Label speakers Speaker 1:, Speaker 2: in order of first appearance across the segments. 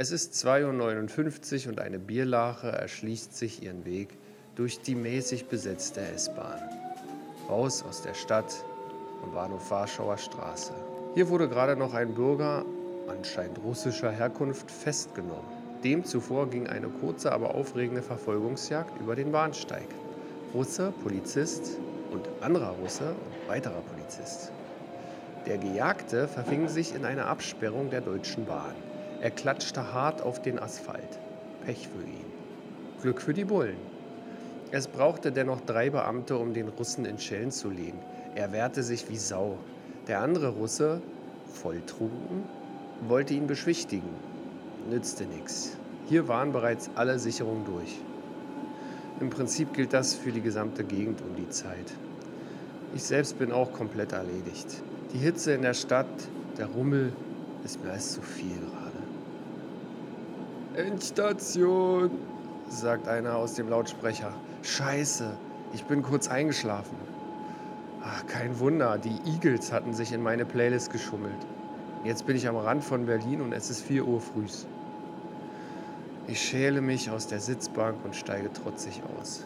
Speaker 1: Es ist 2.59 Uhr und eine Bierlache erschließt sich ihren Weg durch die mäßig besetzte S-Bahn. Raus aus der Stadt am Bahnhof Warschauer Straße. Hier wurde gerade noch ein Bürger, anscheinend russischer Herkunft, festgenommen. Dem zuvor ging eine kurze, aber aufregende Verfolgungsjagd über den Bahnsteig. Russe, Polizist und anderer Russe und weiterer Polizist. Der Gejagte verfing sich in einer Absperrung der Deutschen Bahn. Er klatschte hart auf den Asphalt. Pech für ihn. Glück für die Bullen. Es brauchte dennoch drei Beamte, um den Russen in Schellen zu legen. Er wehrte sich wie Sau. Der andere Russe, volltrunken, wollte ihn beschwichtigen. Nützte nichts. Hier waren bereits alle Sicherungen durch. Im Prinzip gilt das für die gesamte Gegend um die Zeit. Ich selbst bin auch komplett erledigt. Die Hitze in der Stadt, der Rummel, ist mir alles zu viel gerade. Endstation, sagt einer aus dem Lautsprecher. Scheiße, ich bin kurz eingeschlafen. Ach, kein Wunder, die Eagles hatten sich in meine Playlist geschummelt. Jetzt bin ich am Rand von Berlin und es ist 4 Uhr frühs. Ich schäle mich aus der Sitzbank und steige trotzig aus.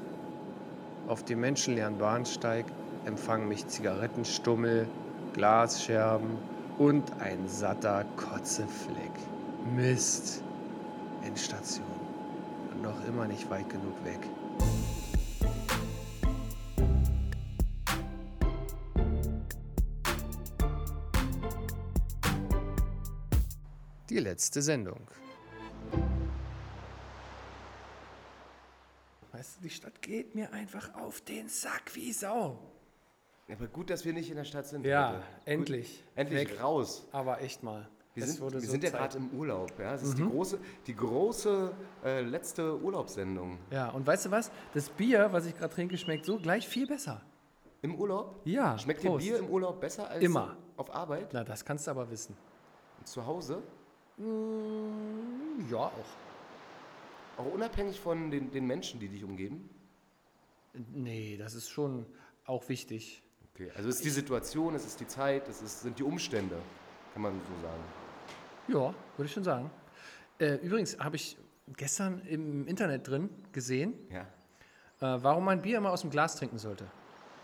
Speaker 1: Auf dem menschenleeren Bahnsteig empfangen mich Zigarettenstummel, Glasscherben und ein satter Kotzefleck. Mist. Endstation. Und noch immer nicht weit genug weg. Die letzte Sendung. Weißt du, die Stadt geht mir einfach auf den Sack wie Sau.
Speaker 2: Aber gut, dass wir nicht in der Stadt sind.
Speaker 1: Ja,
Speaker 2: heute.
Speaker 1: endlich.
Speaker 2: Gut, endlich
Speaker 1: Weg.
Speaker 2: raus.
Speaker 1: Aber echt mal.
Speaker 2: Wir sind, wir
Speaker 1: so
Speaker 2: sind ja gerade im Urlaub. Ja? Ist
Speaker 1: Mhm.
Speaker 2: die große, die große äh, letzte Urlaubssendung.
Speaker 1: Ja, und weißt du was? Das Bier, was ich gerade trinke, schmeckt so gleich viel besser.
Speaker 2: Im Urlaub?
Speaker 1: Ja,
Speaker 2: Schmeckt dir
Speaker 1: Prost.
Speaker 2: Bier im Urlaub besser als
Speaker 1: Immer.
Speaker 2: auf Arbeit?
Speaker 1: Na, das kannst du aber wissen.
Speaker 2: Zu Hause?
Speaker 1: Ja, auch.
Speaker 2: Auch unabhängig von den, den Menschen, die dich umgeben?
Speaker 1: Nee, das ist schon auch wichtig.
Speaker 2: Okay, also es ist die Situation, es ist die Zeit, es ist, sind die Umstände, kann man so sagen.
Speaker 1: Ja, würde ich schon sagen. Äh, übrigens habe ich gestern im Internet drin gesehen,
Speaker 2: Ja.
Speaker 1: äh, warum man Bier immer aus dem Glas trinken sollte.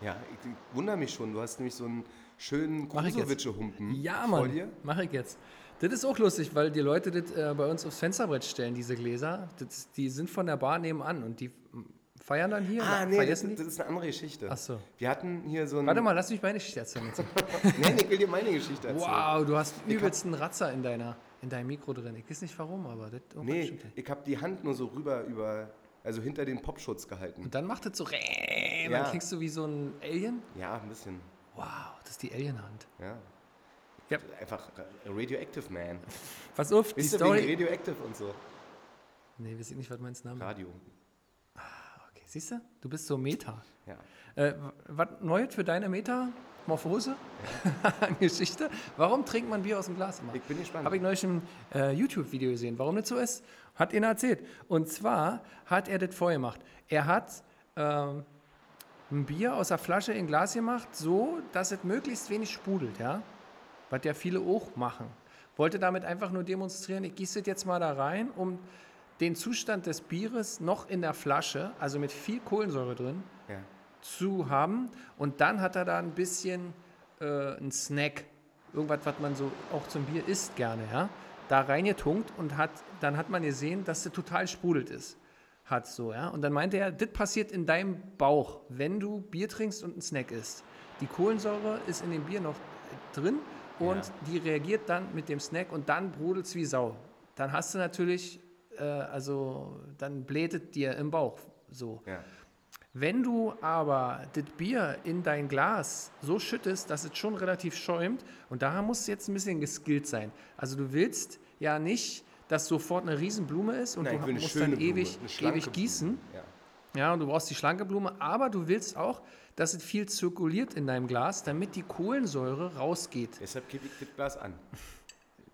Speaker 2: Ja, ich, ich wundere mich schon, du hast nämlich so einen schönen. Krusowitsche-Humpen
Speaker 1: Ja,
Speaker 2: vor
Speaker 1: Mann,
Speaker 2: dir.
Speaker 1: mache ich jetzt. Das ist auch lustig, weil die Leute das äh, bei uns aufs Fensterbrett stellen, diese Gläser. Das, die sind von der Bar nebenan und die feiern dann hier.
Speaker 2: Ah, nee, das,
Speaker 1: vergessen
Speaker 2: das ist eine andere Geschichte.
Speaker 1: Ach so.
Speaker 2: Wir hatten hier so ein...
Speaker 1: Warte mal, lass mich meine Geschichte erzählen.
Speaker 2: Nee, ich will dir meine Geschichte erzählen.
Speaker 1: Wow, du hast übelsten Ratzer in, deiner, in deinem Mikro drin. Ich weiß nicht warum, aber das irgendwas
Speaker 2: Nee, ich habe die Hand nur so rüber über, also hinter den Popschutz gehalten.
Speaker 1: Und dann macht das so,
Speaker 2: Ja.
Speaker 1: dann klingst du wie so ein Alien.
Speaker 2: Ja, ein bisschen.
Speaker 1: Wow, das ist die Alien-Hand.
Speaker 2: Ja.
Speaker 1: Ja.
Speaker 2: Einfach Radioactive Man.
Speaker 1: Pass auf, die Story.
Speaker 2: Radioactive und so?
Speaker 1: Nee, weiß ich nicht, was meinst Name?
Speaker 2: Radio.
Speaker 1: Siehst du? Du bist so Meta.
Speaker 2: Ja.
Speaker 1: Äh, was Neues für deine Metamorphose? Geschichte? Warum trinkt man Bier aus dem Glas immer?
Speaker 2: Ich bin gespannt.
Speaker 1: Habe ich neulich ein äh, YouTube-Video gesehen, warum das so ist. Hat ihn erzählt. Und zwar hat er das vorgemacht. Er hat ähm, ein Bier aus der Flasche in Glas gemacht, so dass es möglichst wenig sprudelt, ja? Was ja viele auch machen. Wollte damit einfach nur demonstrieren, ich gieße das jetzt mal da rein, um den Zustand des Bieres noch in der Flasche, also mit viel Kohlensäure drin,
Speaker 2: Ja.
Speaker 1: zu haben. Und dann hat er da ein bisschen äh, einen Snack, irgendwas, was man so auch zum Bier isst gerne, ja, da reingetunkt und hat, dann hat man gesehen, dass das total sprudelt ist. Hat so, ja. Und dann meinte er, das passiert in deinem Bauch, wenn du Bier trinkst und einen Snack isst. Die Kohlensäure ist in dem Bier noch drin und
Speaker 2: Ja.
Speaker 1: die reagiert dann mit dem Snack und dann brodelt es wie Sau. Dann hast du natürlich, äh, also dann blätet dir im Bauch so.
Speaker 2: Ja.
Speaker 1: Wenn du aber das Bier in dein Glas so schüttest, dass es schon relativ schäumt, und da musst du jetzt ein bisschen geskillt sein. Also du willst ja nicht, dass sofort eine Riesenblume ist und
Speaker 2: Nein,
Speaker 1: du musst dann
Speaker 2: Blume,
Speaker 1: ewig, ewig gießen.
Speaker 2: Ja.
Speaker 1: Ja, und du brauchst die schlanke Blume, aber du willst auch, dass es viel zirkuliert in deinem Glas, damit die Kohlensäure rausgeht.
Speaker 2: Deshalb gebe ich das Glas an.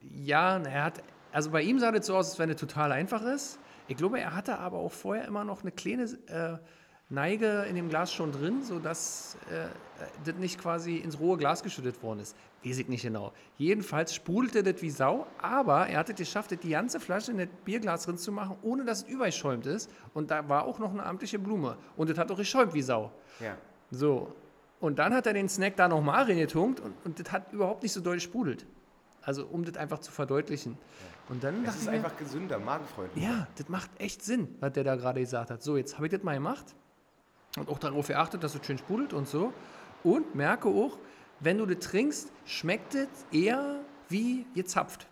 Speaker 1: Ja, er hat, also bei ihm sah das so aus, als wenn es total einfach ist. Ich glaube, er hatte aber auch vorher immer noch eine kleine, äh, Neige in dem Glas schon drin, sodass äh, das nicht quasi ins rohe Glas geschüttet worden ist. Weiß ich nicht genau. Jedenfalls sprudelte das wie Sau, aber er hatte es geschafft, die ganze Flasche in das Bierglas drin zu machen, ohne dass es überschäumt ist. Und da war auch noch eine amtliche Blume. Und das hat auch geschäumt wie Sau.
Speaker 2: Ja.
Speaker 1: So. Und dann hat er den Snack da nochmal reingetunkt und, und das hat überhaupt nicht so doll sprudelt. Also um das einfach zu verdeutlichen. Und dann
Speaker 2: Es ist
Speaker 1: ich mir,
Speaker 2: einfach gesünder, magenfreundlicher.
Speaker 1: ja, das macht echt Sinn, was der da gerade gesagt hat. So, jetzt habe ich das mal gemacht und auch darauf geachtet, dass es schön sprudelt und so. Und merke auch, wenn du das trinkst, schmeckt es eher wie gezapft.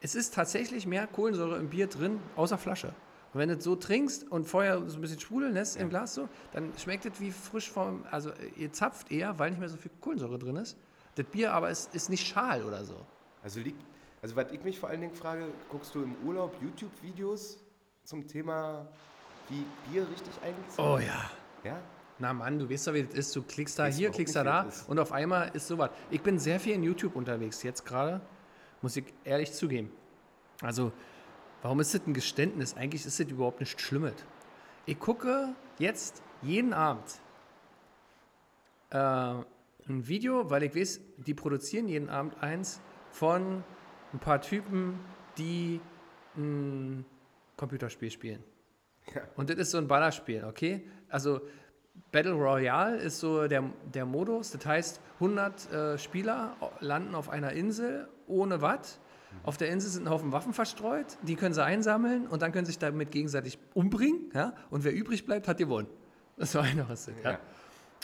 Speaker 1: Es ist tatsächlich mehr Kohlensäure im Bier drin, außer Flasche. Und wenn du es so trinkst und vorher so ein bisschen sprudeln lässt im Glas so, dann schmeckt es wie frisch vom, also ihr zapft eher, weil nicht mehr so viel Kohlensäure drin ist. Das Bier aber ist, ist nicht schal oder so.
Speaker 2: Also liegt, also was ich mich vor allen Dingen frage, guckst du im Urlaub YouTube-Videos zum Thema, wie Bier richtig eigentlich
Speaker 1: Oh ja.
Speaker 2: Ja?
Speaker 1: Na Mann, du weißt doch, wie das ist. Du klickst da
Speaker 2: Weiß
Speaker 1: hier, klickst
Speaker 2: nicht,
Speaker 1: da da und auf einmal ist sowas. Ich bin sehr viel in YouTube unterwegs jetzt gerade, muss ich ehrlich zugeben. Also, warum ist das ein Geständnis? Eigentlich ist das überhaupt nichts Schlimmes. Ich gucke jetzt jeden Abend äh, ein Video, weil ich weiß, die produzieren jeden Abend eins von ein paar Typen, die ein Computerspiel spielen.
Speaker 2: Ja.
Speaker 1: Und das ist so ein Ballerspiel, okay? Also Battle Royale ist so der, der Modus. Das heißt, 100 äh, Spieler landen auf einer Insel ohne Watt. Auf der Insel sind ein Haufen Waffen verstreut. Die können sie einsammeln und dann können sie sich damit gegenseitig umbringen. Ja? Und wer übrig bleibt, hat gewonnen. So einfach. Ist ja?
Speaker 2: Ja.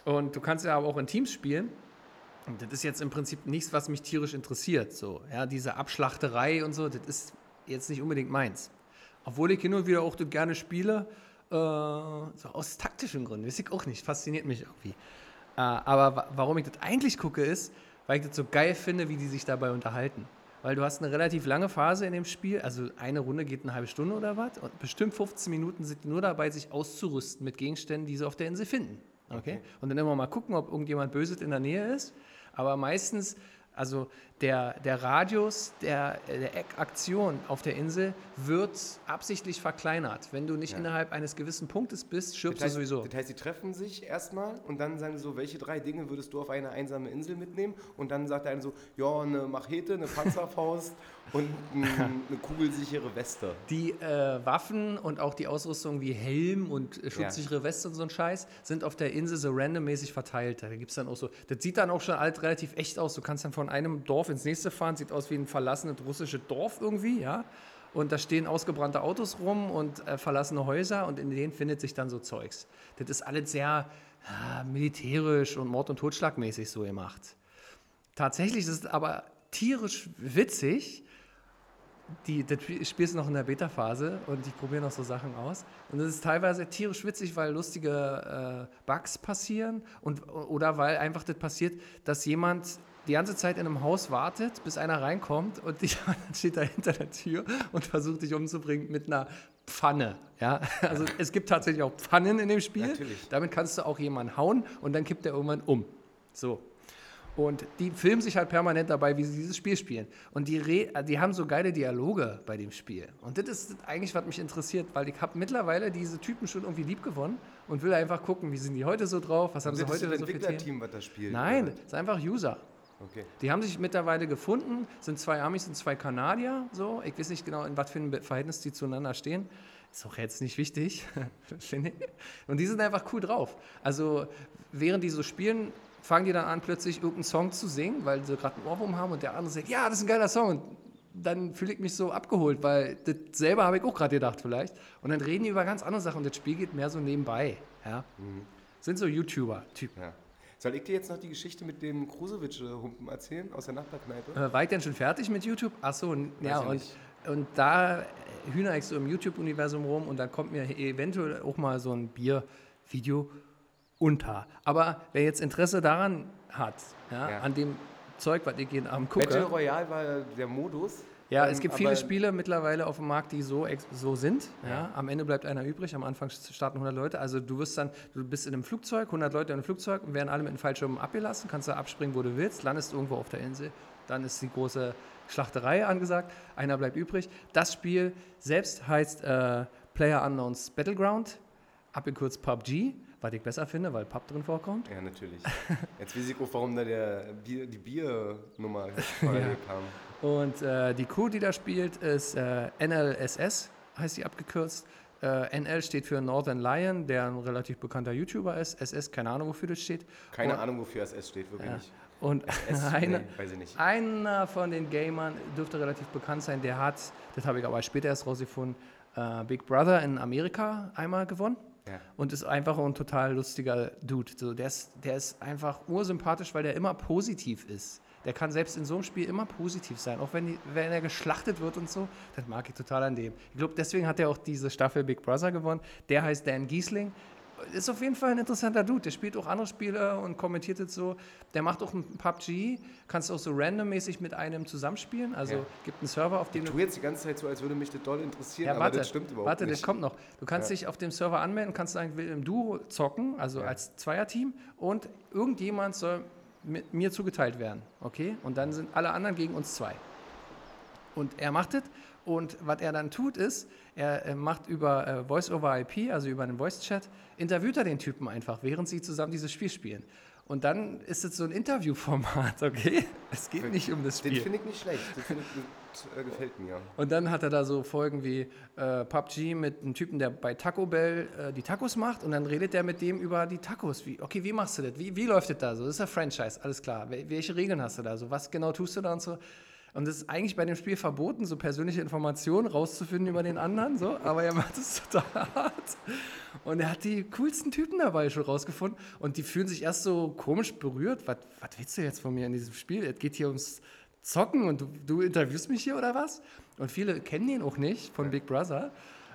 Speaker 1: Und du kannst ja aber auch in Teams spielen. Das ist jetzt im Prinzip nichts, was mich tierisch interessiert. So, ja, diese Abschlachterei und so, das ist jetzt nicht unbedingt meins. Obwohl ich hin und wieder auch das gerne spiele, äh, so aus taktischen Gründen, weiß ich auch nicht, fasziniert mich irgendwie. Äh, aber wa warum ich das eigentlich gucke, ist, weil ich das so geil finde, wie die sich dabei unterhalten. Weil du hast eine relativ lange Phase in dem Spiel, also eine Runde geht eine halbe Stunde oder was, und bestimmt 15 Minuten sind die nur dabei, sich auszurüsten mit Gegenständen, die sie auf der Insel finden. Okay? Und dann immer mal gucken, ob irgendjemand Böses in der Nähe ist. Aber meistens, also der, der Radius der, der Aktion auf der Insel wird absichtlich verkleinert. Wenn du nicht
Speaker 2: Ja.
Speaker 1: innerhalb eines gewissen Punktes bist, stirbst
Speaker 2: Das heißt,
Speaker 1: du sowieso.
Speaker 2: das heißt, sie treffen sich erstmal und dann sagen sie so, welche drei Dinge würdest du auf eine einsame Insel mitnehmen? Und dann sagt der eine so, ja, eine Machete, eine Panzerfaust und ein, eine kugelsichere Weste.
Speaker 1: Die äh, Waffen und auch die Ausrüstung wie Helm und äh, schutzsichere Weste und so ein Scheiß sind auf der Insel so randommäßig verteilt. Da gibt es dann auch so, das sieht dann auch schon alt relativ echt aus. Du kannst dann von einem Dorf ins nächste fahren, sieht aus wie ein verlassenes russisches Dorf irgendwie, ja. Und da stehen ausgebrannte Autos rum und äh, verlassene Häuser und in denen findet sich dann so Zeugs. Das ist alles sehr ah, militärisch und Mord- und Totschlagmäßig so gemacht. Tatsächlich ist es aber tierisch witzig, die, das Spiel ist noch in der Beta-Phase und ich probiere noch so Sachen aus. Und es ist teilweise tierisch witzig, weil lustige äh, Bugs passieren und, oder weil einfach das passiert, dass jemand die ganze Zeit in einem Haus wartet, bis einer reinkommt und die, dann steht da hinter der Tür und versucht dich umzubringen mit einer Pfanne. Ja? Also es gibt tatsächlich auch Pfannen in dem Spiel.
Speaker 2: Natürlich.
Speaker 1: Damit kannst du auch jemanden hauen und dann kippt er irgendwann um. So. Und die filmen sich halt permanent dabei, wie sie dieses Spiel spielen. Und die, Re die haben so geile Dialoge bei dem Spiel. Und das ist eigentlich, was mich interessiert, weil ich habe mittlerweile diese Typen schon irgendwie lieb gewonnen und will einfach gucken, wie sind die heute so drauf, was haben
Speaker 2: Das
Speaker 1: sie
Speaker 2: ist
Speaker 1: heute
Speaker 2: ein
Speaker 1: so für Themen.
Speaker 2: Entwicklerteam, was das spielt.
Speaker 1: Nein, es ist einfach User.
Speaker 2: Okay.
Speaker 1: Die haben sich mittlerweile gefunden, sind zwei Amis und zwei Kanadier. So. Ich weiß nicht genau, in was für einem Verhältnis die zueinander stehen. Ist auch jetzt nicht wichtig, finde ich. Und die sind einfach cool drauf. Also, während die so spielen, fangen die dann an, plötzlich irgendeinen Song zu singen, weil sie gerade einen Ohrwurm haben und der andere sagt, ja, das ist ein geiler Song. Und dann fühle ich mich so abgeholt, weil das selber habe ich auch gerade gedacht vielleicht. Und dann reden die über ganz andere Sachen und das Spiel geht mehr so nebenbei. Ja? Sind so YouTuber-Typen.
Speaker 2: Ja. Soll ich dir jetzt noch die Geschichte mit dem Krusewitsch-Humpen erzählen aus der Nachbarkneipe?
Speaker 1: Äh, war ich denn schon fertig mit YouTube? Achso, ja, und,
Speaker 2: nicht.
Speaker 1: und da hühner ich so im YouTube-Universum rum und dann kommt mir eventuell auch mal so ein Bier-Video unter. Aber wer jetzt Interesse daran hat, ja,
Speaker 2: Ja.
Speaker 1: an dem Zeug, was ich jeden Abend gucke.
Speaker 2: Battle Royale war der Modus.
Speaker 1: Ja,
Speaker 2: Ähm,
Speaker 1: es gibt viele Spiele mittlerweile auf dem Markt, die so, so sind. Ja.
Speaker 2: Ja.
Speaker 1: Am Ende bleibt einer übrig, am Anfang starten 100 Leute. Also du wirst dann, du bist in einem Flugzeug, 100 Leute in einem Flugzeug werden alle mit einem Fallschirm abgelassen, kannst da abspringen, wo du willst, landest irgendwo auf der Insel. Dann ist die große Schlachterei angesagt, einer bleibt übrig. Das Spiel selbst heißt äh, Player Unknowns Battleground, abgekürzt PUBG. was ich besser finde, weil Pub drin vorkommt.
Speaker 2: Ja, natürlich. Jetzt weiß ich auch, warum da der Bier, die Biernummer
Speaker 1: Ja.
Speaker 2: kam.
Speaker 1: Und äh, die Crew, die da spielt, ist äh, NLSS, heißt sie abgekürzt. Äh, NL steht für Northern Lion, der ein relativ bekannter YouTuber ist. SS, keine Ahnung, wofür das steht.
Speaker 2: Keine
Speaker 1: Und-
Speaker 2: Ahnung, wofür SS steht, wirklich
Speaker 1: Ja.
Speaker 2: nicht.
Speaker 1: Und eine,
Speaker 2: nee,
Speaker 1: einer von den Gamern dürfte relativ bekannt sein, der hat, das habe ich aber später erst rausgefunden, äh, Big Brother in Amerika einmal gewonnen.
Speaker 2: Ja.
Speaker 1: Und ist einfach ein total lustiger Dude. So, der, ist, der ist einfach ursympathisch, weil der immer positiv ist. Der kann selbst in so einem Spiel immer positiv sein, auch wenn, die, wenn er geschlachtet wird und so. Das mag ich total an dem. Ich glaube, deswegen hat er auch diese Staffel Big Brother gewonnen. Der heißt Dan Giesling. Ist auf jeden Fall ein interessanter Dude. Der spielt auch andere Spiele und kommentiert es so. Der macht auch ein PUBG. Kannst auch so randommäßig mit einem zusammenspielen. Also
Speaker 2: Ja.
Speaker 1: gibt einen Server, auf dem
Speaker 2: Ich
Speaker 1: du
Speaker 2: tue jetzt die ganze Zeit so, als würde mich das doll interessieren,
Speaker 1: ja,
Speaker 2: aber
Speaker 1: warte,
Speaker 2: das stimmt überhaupt
Speaker 1: warte,
Speaker 2: nicht.
Speaker 1: das kommt noch. Du kannst
Speaker 2: Ja.
Speaker 1: dich auf dem Server anmelden, kannst sagen, ich will im Duo zocken, also als Zweierteam und irgendjemand soll mir zugeteilt werden, okay? Und dann sind alle anderen gegen uns zwei. Und er macht es und was er dann tut ist, er äh, macht über äh, Voice-over-IP, also über einen Voice-Chat, interviewt er den Typen einfach, während sie zusammen dieses Spiel spielen. Und dann ist es so ein Interviewformat, okay? Es geht nicht um das
Speaker 2: Den
Speaker 1: Spiel.
Speaker 2: finde ich nicht schlecht. Ich, äh, gefällt mir.
Speaker 1: Und dann hat er da so Folgen wie äh, PUBG mit einem Typen, der bei Taco Bell äh, die Tacos macht und dann redet der mit dem über die Tacos. Wie, okay, wie machst du das? Wie, wie läuft das da so? Das ist ja Franchise, alles klar. Wel welche Regeln hast du da so? Was genau tust du da und so? Und es ist eigentlich bei dem Spiel verboten, so persönliche Informationen rauszufinden über den anderen, so, aber er macht es total hart. Und er hat die coolsten Typen dabei schon rausgefunden und die fühlen sich erst so komisch berührt. Was willst du jetzt von mir in diesem Spiel? Es geht hier ums Zocken und du, du interviewst mich hier oder was? Und viele kennen ihn auch nicht von Big Brother.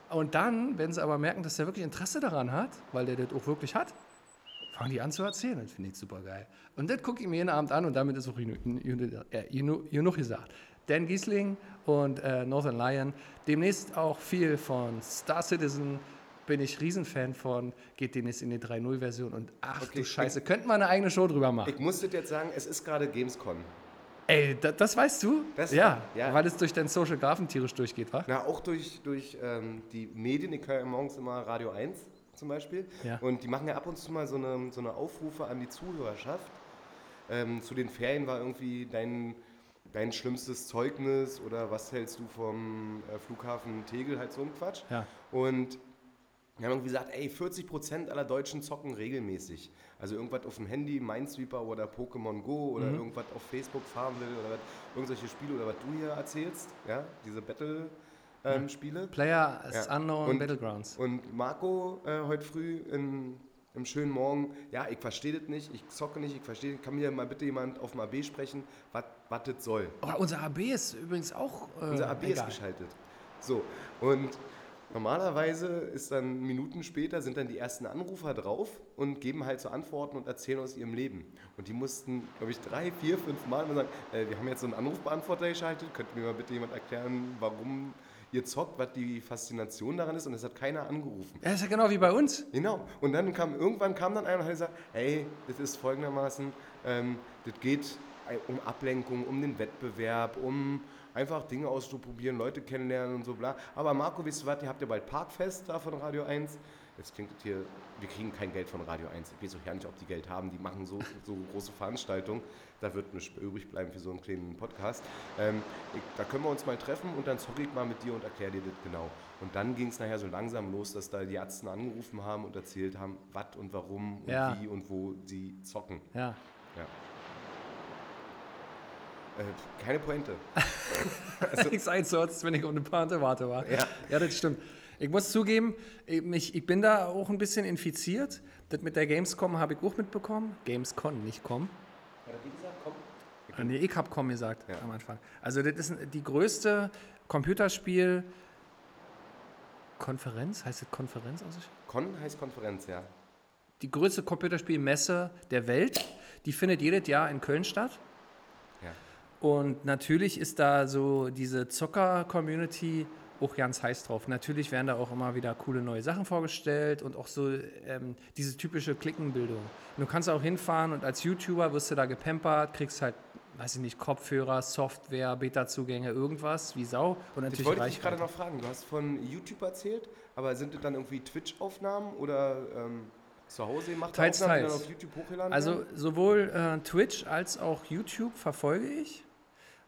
Speaker 1: Und dann, wenn sie aber merken, dass er wirklich Interesse daran hat, weil der das auch wirklich hat, fangen die an zu erzählen. Das finde ich super geil. Und das gucke ich mir jeden Abend an und damit ist auch genu- genu- äh, genug gesagt. Dan Giesling und äh, Northern Lion. Demnächst auch viel von Star Citizen. Bin ich Riesenfan von. Geht demnächst in die 3.0-Version. Und ach
Speaker 2: Okay,
Speaker 1: du Scheiße, könnten wir eine eigene Show drüber machen.
Speaker 2: Ich muss das jetzt sagen, es ist gerade Gamescom.
Speaker 1: Ey, da, das weißt du?
Speaker 2: Das-
Speaker 1: ja,
Speaker 2: ja.
Speaker 1: weil es durch deinen Social Graphen tierisch durchgeht, wa?
Speaker 2: Na, auch durch, durch ähm, die Medien. Ich höre ja morgens immer Radio 1 zum Beispiel.
Speaker 1: Ja.
Speaker 2: Und die machen ja ab und zu mal so eine, so eine Aufrufe an die Zuhörerschaft. Ähm, zu den Ferien war irgendwie dein, dein schlimmstes Zeugnis oder was hältst du vom äh, Flughafen Tegel, halt so ein Quatsch.
Speaker 1: Ja.
Speaker 2: Und wir haben irgendwie gesagt, ey, 40% aller Deutschen zocken regelmäßig. Also irgendwas auf dem Handy, Minesweeper oder Pokémon Go oder
Speaker 1: Mhm.
Speaker 2: irgendwas auf Facebook Farmville oder was, irgendwelche Spiele oder was du hier erzählst, ja, diese Battle-Spiele.
Speaker 1: Player as
Speaker 2: Ja.
Speaker 1: Unknown
Speaker 2: Und-
Speaker 1: Battlegrounds.
Speaker 2: Und Marco äh, heute früh in, im schönen Morgen, ja, ich verstehe das nicht, ich zocke nicht, ich verstehe, kann mir mal bitte jemand auf dem AB sprechen, was das soll.
Speaker 1: Oh, unser AB ist übrigens auch. Äh,
Speaker 2: Unser AB ist
Speaker 1: egal.
Speaker 2: geschaltet. So, und normalerweise ist dann Minuten später sind dann die ersten Anrufer drauf und geben halt so Antworten und erzählen aus ihrem Leben. Und die mussten, glaube ich, drei, vier, fünf Mal sagen, äh, wir haben jetzt so einen Anrufbeantworter geschaltet, könnte mir mal bitte jemand erklären, warum ihr zockt, was die Faszination daran ist und es hat keiner angerufen.
Speaker 1: Ja, ist ja genau wie bei uns.
Speaker 2: Genau. Und dann kam irgendwann kam dann einer und hat gesagt, hey, das ist folgendermaßen, ähm, das geht um Ablenkung, um den Wettbewerb, um einfach Dinge auszuprobieren, Leute kennenlernen und so bla. Aber Marco, wisst ihr was, ihr habt ja bald Parkfest da von Radio 1. Jetzt klingt das hier, wir kriegen kein Geld von Radio 1. Ich weiß auch gar nicht, ob die Geld haben. Die machen so, so große Veranstaltungen. Da wird nichts übrig bleiben für so einen kleinen Podcast. Ähm, ich, da können wir uns mal treffen und dann zocke ich mal mit dir und erkläre dir das genau. Und dann ging es nachher so langsam los, dass da die Ärzte angerufen haben und erzählt haben, was und warum und
Speaker 1: Ja.
Speaker 2: wie und wo sie zocken.
Speaker 1: Ja.
Speaker 2: Ja. Äh, keine Pointe.
Speaker 1: Ich sage so, als wenn ich eine Pointe warte war.
Speaker 2: Ja.
Speaker 1: ja, das stimmt. Ich muss zugeben, ich, ich bin da auch ein bisschen infiziert. Das mit der Gamescom habe ich auch mitbekommen. Gamescom, nicht com.
Speaker 2: Wie gesagt, komm.
Speaker 1: Ah, Nee, ich habe com gesagt
Speaker 2: Ja.
Speaker 1: am Anfang. Also das ist die größte Computerspiel Konferenz, heißt das Konferenz aus?
Speaker 2: Con heißt Konferenz, ja.
Speaker 1: Die größte Computerspielmesse der Welt, die findet jedes Jahr in Köln statt. Und natürlich ist da so diese Zocker-Community auch ganz heiß drauf. Natürlich werden da auch immer wieder coole neue Sachen vorgestellt und auch so ähm, diese typische Klickenbildung. Du kannst auch hinfahren und als YouTuber wirst du da gepampert, kriegst halt, weiß ich nicht, Kopfhörer, Software, Beta-Zugänge, irgendwas wie Sau. Und
Speaker 2: Ich
Speaker 1: natürlich
Speaker 2: wollte dich gerade noch fragen, du hast von YouTube erzählt, aber sind das dann irgendwie Twitch-Aufnahmen oder ähm, zu Hause gemacht
Speaker 1: Teils,
Speaker 2: Aufnahmen,
Speaker 1: teils.
Speaker 2: dann auf YouTube hochgeladen
Speaker 1: Also sowohl äh, Twitch als auch YouTube verfolge ich.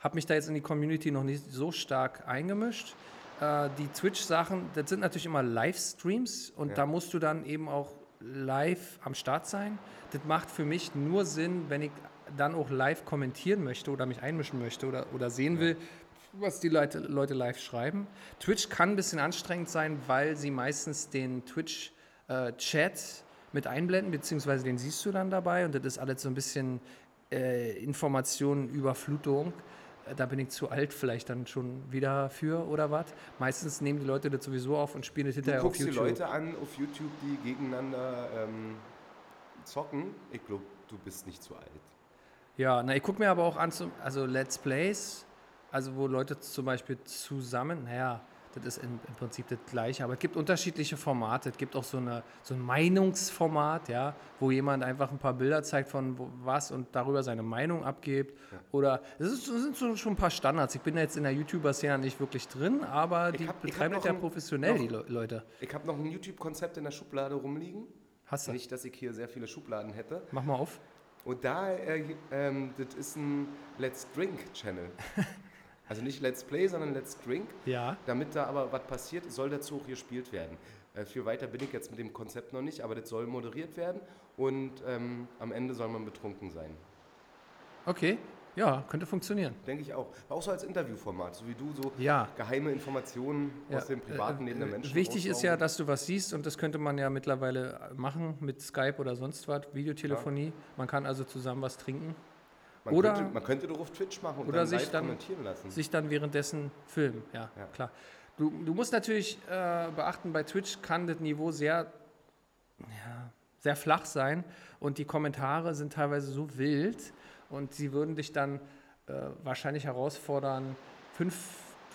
Speaker 1: Habe mich da jetzt in die Community noch nicht so stark eingemischt. Äh, die Twitch-Sachen, das sind natürlich immer Livestreams und
Speaker 2: Ja.
Speaker 1: da musst du dann eben auch live am Start sein. Das macht für mich nur Sinn, wenn ich dann auch live kommentieren möchte oder mich einmischen möchte oder, oder sehen will, was die Leute, Leute live schreiben. Twitch kann ein bisschen anstrengend sein, weil sie meistens den Twitch-Chat mit einblenden, beziehungsweise den siehst du dann dabei und das ist alles so ein bisschen äh, Informationenüberflutung. Äh, Da bin ich zu alt vielleicht dann schon wieder für oder was. Meistens nehmen die Leute das sowieso auf und spielen das
Speaker 2: Du
Speaker 1: hinterher auf
Speaker 2: guckst die
Speaker 1: YouTube.
Speaker 2: Leute an auf YouTube, die gegeneinander ähm, zocken. Ich glaube, du bist nicht zu alt.
Speaker 1: Ja, na, ich gucke mir aber auch an, also Let's Plays, also wo Leute zum Beispiel zusammen, naja, das ist im, im Prinzip das Gleiche, aber es gibt unterschiedliche Formate. Es gibt auch so, eine, so ein Meinungsformat, ja, wo jemand einfach ein paar Bilder zeigt von was und darüber seine Meinung abgibt. Oder es sind so, schon ein paar Standards. Ich bin ja jetzt in der YouTuber-Szene nicht wirklich drin, aber die
Speaker 2: hab-
Speaker 1: betreiben das ja professionell,
Speaker 2: noch-
Speaker 1: die Le Leute.
Speaker 2: Ich habe noch ein YouTube-Konzept in der Schublade rumliegen.
Speaker 1: Hast du?
Speaker 2: Nicht, dass ich hier sehr viele Schubladen hätte.
Speaker 1: Mach mal auf.
Speaker 2: Und da, äh, ähm, das ist ein Let's Drink-Channel. also nicht Let's Play, sondern Let's Drink.
Speaker 1: Ja.
Speaker 2: Damit da aber was passiert, soll dazu auch gespielt werden. Äh, viel weiter bin ich jetzt mit dem Konzept noch nicht, aber das soll moderiert werden und ähm, am Ende soll man betrunken sein.
Speaker 1: Okay. Ja, könnte funktionieren.
Speaker 2: Denke ich auch. Auch so als Interviewformat, so wie du so
Speaker 1: Ja.
Speaker 2: geheime Informationen aus dem privaten
Speaker 1: äh,
Speaker 2: Leben der
Speaker 1: äh,
Speaker 2: Menschen.
Speaker 1: Wichtig ist ja, dass du was siehst und das könnte man ja mittlerweile machen mit Skype oder sonst was, Videotelefonie. Man kann also zusammen was trinken,
Speaker 2: man,
Speaker 1: oder-
Speaker 2: könnte, man könnte doch auf Twitch machen und
Speaker 1: oder
Speaker 2: dann
Speaker 1: sich dann-
Speaker 2: kommentieren lassen.
Speaker 1: sich dann währenddessen filmen. Ja,
Speaker 2: Ja.
Speaker 1: klar. Du, du musst natürlich äh, beachten, bei Twitch kann das Niveau sehr, ja, sehr flach sein und die Kommentare sind teilweise so wild und sie würden dich dann äh, wahrscheinlich herausfordern, fünf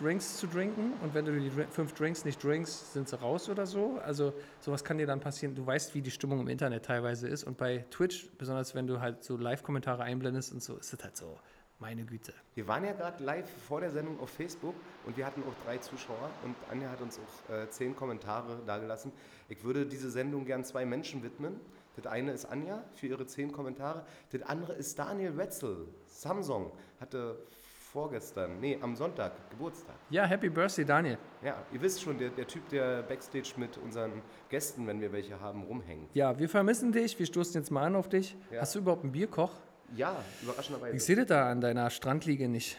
Speaker 1: Drinks zu trinken und wenn du die fünf Drinks nicht drinkst, sind sie raus oder so. Also sowas kann dir dann passieren. Du weißt, wie die Stimmung im Internet teilweise ist und bei Twitch, besonders wenn du halt so Live-Kommentare einblendest und so, ist das halt so, meine Güte.
Speaker 2: Wir waren ja gerade live vor der Sendung auf Facebook und wir hatten auch drei Zuschauer und Anja hat uns auch äh, zehn Kommentare dagelassen. Ich würde diese Sendung gern zwei Menschen widmen. Das eine ist Anja für ihre zehn Kommentare. Das andere ist Daniel Wetzel. Samsung hatte vorgestern, nee, am Sonntag Geburtstag.
Speaker 1: Ja, Happy Birthday, Daniel.
Speaker 2: Ja, ihr wisst schon, der, der Typ, der Backstage mit unseren Gästen, wenn wir welche haben, rumhängt.
Speaker 1: Ja, wir vermissen dich. Wir stoßen jetzt mal an auf dich.
Speaker 2: Ja.
Speaker 1: Hast du überhaupt einen Bierkoch?
Speaker 2: Ja, überraschenderweise.
Speaker 1: Ich sehe das da an deiner Strandliege nicht.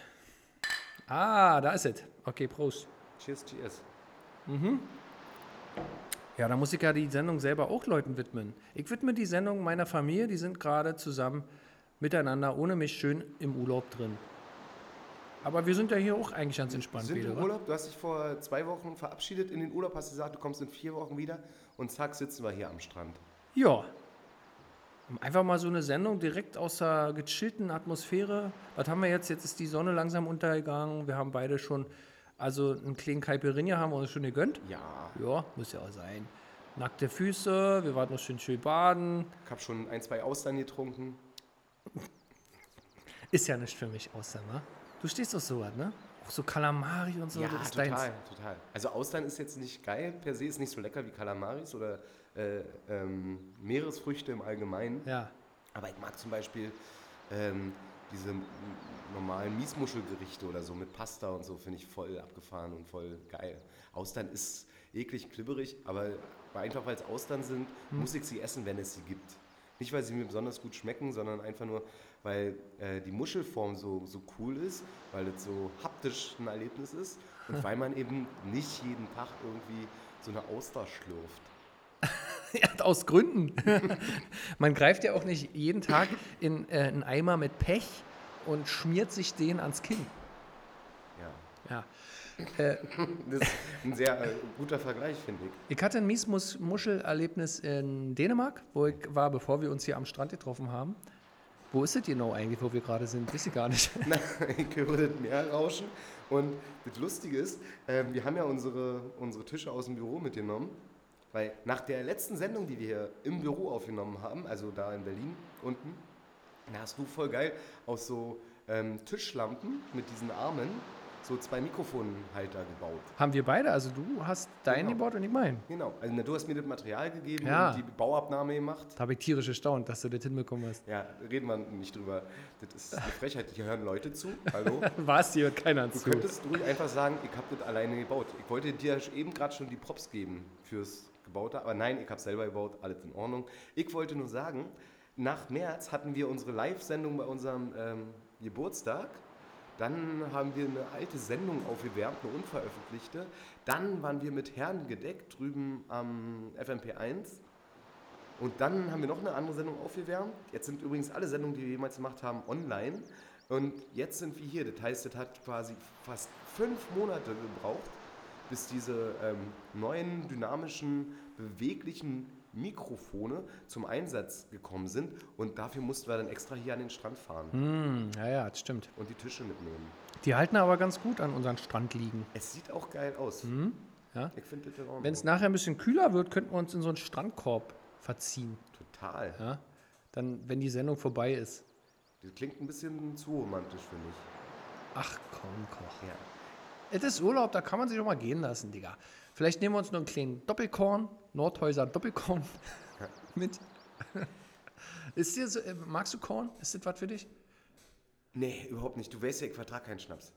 Speaker 1: Ah, da ist es. Okay, Prost.
Speaker 2: Cheers, cheers.
Speaker 1: Ja, da muss ich ja die Sendung selber auch Leuten widmen. Ich widme die Sendung meiner Familie, die sind gerade zusammen miteinander, ohne mich schön im Urlaub drin. Aber wir sind ja hier auch eigentlich ganz entspannt
Speaker 2: sind
Speaker 1: wieder.
Speaker 2: im? Urlaub. Du hast dich vor zwei Wochen verabschiedet in den Urlaub, hast gesagt, du kommst in vier Wochen wieder und zack, sitzen wir hier am Strand.
Speaker 1: Ja. Einfach mal so eine Sendung direkt aus der gechillten Atmosphäre. Was haben wir jetzt? Jetzt ist die Sonne langsam untergegangen. Wir haben beide schon, also einen kleinen Caipirinha haben wir uns schon gegönnt.
Speaker 2: Ja,
Speaker 1: Ja, muss ja auch sein. Nackte Füße, wir waren noch schön schön baden.
Speaker 2: ich habe schon ein, zwei Austern getrunken.
Speaker 1: Ist ja nicht für mich Austern, ne? Du stehst auf sowas, ne? Auch so Kalamari und so,
Speaker 2: ja,
Speaker 1: das ist
Speaker 2: total,
Speaker 1: deins.
Speaker 2: total. Also Austern ist jetzt nicht geil, per se ist nicht so lecker wie Kalamaris oder äh, ähm, Meeresfrüchte im Allgemeinen.
Speaker 1: Ja.
Speaker 2: Aber ich mag zum Beispiel ähm, diese normalen Miesmuschelgerichte oder so mit Pasta und so, finde ich voll abgefahren und voll geil. Austern ist eklig, klibberig, aber einfach weil es Austern sind, muss ich sie essen, wenn es sie gibt. Nicht, weil sie mir besonders gut schmecken, sondern einfach nur, weil äh, die Muschelform so, so cool ist, weil es so haptisch ein Erlebnis ist und weil man eben nicht jeden Tag irgendwie so eine Auster schlürft.
Speaker 1: ja, aus Gründen. Man greift ja auch nicht jeden Tag in äh, einen Eimer mit Pech und schmiert sich den ans Kinn.
Speaker 2: Ja.
Speaker 1: Ja. Äh,
Speaker 2: Das ist ein sehr äh, guter Vergleich, finde ich.
Speaker 1: ich hatte ein Miesmuschel-Erlebnis in Dänemark, wo ich war, bevor wir uns hier am Strand getroffen haben. Wo ist es genau eigentlich, wo wir gerade sind? Weiß ich gar nicht.
Speaker 2: Na, ich höre das Meer rauschen. Und das Lustige ist, ähm, wir haben ja unsere, unsere Tische aus dem Büro mitgenommen. Weil nach der letzten Sendung, die wir hier im Büro aufgenommen haben, also da in Berlin unten, da hast du voll geil aus so ähm, Tischlampen mit diesen Armen so zwei Mikrofonhalter gebaut.
Speaker 1: Haben wir beide, also du hast deinen
Speaker 2: Genau.
Speaker 1: gebaut und ich meinen.
Speaker 2: Genau. Also na, du hast mir das Material gegeben
Speaker 1: Ja.
Speaker 2: und die Bauabnahme gemacht.
Speaker 1: Da habe ich tierisch erstaunt, dass du das hinbekommen hast.
Speaker 2: Ja, reden wir nicht drüber. Das ist eine Frechheit. Hier hören Leute zu. Hallo.
Speaker 1: War es dir hört keiner
Speaker 2: Du
Speaker 1: zu.
Speaker 2: könntest ruhig einfach sagen, ich habe das alleine gebaut. Ich wollte dir eben gerade schon die Props geben fürs Gebaute, aber nein, ich habe selber gebaut, alles in Ordnung. Ich wollte nur sagen, nach März hatten wir unsere Live-Sendung bei unserem ähm, Geburtstag. Dann haben wir eine alte Sendung aufgewärmt, eine unveröffentlichte. Dann waren wir mit Herren gedeckt drüben am FMP1. Und dann haben wir noch eine andere Sendung aufgewärmt. Jetzt sind übrigens alle Sendungen, die wir jemals gemacht haben, online. Und jetzt sind wir hier. Das heißt, es hat quasi fast fünf Monate gebraucht, bis diese ähm, neuen, dynamischen, beweglichen Mikrofone zum Einsatz gekommen sind. Und dafür mussten wir dann extra hier an den Strand fahren
Speaker 1: Hm, ja, ja, das stimmt.
Speaker 2: und die Tische mitnehmen.
Speaker 1: Die halten aber ganz gut an unseren Strand liegen.
Speaker 2: Es sieht auch geil aus.
Speaker 1: ja.
Speaker 2: Ich finde das in Ordnung.
Speaker 1: Wenn es nachher ein bisschen kühler wird, könnten wir uns in so einen Strandkorb verziehen.
Speaker 2: Total.
Speaker 1: Ja? Dann, wenn die Sendung vorbei ist.
Speaker 2: Das klingt ein bisschen zu romantisch, finde ich.
Speaker 1: Ach komm, Koch.
Speaker 2: Ja.
Speaker 1: Es ist Urlaub, da kann man sich auch mal gehen lassen, Digga. Vielleicht nehmen wir uns noch einen kleinen Doppelkorn, Nordhäuser Doppelkorn mit. Ist dir so, äh, magst du Korn? Ist das was für dich?
Speaker 2: Nee, überhaupt nicht. Du weißt ja, ich vertrage keinen Schnaps.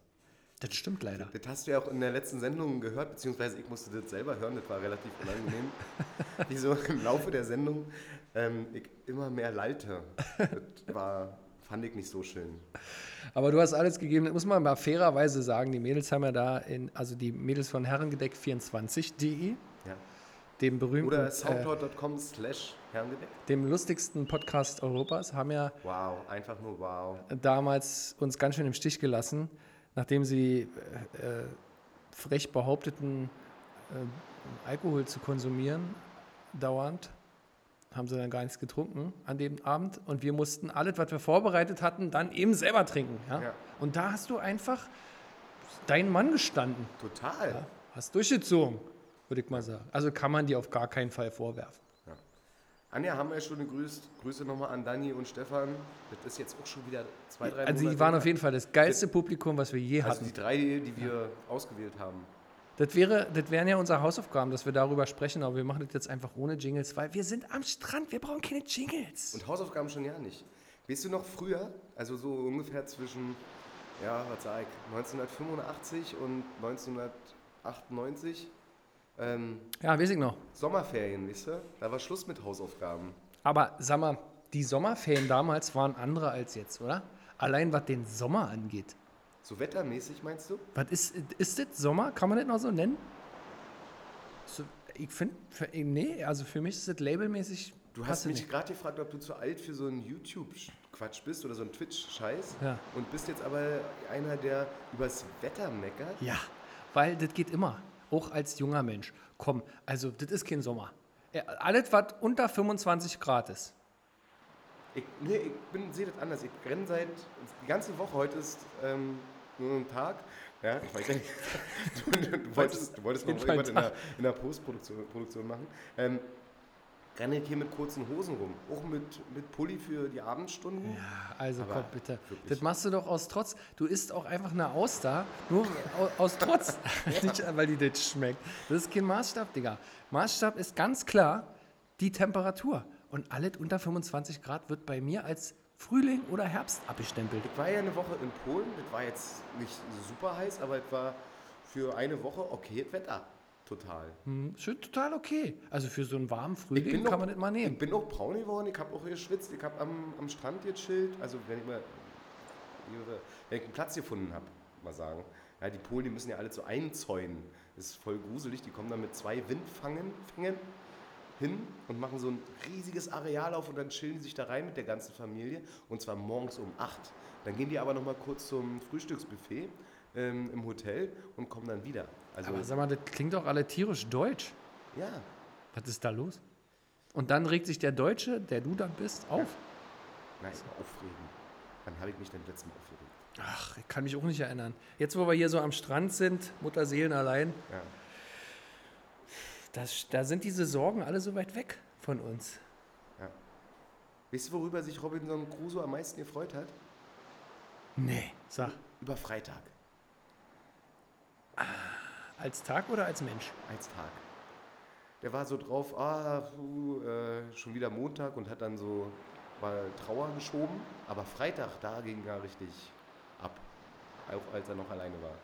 Speaker 1: Das stimmt leider.
Speaker 2: Das hast du ja auch in der letzten Sendung gehört, beziehungsweise ich musste das selber hören, das war relativ unangenehm. Wie so im Laufe der Sendung ähm, ich immer mehr lallte. Das war, fand ich nicht so schön.
Speaker 1: Aber du hast alles gegeben, das muss man mal fairerweise sagen. Die Mädels haben ja da, in, also die Mädels von Herrengedeck24.de,
Speaker 2: Ja.
Speaker 1: dem berühmten,
Speaker 2: Oder
Speaker 1: äh,
Speaker 2: soundcloud.com slash herrengedeckt.
Speaker 1: dem lustigsten Podcast Europas, haben ja
Speaker 2: Wow, einfach nur wow.
Speaker 1: damals uns ganz schön im Stich gelassen, nachdem sie äh, äh, frech behaupteten, äh, Alkohol zu konsumieren, dauernd. Haben sie dann gar nichts getrunken an dem Abend und wir mussten alles, was wir vorbereitet hatten, dann eben selber trinken. Ja?
Speaker 2: Ja.
Speaker 1: Und da hast du einfach deinen Mann gestanden,
Speaker 2: Total.
Speaker 1: ja? hast durchgezogen, würde ich mal sagen. Also kann man dir auf gar keinen Fall vorwerfen.
Speaker 2: Anja haben wir schon gegrüßt. Grüße nochmal an Dani und Stefan. Das ist jetzt auch schon wieder zwei, drei
Speaker 1: Also die
Speaker 2: Monate
Speaker 1: waren
Speaker 2: her.
Speaker 1: auf jeden Fall das geilste Publikum, was wir je
Speaker 2: Also
Speaker 1: hatten.
Speaker 2: die drei, die wir ausgewählt haben.
Speaker 1: Das, wäre, das wären ja unsere Hausaufgaben, dass wir darüber sprechen, aber wir machen das jetzt einfach ohne Jingles, weil wir sind am Strand, wir brauchen keine Jingles.
Speaker 2: Und Hausaufgaben schon ja nicht. Weißt du noch früher, also so ungefähr zwischen, ja, was sag ich, 1985 und 1998, ähm,
Speaker 1: Ja, weiß ich noch.
Speaker 2: Sommerferien, weißt du? Da war Schluss mit Hausaufgaben.
Speaker 1: Aber sag mal, die Sommerferien damals waren andere als jetzt, oder? Allein was den Sommer angeht.
Speaker 2: So wettermäßig meinst du?
Speaker 1: Was ist, ist das Sommer? Kann man das noch so nennen? So, ich finde, nee, also für mich ist das labelmäßig.
Speaker 2: Du hast mich gerade gefragt, ob du zu alt für so einen YouTube-Quatsch bist oder so einen Twitch-Scheiß.
Speaker 1: Ja.
Speaker 2: Und bist jetzt aber einer, der übers Wetter meckert.
Speaker 1: Ja, weil das geht immer. Auch als junger Mensch. Komm, also das ist kein Sommer. Alles, was unter 25 Grad ist.
Speaker 2: Ich, nee, ich bin, sehe das anders. Ich renne seit, die ganze Woche, heute ist ähm, nur ein Tag. Ja, ich weiß ja nicht. Du, du wolltest, du wolltest noch irgendwas in der, in der Postproduktion Produktion machen. Ähm, renne ich hier mit kurzen Hosen rum. Auch mit, mit Pulli für die Abendstunden.
Speaker 1: Ja, also
Speaker 2: Aber
Speaker 1: komm, bitte.
Speaker 2: wirklich.
Speaker 1: Das machst du doch aus Trotz. Du isst auch einfach eine Auster, nur au- aus Trotz. Nicht, weil die das schmeckt. Das ist kein Maßstab, Digga. Maßstab ist ganz klar die Temperatur. Und alles unter 25 Grad wird bei mir als Frühling oder Herbst abgestempelt.
Speaker 2: Ich war ja eine Woche in Polen. Das war jetzt nicht super heiß, aber es war für eine Woche okay Wetter. Total.
Speaker 1: Hm, schön, total okay. Also für so einen warmen
Speaker 2: Ich
Speaker 1: Frühling kann
Speaker 2: noch-
Speaker 1: man das mal
Speaker 2: Ich
Speaker 1: nehmen.
Speaker 2: bin auch braun geworden, ich habe auch geschwitzt, ich habe am, am Strand gechillt. Also wenn ich mal wenn ich einen Platz gefunden habe, mal sagen. Ja, die Polen, die müssen ja alle so einzäunen. Das ist voll gruselig. Die kommen dann mit zwei Windfangen Fängen hin und machen so ein riesiges Areal auf und dann chillen die sich da rein mit der ganzen Familie. Und zwar morgens um 8. Dann gehen die aber noch mal kurz zum Frühstücksbuffet ähm, im Hotel und kommen dann wieder. Also
Speaker 1: Aber sag mal, das klingt doch alle tierisch deutsch.
Speaker 2: ja,
Speaker 1: Was ist da los? Und dann regt sich der Deutsche, der du dann bist, auf.
Speaker 2: nein, aufregen. Wann habe ich mich denn letztes Mal aufgeregt?
Speaker 1: Ach, ich kann mich auch nicht erinnern. Jetzt, wo wir hier so am Strand sind, Mutterseelen allein,
Speaker 2: Ja.
Speaker 1: Das, da sind diese Sorgen alle so weit weg von uns.
Speaker 2: Weißt du, worüber sich Robinson Crusoe am meisten gefreut hat?
Speaker 1: Nee, sag.
Speaker 2: Über Freitag.
Speaker 1: Als Tag oder als Mensch?
Speaker 2: als Tag. Der war so drauf, ah, puh, äh, schon wieder Montag und hat dann so mal Trauer geschoben. Aber Freitag, da ging er richtig ab, auch als er noch alleine war.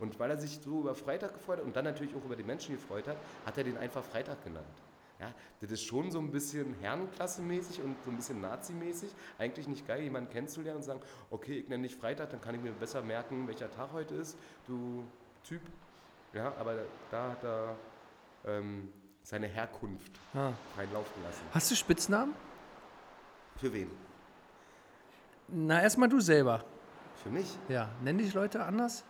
Speaker 2: Und weil er sich so über Freitag gefreut hat und dann natürlich auch über die Menschen gefreut hat, hat er den einfach Freitag genannt. Ja, das ist schon so ein bisschen Herrenklasse-mäßig und so ein bisschen Nazi-mäßig. Eigentlich nicht geil, jemanden kennenzulernen und sagen, okay, ich nenne dich Freitag, dann kann ich mir besser merken, welcher Tag heute ist, du Typ. Ja, aber da hat er ähm, seine Herkunft
Speaker 1: Ah.
Speaker 2: freien Lauf gelassen.
Speaker 1: Hast du Spitznamen?
Speaker 2: Für wen?
Speaker 1: Na, erstmal du selber.
Speaker 2: Für mich?
Speaker 1: Ja, nennen dich Leute anders?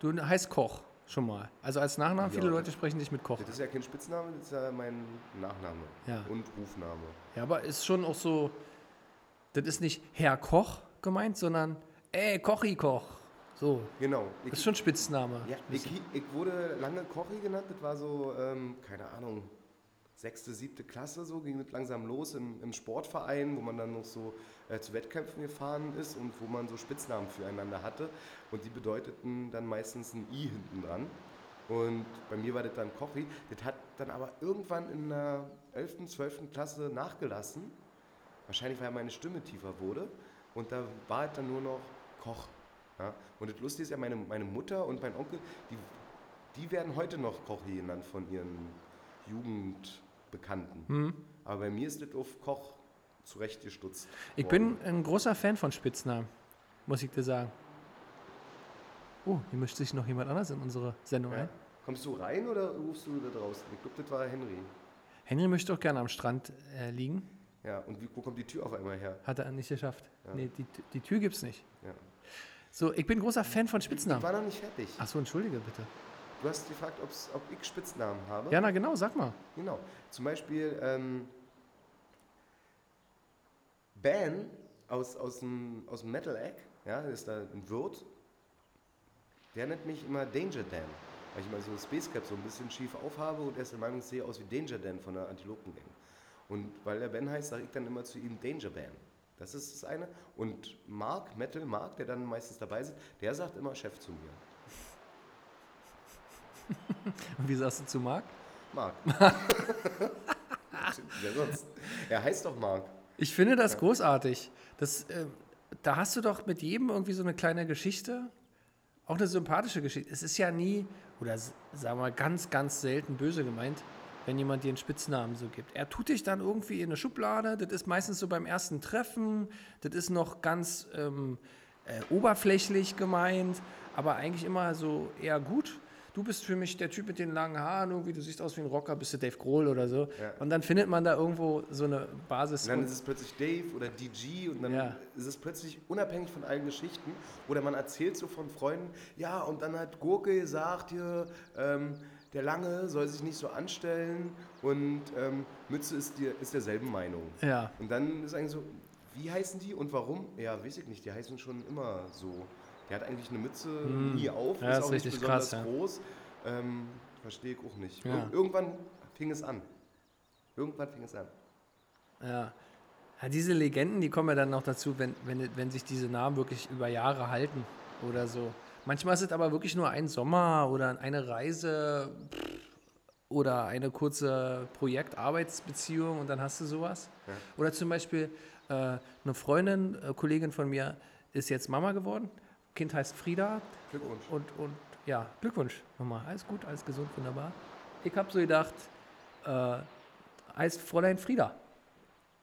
Speaker 1: Du heißt Koch, schon mal. Also als Nachnamen, viele
Speaker 2: Ja.
Speaker 1: Leute sprechen dich mit Koch.
Speaker 2: Das ist ja kein Spitzname, das ist ja mein Nachname
Speaker 1: Ja.
Speaker 2: und Rufname.
Speaker 1: Ja, aber ist schon auch so, das ist nicht Herr Koch gemeint, sondern ey, Kochi Koch. So,
Speaker 2: Genau. Ich,
Speaker 1: das ist schon Spitzname.
Speaker 2: ja, ich, ich wurde lange Kochi genannt, das war so, ähm, keine Ahnung, sechste, siebte Klasse, so ging das langsam los im, im Sportverein, wo man dann noch so äh, zu Wettkämpfen gefahren ist und wo man so Spitznamen füreinander hatte. Und die bedeuteten dann meistens ein I hinten dran. Und bei mir war das dann Kochi. Das hat dann aber irgendwann in der 11., 12. Klasse nachgelassen. Wahrscheinlich, weil meine Stimme tiefer wurde. Und da war es dann nur noch Koch. Ja? Und das Lustige ist ja, meine, meine Mutter und mein Onkel, die, die werden heute noch Kochi genannt von ihren Jugendbekannten. Aber bei mir ist das auf Koch zurechtgestutzt.
Speaker 1: Ich
Speaker 2: worden.
Speaker 1: bin ein großer Fan von Spitznamen, muss ich dir sagen. Oh, hier mischt sich noch jemand anders in unsere Sendung
Speaker 2: Ja.
Speaker 1: ein.
Speaker 2: Kommst du rein oder rufst du da draußen? Ich glaube, das war Henry.
Speaker 1: Henry möchte auch gerne am Strand äh, liegen.
Speaker 2: Ja, und wie, wo kommt die Tür auf einmal her?
Speaker 1: Hat er nicht geschafft.
Speaker 2: Ja.
Speaker 1: Nee, die, die Tür gibt's nicht.
Speaker 2: Ja.
Speaker 1: So, ich bin großer Fan von
Speaker 2: Ich
Speaker 1: Spitznamen.
Speaker 2: war noch nicht fertig.
Speaker 1: Ach so, entschuldige bitte.
Speaker 2: Du hast gefragt, ob ich Spitznamen habe.
Speaker 1: Ja, na genau, sag mal.
Speaker 2: Genau. Zum Beispiel ähm, Ben aus, aus, dem, aus dem Metal Egg, ja, ist da ein Wirt, der nennt mich immer Danger Dan, weil ich immer so Space Cap so ein bisschen schief aufhabe und er ist der Meinung, ich sehe aus wie Danger Dan von der Antilopengang. Und weil der Ben heißt, sage ich dann immer zu ihm Danger Ben. Das ist das eine. Und Mark, Metal Mark, der dann meistens dabei sitzt, der sagt immer Chef zu mir.
Speaker 1: Und wie sagst du zu Marc?
Speaker 2: Mark. Wer sonst? Er heißt doch Mark.
Speaker 1: Ich finde das großartig. Das, äh, da hast du doch mit jedem irgendwie so eine kleine Geschichte, auch eine sympathische Geschichte. Es ist ja nie, oder sagen wir mal ganz, ganz selten böse gemeint, wenn jemand dir einen Spitznamen so gibt. Er tut dich dann irgendwie in eine Schublade, das ist meistens so beim ersten Treffen, das ist noch ganz ähm, äh, oberflächlich gemeint, aber eigentlich immer so eher gut. Du bist für mich der Typ mit den langen Haaren, irgendwie, du siehst aus wie ein Rocker, bist du Dave Grohl oder so.
Speaker 2: Ja.
Speaker 1: Und dann findet man da irgendwo so eine Basis.
Speaker 2: Und dann ist es plötzlich Dave oder DG und dann
Speaker 1: Ja.
Speaker 2: ist es plötzlich unabhängig von allen Geschichten. Oder man erzählt so von Freunden, ja, und dann hat Gurke gesagt, hier, ähm, der Lange soll sich nicht so anstellen und ähm, Mütze ist, dir, ist derselben Meinung.
Speaker 1: ja.
Speaker 2: Und dann ist eigentlich so, wie heißen die und warum? Ja, weiß ich nicht, die heißen schon immer so. Der hat eigentlich eine Mütze nie auf,
Speaker 1: Hm. Ja,
Speaker 2: ist
Speaker 1: ist
Speaker 2: auch nicht
Speaker 1: richtig
Speaker 2: besonders
Speaker 1: krass, ja.
Speaker 2: groß. Ähm, Verstehe ich auch nicht.
Speaker 1: Ja.
Speaker 2: Ir irgendwann fing es an. Irgendwann fing es an.
Speaker 1: Ja. ja. Diese Legenden, die kommen ja dann noch dazu, wenn, wenn, wenn sich diese Namen wirklich über Jahre halten oder so. Manchmal ist es aber wirklich nur ein Sommer oder eine Reise oder eine kurze Projektarbeitsbeziehung und dann hast du sowas.
Speaker 2: Ja.
Speaker 1: Oder zum Beispiel äh, eine Freundin, äh, Kollegin von mir ist jetzt Mama geworden. Kind heißt Frieda
Speaker 2: Glückwunsch.
Speaker 1: und, und ja, Glückwunsch nochmal. Alles gut, alles gesund, wunderbar. Ich habe so gedacht, äh, heißt Fräulein Frieda.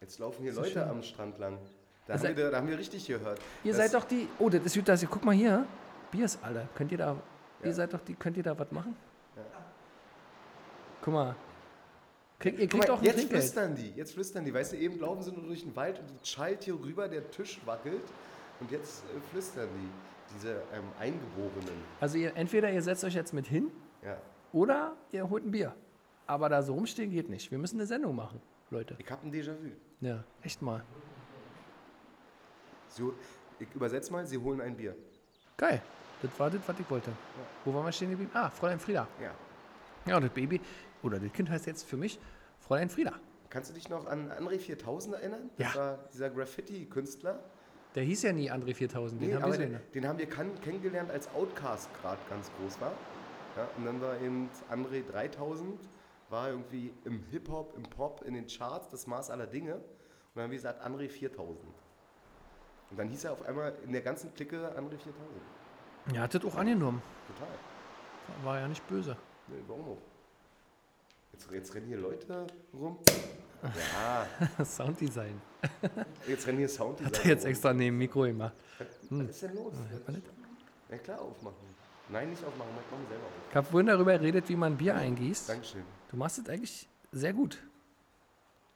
Speaker 2: Jetzt laufen hier Leute
Speaker 1: schön.
Speaker 2: am Strand lang. Da,
Speaker 1: Das
Speaker 2: haben wir, da haben wir richtig gehört.
Speaker 1: Ihr
Speaker 2: Das-
Speaker 1: seid doch die. Oh, das ist gut, dass ihr. Guck mal hier. Bier ist alle. Könnt ihr da.
Speaker 2: Ja.
Speaker 1: Ihr seid doch die. Könnt ihr da was machen?
Speaker 2: Ja.
Speaker 1: Guck mal. Krieg, ihr kriegt
Speaker 2: mal,
Speaker 1: auch ein
Speaker 2: jetzt
Speaker 1: Trinkgeld.
Speaker 2: flüstern die, jetzt flüstern die. Weißt du, eben laufen sie nur durch den Wald und schallt hier rüber, der Tisch wackelt und jetzt äh, flüstern die, diese ähm, Eingeborenen.
Speaker 1: Also ihr, entweder ihr setzt euch jetzt mit hin
Speaker 2: Ja.
Speaker 1: oder ihr holt ein Bier. Aber da so rumstehen geht nicht. Wir müssen eine Sendung machen, Leute.
Speaker 2: Ich habe ein Déjà-vu.
Speaker 1: Ja, echt mal.
Speaker 2: Sie, ich übersetze mal, sie holen ein Bier.
Speaker 1: Geil. Das war das, was ich wollte. Wo waren wir stehen geblieben? Ah, Fräulein Frieda.
Speaker 2: Ja.
Speaker 1: Ja, und das Baby, oder das Kind heißt jetzt für mich Fräulein Frieda.
Speaker 2: Kannst du dich noch an André 4000 erinnern?
Speaker 1: Ja.
Speaker 2: Das war dieser Graffiti-Künstler.
Speaker 1: Der hieß ja nie André 4000. Den
Speaker 2: Nee,
Speaker 1: haben wir
Speaker 2: den, den haben wir kennengelernt, als Outcast gerade ganz groß war. Ja, und dann war eben André 3000, war irgendwie im Hip-Hop, im Pop, in den Charts, das Maß aller Dinge. Und dann haben wir gesagt, André 4000. Und dann hieß er auf einmal in der ganzen Clique André 4000.
Speaker 1: Ja, hat das auch angenommen.
Speaker 2: Total.
Speaker 1: War ja nicht böse.
Speaker 2: Nee, warum auch? Jetzt, jetzt rennen hier Leute rum. Ja,
Speaker 1: Sounddesign.
Speaker 2: jetzt rennen hier Sounddesigner
Speaker 1: Hat er jetzt
Speaker 2: rum.
Speaker 1: extra neben dem Mikro gemacht.
Speaker 2: Was ist denn los? Ja klar, aufmachen. Nein, nicht aufmachen, mach mach selber auf.
Speaker 1: Ich habe vorhin darüber geredet, wie man Bier eingießt.
Speaker 2: Dankeschön.
Speaker 1: Du machst es eigentlich sehr gut.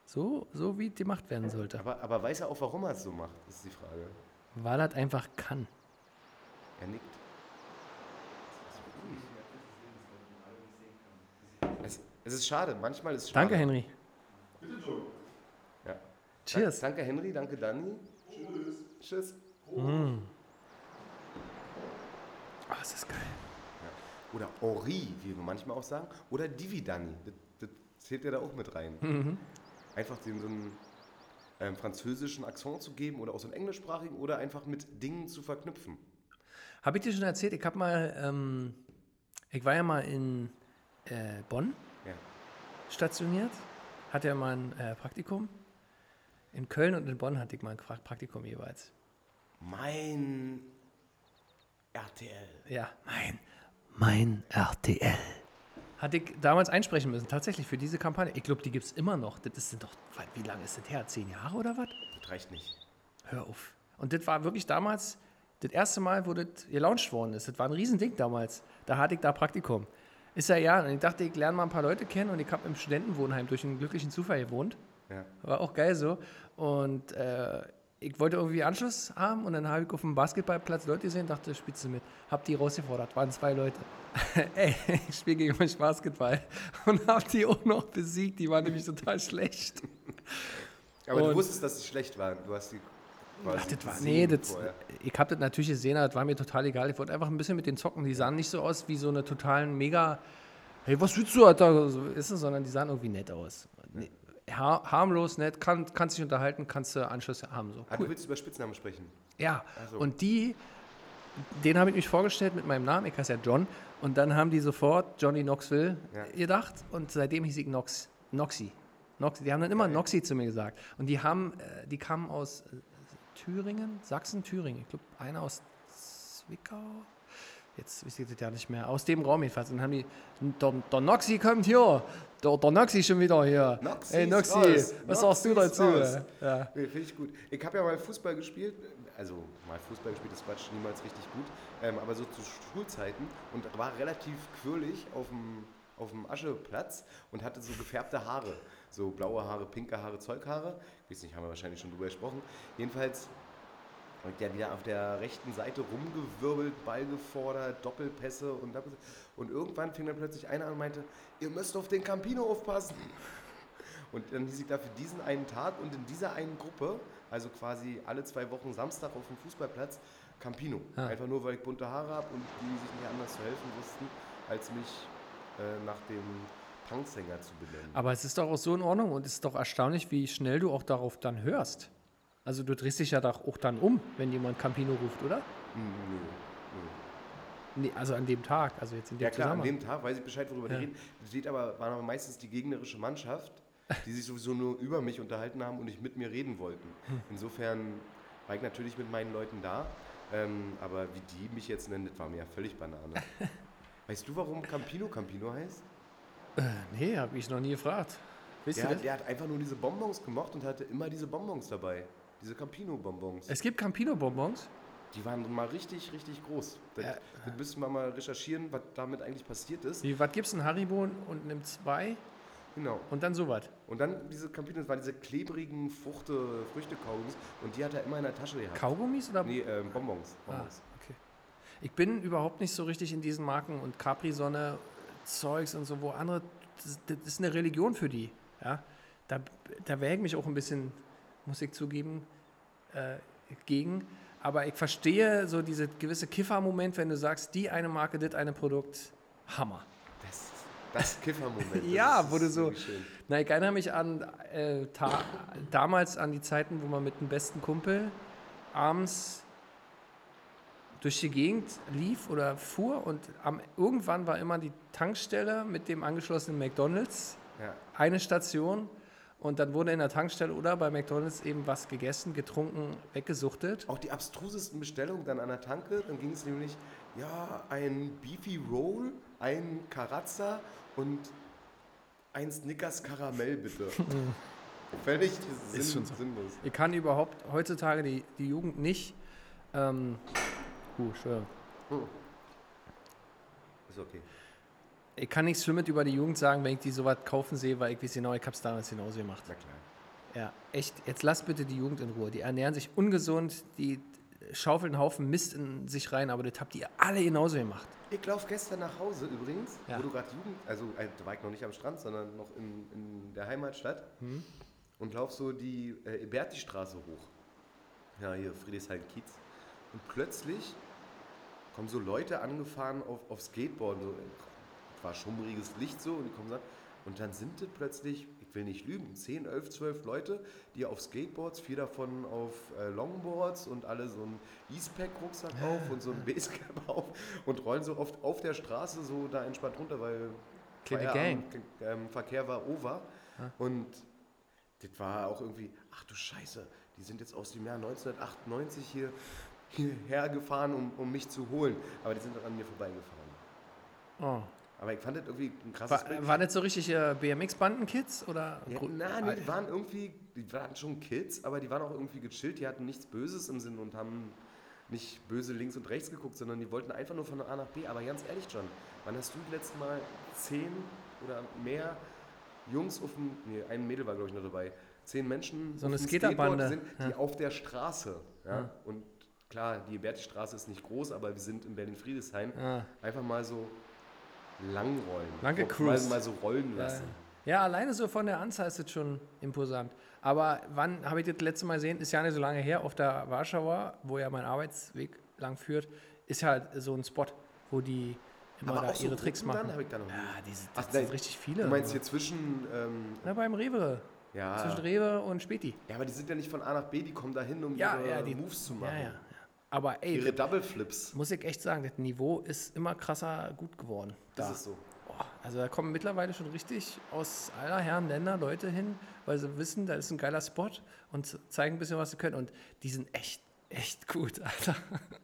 Speaker 1: So, so wie es gemacht werden sollte.
Speaker 2: Aber, aber weiß er auch, warum er es so macht, ist die Frage.
Speaker 1: Weil er es einfach kann.
Speaker 2: Er nickt. Es, es ist schade, manchmal ist es schade.
Speaker 1: Danke, Henry.
Speaker 2: Ja.
Speaker 1: Cheers.
Speaker 2: Dank- Danke, Henry, danke, Dani. Tschüss. Tschüss.
Speaker 1: Ah, das ist geil.
Speaker 2: Oder Henri, wie wir manchmal auch sagen. Oder Dividani. Das, das zählt ja da auch mit rein.
Speaker 1: Mhm.
Speaker 2: Einfach den so einen ähm, französischen Akzent zu geben oder auch so einen englischsprachigen oder einfach mit Dingen zu verknüpfen.
Speaker 1: Habe ich dir schon erzählt, ich habe mal, ähm, ich war ja mal in äh, Bonn
Speaker 2: Ja.
Speaker 1: stationiert, hatte ja mal ein äh, Praktikum. In Köln und in Bonn hatte ich mal ein Pra- Praktikum jeweils.
Speaker 2: Mein RTL.
Speaker 1: Ja, mein, mein RTL. Hatte ich damals einsprechen müssen, tatsächlich für diese Kampagne. Ich glaube, die gibt es immer noch. Das ist doch, wie lange ist das her? Zehn Jahre oder was?
Speaker 2: Das reicht nicht.
Speaker 1: Hör auf. Und das war wirklich damals das erste Mal, wo das gelauncht worden ist. Das war ein Riesending damals. Da hatte ich da Praktikum. Ist ja ja. Und ich dachte, ich lerne mal ein paar Leute kennen und ich habe im Studentenwohnheim durch einen glücklichen Zufall gewohnt.
Speaker 2: Ja.
Speaker 1: War auch geil so. Und äh, ich wollte irgendwie Anschluss haben und dann habe ich auf dem Basketballplatz Leute gesehen, dachte, spielst du mit. Hab die rausgefordert, waren zwei Leute. Ey, ich spiele gegen euch Basketball und hab die auch noch besiegt. Die waren nämlich total schlecht.
Speaker 2: Aber du
Speaker 1: Und-
Speaker 2: wusstest, dass es schlecht war. Du hast die
Speaker 1: Ach, das war, nee, das, ich habe das natürlich gesehen, aber das war mir total egal. Ich wollte einfach ein bisschen mit den zocken. Die sahen nicht so aus wie so eine totalen mega, hey, was willst du, Alter? So ist es, sondern die sahen irgendwie nett aus. Har harmlos, nett, kann, kannst dich unterhalten, kannst du Anschluss haben. So.
Speaker 2: Ah, du willst über Spitznamen sprechen.
Speaker 1: Ja,
Speaker 2: Ach so.
Speaker 1: und die, den habe ich mich vorgestellt mit meinem Namen, ich heiße ja John, und dann haben die sofort Johnny Knoxville
Speaker 2: Ja.
Speaker 1: gedacht und seitdem hieß ich Nox, Noxy. Noxy. Die haben dann immer Noxy zu mir gesagt. Und die haben, äh, die kamen aus äh, Thüringen, Sachsen, Thüringen. Ich glaube, einer aus Zwickau. Jetzt wisst ihr das ja nicht mehr. Aus dem Raum jedenfalls. Und dann haben die, der, der Noxy kommt hier. Der, der Noxy ist schon wieder hier.
Speaker 2: Noxy
Speaker 1: Hey
Speaker 2: raus.
Speaker 1: was
Speaker 2: Noxy
Speaker 1: sagst du dazu? Ja.
Speaker 2: Nee, finde ich gut. Ich habe ja mal Fußball gespielt, also mal Fußball gespielt, das Quatsch, niemals richtig gut, ähm, aber so zu Schulzeiten und war relativ quirlig auf dem, auf dem Ascheplatz und hatte so gefärbte Haare. So blaue Haare, pinke Haare, Zeughaare. Ich weiß nicht, haben wir wahrscheinlich schon drüber gesprochen. Jedenfalls und der wieder auf der rechten Seite rumgewirbelt, Ball gefordert, Doppelpässe und, und irgendwann fing dann plötzlich einer an und meinte, ihr müsst auf den Campino aufpassen. Und dann hieß ich da für diesen einen Tag und in dieser einen Gruppe, also quasi alle zwei Wochen Samstag auf dem Fußballplatz, Campino.
Speaker 1: Ah.
Speaker 2: Einfach nur, weil ich bunte Haare habe und die sich nicht anders zu helfen wussten, als mich äh, nach dem Punksänger zu benennen.
Speaker 1: Aber es ist doch auch so in Ordnung und es ist doch erstaunlich, wie schnell du auch darauf dann hörst. Also du drehst dich ja doch auch dann um, wenn jemand Campino ruft, oder?
Speaker 2: Hm, nö, nö.
Speaker 1: Nee, also an dem Tag, also jetzt in dem
Speaker 2: Ja klar, an dem Tag weiß ich Bescheid, worüber
Speaker 1: Ja.
Speaker 2: die reden. Steht aber, waren aber meistens die gegnerische Mannschaft, die sich sowieso nur über mich unterhalten haben und nicht mit mir reden wollten.
Speaker 1: Hm.
Speaker 2: Insofern war ich natürlich mit meinen Leuten da, ähm, aber wie die mich jetzt nennen, das war mir ja völlig Banane. weißt du, warum Campino Campino heißt?
Speaker 1: Äh, nee, habe ich noch nie gefragt. Wisst
Speaker 2: Der, hat- der hat einfach nur diese Bonbons gemocht und hatte immer diese Bonbons dabei. Diese Campino-Bonbons.
Speaker 1: Es gibt Campino-Bonbons.
Speaker 2: Die waren mal richtig, richtig groß. Das,
Speaker 1: Ja.
Speaker 2: das müssen wir mal recherchieren, was damit eigentlich passiert ist.
Speaker 1: Wie, was gibt's? Ein Haribo und einem zwei
Speaker 2: Genau.
Speaker 1: und dann sowas.
Speaker 2: Und dann diese Campinos waren diese klebrigen Fruchte, Früchtekaugummis und die hat er immer in der Tasche gehabt.
Speaker 1: Kaugummis oder?
Speaker 2: Nee, ähm, Bonbons.
Speaker 1: Ah,
Speaker 2: Bonbons.
Speaker 1: okay. Ich bin überhaupt nicht so richtig in diesen Marken und Capri-Sonne, Zeugs und so, wo andere, das, das ist eine Religion für die. Ja? Da, da wäge ich mich auch ein bisschen, muss ich zugeben, äh, gegen. Aber ich verstehe so diese gewisse Kiffer-Moment, wenn du sagst, die eine Marke, das eine Produkt, Hammer.
Speaker 2: Das, das Kiffermoment.
Speaker 1: Ja, wo du so-. Na, ich erinnere mich an äh, damals an die Zeiten, wo man mit dem besten Kumpel abends durch die Gegend lief oder fuhr und am, irgendwann war immer die Tankstelle mit dem angeschlossenen McDonalds
Speaker 2: Ja.
Speaker 1: eine Station und dann wurde in der Tankstelle oder bei McDonalds eben was gegessen, getrunken, weggesuchtet.
Speaker 2: Auch die abstrusesten Bestellungen dann an der Tanke, dann ging es nämlich, ja, ein Beefy Roll, ein Karazza und ein Snickers Karamell bitte. Völlig sinn,
Speaker 1: Ist schon so.
Speaker 2: sinnlos.
Speaker 1: Ich kann überhaupt heutzutage die, die Jugend nicht. Ähm, uh, schön.
Speaker 2: Ist okay.
Speaker 1: Ich kann nichts Schlimmes über die Jugend sagen, wenn ich die sowas kaufen sehe, weil ich weiß genau, ich habe es damals genauso gemacht.
Speaker 2: Na klar.
Speaker 1: Ja, echt. Jetzt lass bitte die Jugend in Ruhe. Die ernähren sich ungesund, die schaufeln einen Haufen Mist in sich rein, aber das habt ihr alle genauso gemacht.
Speaker 2: Ich laufe gestern nach Hause übrigens,
Speaker 1: Ja.
Speaker 2: wo du gerade Jugend, also äh, da war ich noch nicht am Strand, sondern noch in, in der Heimatstadt
Speaker 1: Hm.
Speaker 2: und laufe so die äh, Eberti-Straße hoch. Ja, hier Friedrichshain-Kiez. Und plötzlich kommen so Leute angefahren auf, auf Skateboarden. So, war schummriges Licht so und die kommen an. Und dann sind das plötzlich, ich will nicht lügen, 10, 11, 12 Leute, die auf Skateboards, vier davon auf äh, Longboards und alle so einen Eastpack-Rucksack auf und so ein Basecap auf und rollen so oft auf der Straße so da entspannt runter, weil
Speaker 1: Kleine
Speaker 2: Feierabend, ähm, Verkehr war over. Und das war auch irgendwie, ach du Scheiße, die sind jetzt aus dem Jahr 1998 hier, hierher gefahren, um, um mich zu holen. Aber die sind dann an mir vorbeigefahren.
Speaker 1: Oh.
Speaker 2: Aber ich fand das irgendwie ein krasses
Speaker 1: War, war das so richtig äh, BMX-Banden-Kids? Oder?
Speaker 2: Ja, na, nee, die waren irgendwie, die waren schon Kids, aber die waren auch irgendwie gechillt, die hatten nichts Böses im Sinn und haben nicht böse links und rechts geguckt, sondern die wollten einfach nur von A nach B. Aber ganz ehrlich, John, wann hast du das letzte Mal zehn oder mehr Jungs auf dem, nee, ein Mädel war glaube ich noch dabei, zehn Menschen
Speaker 1: So eine Skaterbande,
Speaker 2: sind, die
Speaker 1: ja.
Speaker 2: auf der Straße, ja, und klar, die Berti-Straße ist nicht groß, aber wir sind in Berlin-Friedrichshain,
Speaker 1: Ah.
Speaker 2: einfach mal so langrollen.
Speaker 1: Lang
Speaker 2: mal,
Speaker 1: gecruised.
Speaker 2: mal so rollen lassen.
Speaker 1: Ja, alleine so von der Anzahl ist es schon imposant. Aber wann habe ich das letzte Mal gesehen? Ist ja nicht so lange her, auf der Warschauer, wo ja mein Arbeitsweg lang führt, ist ja so ein Spot, wo die immer
Speaker 2: Aber
Speaker 1: da
Speaker 2: auch so
Speaker 1: ihre Tricks machen.
Speaker 2: dann ich da noch
Speaker 1: ja, diese,
Speaker 2: Ach,
Speaker 1: das sind
Speaker 2: nein,
Speaker 1: richtig viele.
Speaker 2: Du meinst hier zwischen, ähm,
Speaker 1: Na, beim Rewe.
Speaker 2: ja,
Speaker 1: Zwischen Rewe und Späti.
Speaker 2: ja, aber die sind ja nicht von A nach B, die kommen da hin, um
Speaker 1: Ja,
Speaker 2: ihre
Speaker 1: ja, die
Speaker 2: Moves zu machen.
Speaker 1: Ja, ja. Aber ey,
Speaker 2: Ihre Double Flips.
Speaker 1: muss ich echt sagen, das Niveau ist immer krasser gut geworden.
Speaker 2: Das
Speaker 1: Da.
Speaker 2: ist so.
Speaker 1: Boah, also da kommen mittlerweile schon richtig aus aller Herren Länder Leute hin, weil sie wissen, da ist ein geiler Spot und zeigen ein bisschen, was sie können. Und die sind echt, echt gut, Alter.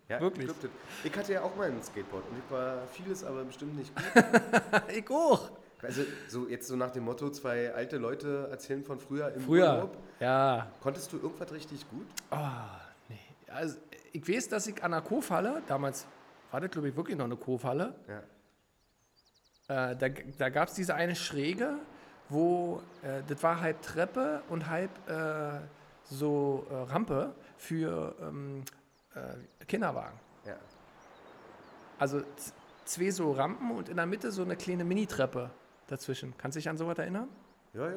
Speaker 2: Ja,
Speaker 1: Wirklich.
Speaker 2: Ich, das- ich hatte ja auch mal ein Skateboard und ich war vieles, aber bestimmt nicht gut.
Speaker 1: ich auch.
Speaker 2: Also so jetzt so nach dem Motto, zwei alte Leute erzählen von früher im
Speaker 1: Früher.
Speaker 2: Urlaub.
Speaker 1: Ja.
Speaker 2: Konntest du irgendwas richtig gut?
Speaker 1: Oh, nee. Also, ich weiß, dass ich an der Kurfalle, damals war das, glaube ich, wirklich noch eine Kurfalle,
Speaker 2: Ja.
Speaker 1: Äh, da da gab es diese eine Schräge, wo äh, das war halb Treppe und halb äh, so äh, Rampe für ähm, äh, Kinderwagen.
Speaker 2: Ja.
Speaker 1: Also zwei so Rampen und in der Mitte so eine kleine Mini-Treppe dazwischen. Kannst du dich an sowas erinnern?
Speaker 2: Ja, ja.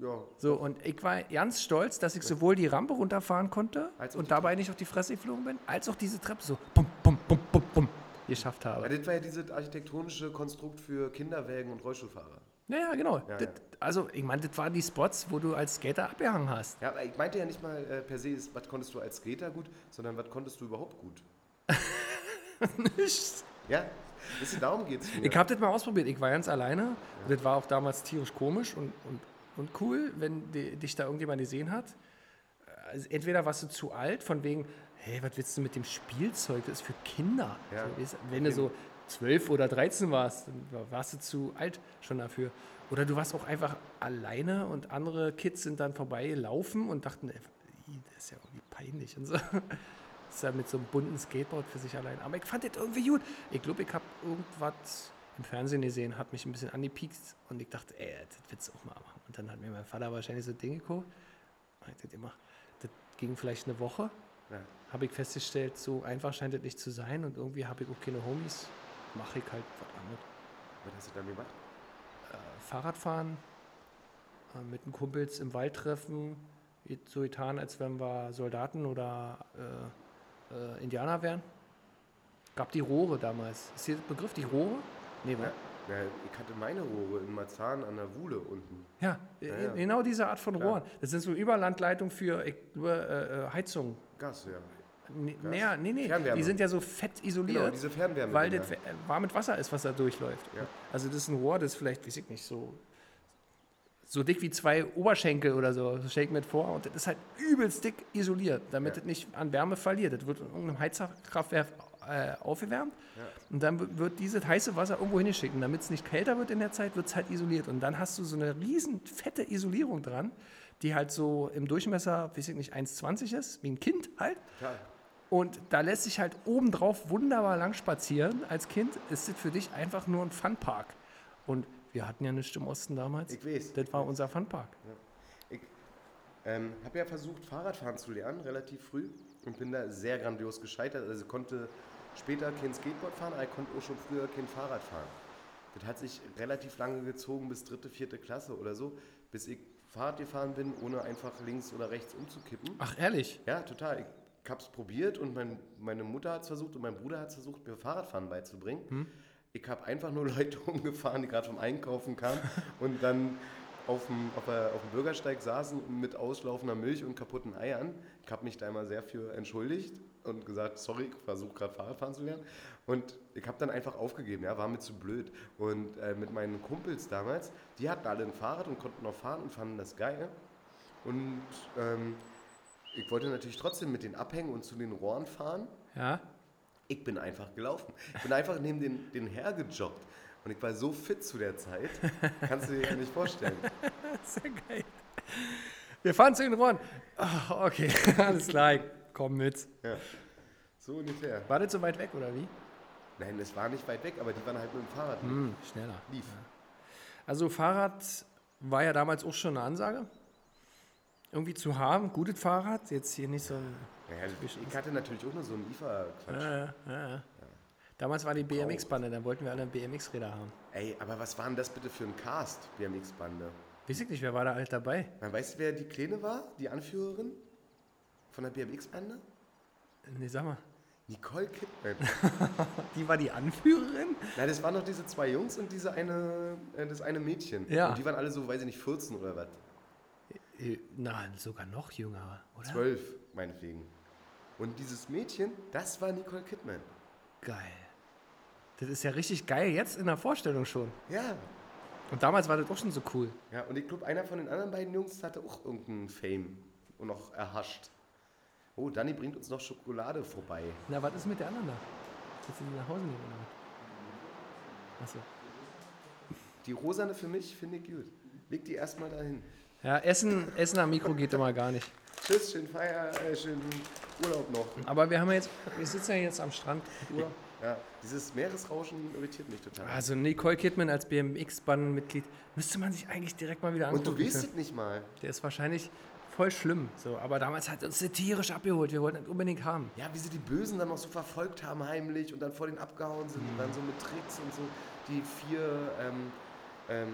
Speaker 2: Ja.
Speaker 1: So, und ich war ganz stolz, dass ich sowohl die Rampe runterfahren konnte und dabei nicht auf die Fresse geflogen bin, als auch diese Treppe so bum, bum, bum, bum, bum geschafft
Speaker 2: Ja,
Speaker 1: habe.
Speaker 2: das war ja dieses architektonische Konstrukt für Kinderwägen und Rollstuhlfahrer.
Speaker 1: Ja, ja, genau.
Speaker 2: Ja,
Speaker 1: das, Also, ich meine, das waren die Spots, wo du als Skater abgehangen hast.
Speaker 2: Ja, aber ich meinte ja nicht mal äh, per se, was konntest du als Skater gut, sondern was konntest du überhaupt gut.
Speaker 1: Nichts.
Speaker 2: Ja, bisschen darum geht's mir.
Speaker 1: Ich habe das mal ausprobiert. Ich war ganz alleine. Und das war auch damals tierisch komisch und, und, und cool, wenn die, dich da irgendjemand gesehen hat. Also entweder warst du zu alt, von wegen, hey, was willst du mit dem Spielzeug? Das ist für Kinder.
Speaker 2: Ja.
Speaker 1: So, weißt du, wenn du so 12 oder 13 warst, dann war- warst du zu alt schon dafür. Oder du warst auch einfach alleine und andere Kids sind dann vorbeigelaufen und dachten, ey, das ist ja irgendwie peinlich und so. Das ist ja mit so einem bunten Skateboard für sich allein. Aber ich fand das irgendwie gut. Ich glaube, ich habe irgendwas im Fernsehen gesehen, hat mich ein bisschen angepiekt und ich dachte, ey, das willst du auch mal machen. Und dann hat mir mein Vater wahrscheinlich so ein Ding gekauft. Und ich immer, das ging vielleicht eine Woche.
Speaker 2: Ja.
Speaker 1: Habe ich festgestellt, so einfach scheint das nicht zu sein und irgendwie habe ich auch keine Homies. Mache ich halt was anderes.
Speaker 2: Was hast du da gemacht?
Speaker 1: Äh, Fahrradfahren, äh, mit den Kumpels im Wald treffen, so getan, als wenn wir Soldaten oder äh, äh, Indianer wären. Gab die Rohre damals. Ist hier der Begriff, die Rohre? Nee,
Speaker 2: Ja, ja, ich hatte meine Rohre in Marzahn an der Wuhle unten.
Speaker 1: Ja,
Speaker 2: Ja, ja.
Speaker 1: genau diese Art von
Speaker 2: Klar.
Speaker 1: Rohren. Das sind so Überlandleitungen für äh, äh, Heizung.
Speaker 2: Gas, ja.
Speaker 1: Nee, naja, nee, nee.
Speaker 2: Fernwärme.
Speaker 1: Die sind ja so fett isoliert.
Speaker 2: Genau, diese Fernwärme.
Speaker 1: weil das äh, warmes Wasser ist, was da durchläuft.
Speaker 2: Ja.
Speaker 1: Also das ist ein Rohr, das ist vielleicht, weiß ich nicht, so, so dick wie zwei Oberschenkel oder so. Das stell ich mir vor. Und das ist halt übelst dick isoliert, damit
Speaker 2: Ja.
Speaker 1: es nicht an Wärme verliert. Das wird in irgendeinem Heizkraftwerk äh, aufgewärmt
Speaker 2: Ja.
Speaker 1: und dann wird dieses heiße Wasser irgendwo hingeschickt. Und damit es nicht kälter wird in der Zeit, wird es halt isoliert. Und dann hast du so eine riesen fette Isolierung dran, die halt so im Durchmesser, weiß ich nicht, 1,20 ist, wie ein Kind halt.
Speaker 2: Total.
Speaker 1: Und da lässt sich halt obendrauf wunderbar lang spazieren. Als Kind ist das für dich einfach nur ein Funpark. Und wir hatten ja nichts im Osten damals.
Speaker 2: Ich weiß.
Speaker 1: Das war unser Funpark.
Speaker 2: Ich ähm, habe ja versucht, Fahrradfahren zu lernen, relativ früh. Und bin da sehr grandios gescheitert. Also konnte später kein Skateboard fahren, aber ich konnte auch schon früher kein Fahrrad fahren. Das hat sich relativ lange gezogen, bis dritte, vierte Klasse oder so, bis ich Fahrrad gefahren bin, ohne einfach links oder rechts umzukippen.
Speaker 1: Ach, ehrlich?
Speaker 2: Ja, total. Ich habe es probiert und mein, meine Mutter hat es versucht und mein Bruder hat es versucht, mir Fahrradfahren beizubringen. Ich habe einfach nur Leute umgefahren, die gerade vom Einkaufen kamen und dann auf dem, auf, auf dem Bürgersteig saßen mit auslaufender Milch und kaputten Eiern. Ich habe mich da immer sehr für entschuldigt und gesagt, sorry, ich versuche gerade Fahrradfahren zu lernen. Und ich habe dann einfach aufgegeben, ja, war mir zu blöd. Und äh, mit meinen Kumpels damals, die hatten alle ein Fahrrad und konnten auch fahren und fanden das geil. Und ähm, ich wollte natürlich trotzdem mit denen abhängen und zu den Rohren fahren.
Speaker 1: Ja.
Speaker 2: Ich bin einfach gelaufen. Ich bin einfach neben den, den hergejoggt. Und ich war so fit zu der Zeit, kannst du dir ja nicht vorstellen.
Speaker 1: Sehr geil. Wir fahren zu den Rohren. Ah, okay, alles klar. Komm mit.
Speaker 2: Ja. So ungefähr.
Speaker 1: War das so weit weg, oder wie?
Speaker 2: Nein, es war nicht weit weg, aber die waren halt mit dem Fahrrad
Speaker 1: Hm, schneller.
Speaker 2: lief.
Speaker 1: Also Fahrrad war ja damals auch schon eine Ansage. Irgendwie zu haben, gutes Fahrrad, jetzt hier nicht so ein...
Speaker 2: Naja, ich hatte natürlich auch nur so einen IFA-Quatsch.
Speaker 1: Ja, ja, ja, ja. Damals war die BMX-Bande, dann wollten wir alle BMX-Räder haben.
Speaker 2: Ey, aber was war denn das bitte für ein Cast, BMX-Bande?
Speaker 1: Weiß ich nicht, wer war da alt dabei?
Speaker 2: Man weiß, wer die Kleine war, die Anführerin von der BMX-Bande?
Speaker 1: Nee, sag mal.
Speaker 2: Nicole Kidman.
Speaker 1: Die war die Anführerin?
Speaker 2: Na, das waren doch diese zwei Jungs und diese eine, äh, das eine Mädchen.
Speaker 1: Ja.
Speaker 2: Und die waren alle so, weiß ich nicht, 14 oder was.
Speaker 1: Äh, Nein, sogar noch jünger, oder?
Speaker 2: 12, meinetwegen. Und dieses Mädchen, das war Nicole Kidman.
Speaker 1: Geil. Das ist ja richtig geil, jetzt in der Vorstellung schon.
Speaker 2: Ja.
Speaker 1: Und damals war das auch schon so cool.
Speaker 2: Ja, und ich glaube, einer von den anderen beiden Jungs hatte auch irgendeinen Fame und noch erhascht. Oh, Danny bringt uns noch Schokolade vorbei.
Speaker 1: Na, was ist mit der anderen da? Willst du die nach Hause nehmen, oder was? Achso.
Speaker 2: Die rosane für mich finde ich gut. Leg die erstmal dahin.
Speaker 1: Ja, Essen, Essen am Mikro geht immer gar nicht.
Speaker 2: Tschüss, schönen Feier, äh, schönen Urlaub noch.
Speaker 1: Aber wir haben ja jetzt, wir sitzen ja jetzt am Strand. Urlaub.
Speaker 2: Ja, dieses Meeresrauschen irritiert mich total.
Speaker 1: Also Nicole Kidman als BMX-Bandmitglied müsste man sich eigentlich direkt mal wieder
Speaker 2: und
Speaker 1: angucken.
Speaker 2: du weißt es nicht mal.
Speaker 1: Der ist wahrscheinlich voll schlimm. So, aber damals hat uns der tierisch abgeholt. Wir wollten das unbedingt haben.
Speaker 2: Ja, wie sie die Bösen dann noch so verfolgt haben heimlich und dann vor denen abgehauen sind und dann so mit Tricks und so die vier ähm, ähm,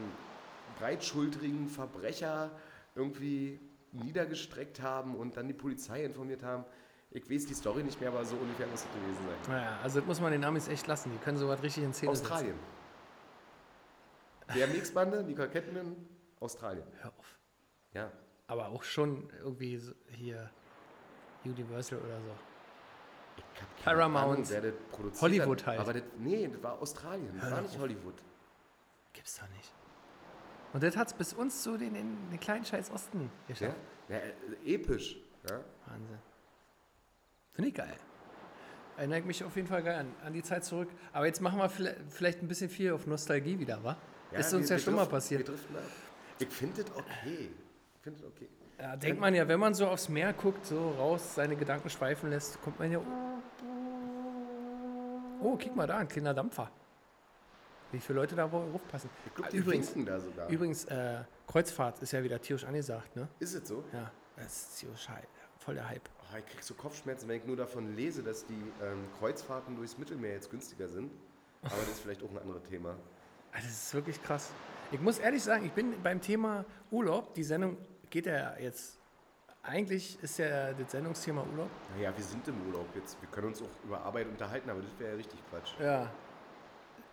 Speaker 2: breitschultrigen Verbrecher irgendwie niedergestreckt haben und dann die Polizei informiert haben. Ich weiß die Story nicht mehr, aber so ungefähr muss es gewesen sein.
Speaker 1: Naja, also das muss man den Amis echt lassen. Die können sowas richtig in Szene
Speaker 2: Australien. Der Mixbande, Nicole Kidman, Australien.
Speaker 1: setzen. Hör auf.
Speaker 2: Ja.
Speaker 1: Aber auch schon irgendwie hier Universal oder so. Paramount.
Speaker 2: Ahnung,
Speaker 1: Hollywood
Speaker 2: hat.
Speaker 1: halt.
Speaker 2: Aber das, nee, das war Australien, das
Speaker 1: Hör
Speaker 2: war nicht
Speaker 1: auf.
Speaker 2: Hollywood.
Speaker 1: Gibt's doch nicht. Und das hat's bis uns zu den, in den kleinen Scheiß Osten
Speaker 2: Ja?
Speaker 1: geschafft.
Speaker 2: Ja, äh, episch. Ja?
Speaker 1: Wahnsinn. Finde ich geil. Erinnert mich auf jeden Fall geil an, an die Zeit zurück. Aber jetzt machen wir vielleicht, vielleicht ein bisschen viel auf Nostalgie wieder, wa? ist uns
Speaker 2: wir-
Speaker 1: ja
Speaker 2: wir
Speaker 1: schon mal
Speaker 2: driften-
Speaker 1: passiert.
Speaker 2: Driften ab. Ich finde das okay. Finde okay.
Speaker 1: Ja, denkt man ja, wenn man so aufs Meer guckt, so raus, seine Gedanken schweifen lässt, kommt man ja. Oh, guck mal da, ein kleiner Dampfer. Wie viele Leute da wohl aufpassen.
Speaker 2: Ich glaube, die
Speaker 1: übrigens,
Speaker 2: da sogar.
Speaker 1: übrigens äh, Kreuzfahrt ist ja wieder tierisch angesagt, ne?
Speaker 2: Ist es so?
Speaker 1: Ja, das ist tierisch Hype. Voll der Hype.
Speaker 2: Oh, ich krieg so Kopfschmerzen, wenn ich nur davon lese, dass die ähm, Kreuzfahrten durchs Mittelmeer jetzt günstiger sind. Aber das ist vielleicht auch ein anderes Thema.
Speaker 1: Ah, Das ist wirklich krass. Ich muss ehrlich sagen, ich bin beim Thema Urlaub, die Sendung geht ja jetzt, eigentlich ist ja das Sendungsthema Urlaub.
Speaker 2: Naja, wir sind im Urlaub jetzt. Wir können uns auch über Arbeit unterhalten, aber das wäre ja richtig Quatsch.
Speaker 1: Ja.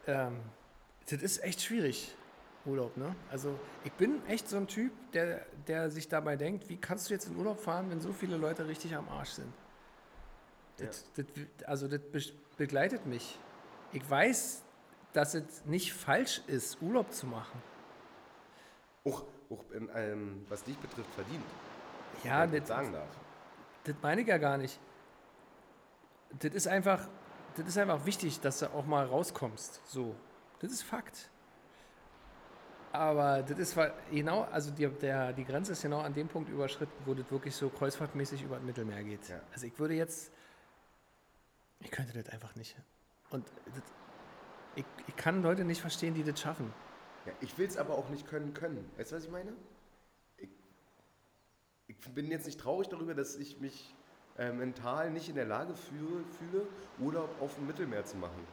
Speaker 1: Ähm, das ist echt schwierig, Urlaub, ne? Also ich bin echt so ein Typ, der, der sich dabei denkt, wie kannst du jetzt in Urlaub fahren, wenn so viele Leute richtig am Arsch sind? Das, das, also das be begleitet mich. Ich weiß, dass es nicht falsch ist, Urlaub zu machen.
Speaker 2: Auch, auch in, ähm, was dich betrifft, verdient.
Speaker 1: Ja, das,
Speaker 2: sagen darf.
Speaker 1: das meine ich ja gar nicht. Das ist einfach, das ist einfach wichtig, dass du auch mal rauskommst. So, das ist Fakt. Aber das ist genau, also die, der, die Grenze ist genau an dem Punkt überschritten, wo das wirklich so kreuzfahrtmäßig über das Mittelmeer geht.
Speaker 2: Ja.
Speaker 1: Also ich würde jetzt, ich könnte das einfach nicht. Und das, ich, ich kann Leute nicht verstehen, die das schaffen.
Speaker 2: Ja, ich will es aber auch nicht können können. Weißt du, was ich meine? Ich, ich bin jetzt nicht traurig darüber, dass ich mich äh, mental nicht in der Lage fühle, fühle, Urlaub auf dem Mittelmeer zu machen.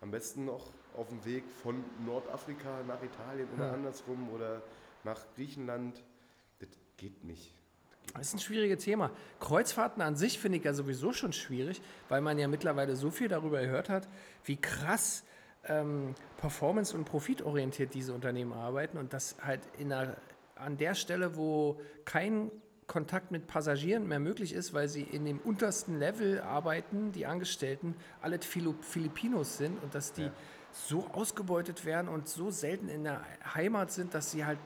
Speaker 2: Am besten noch auf dem Weg von Nordafrika nach Italien oder
Speaker 1: Ja.
Speaker 2: andersrum oder nach Griechenland. Das geht nicht.
Speaker 1: Das ist ein schwieriges Thema. Kreuzfahrten an sich finde ich ja sowieso schon schwierig, weil man ja mittlerweile so viel darüber gehört hat, wie krass ähm, performance- und profitorientiert diese Unternehmen arbeiten und das halt in einer, an der Stelle, wo kein Kontakt mit Passagieren mehr möglich ist, weil sie in dem untersten Level arbeiten, die Angestellten, alle Filipinos sind und dass die
Speaker 2: Ja.
Speaker 1: so ausgebeutet werden und so selten in der Heimat sind, dass sie halt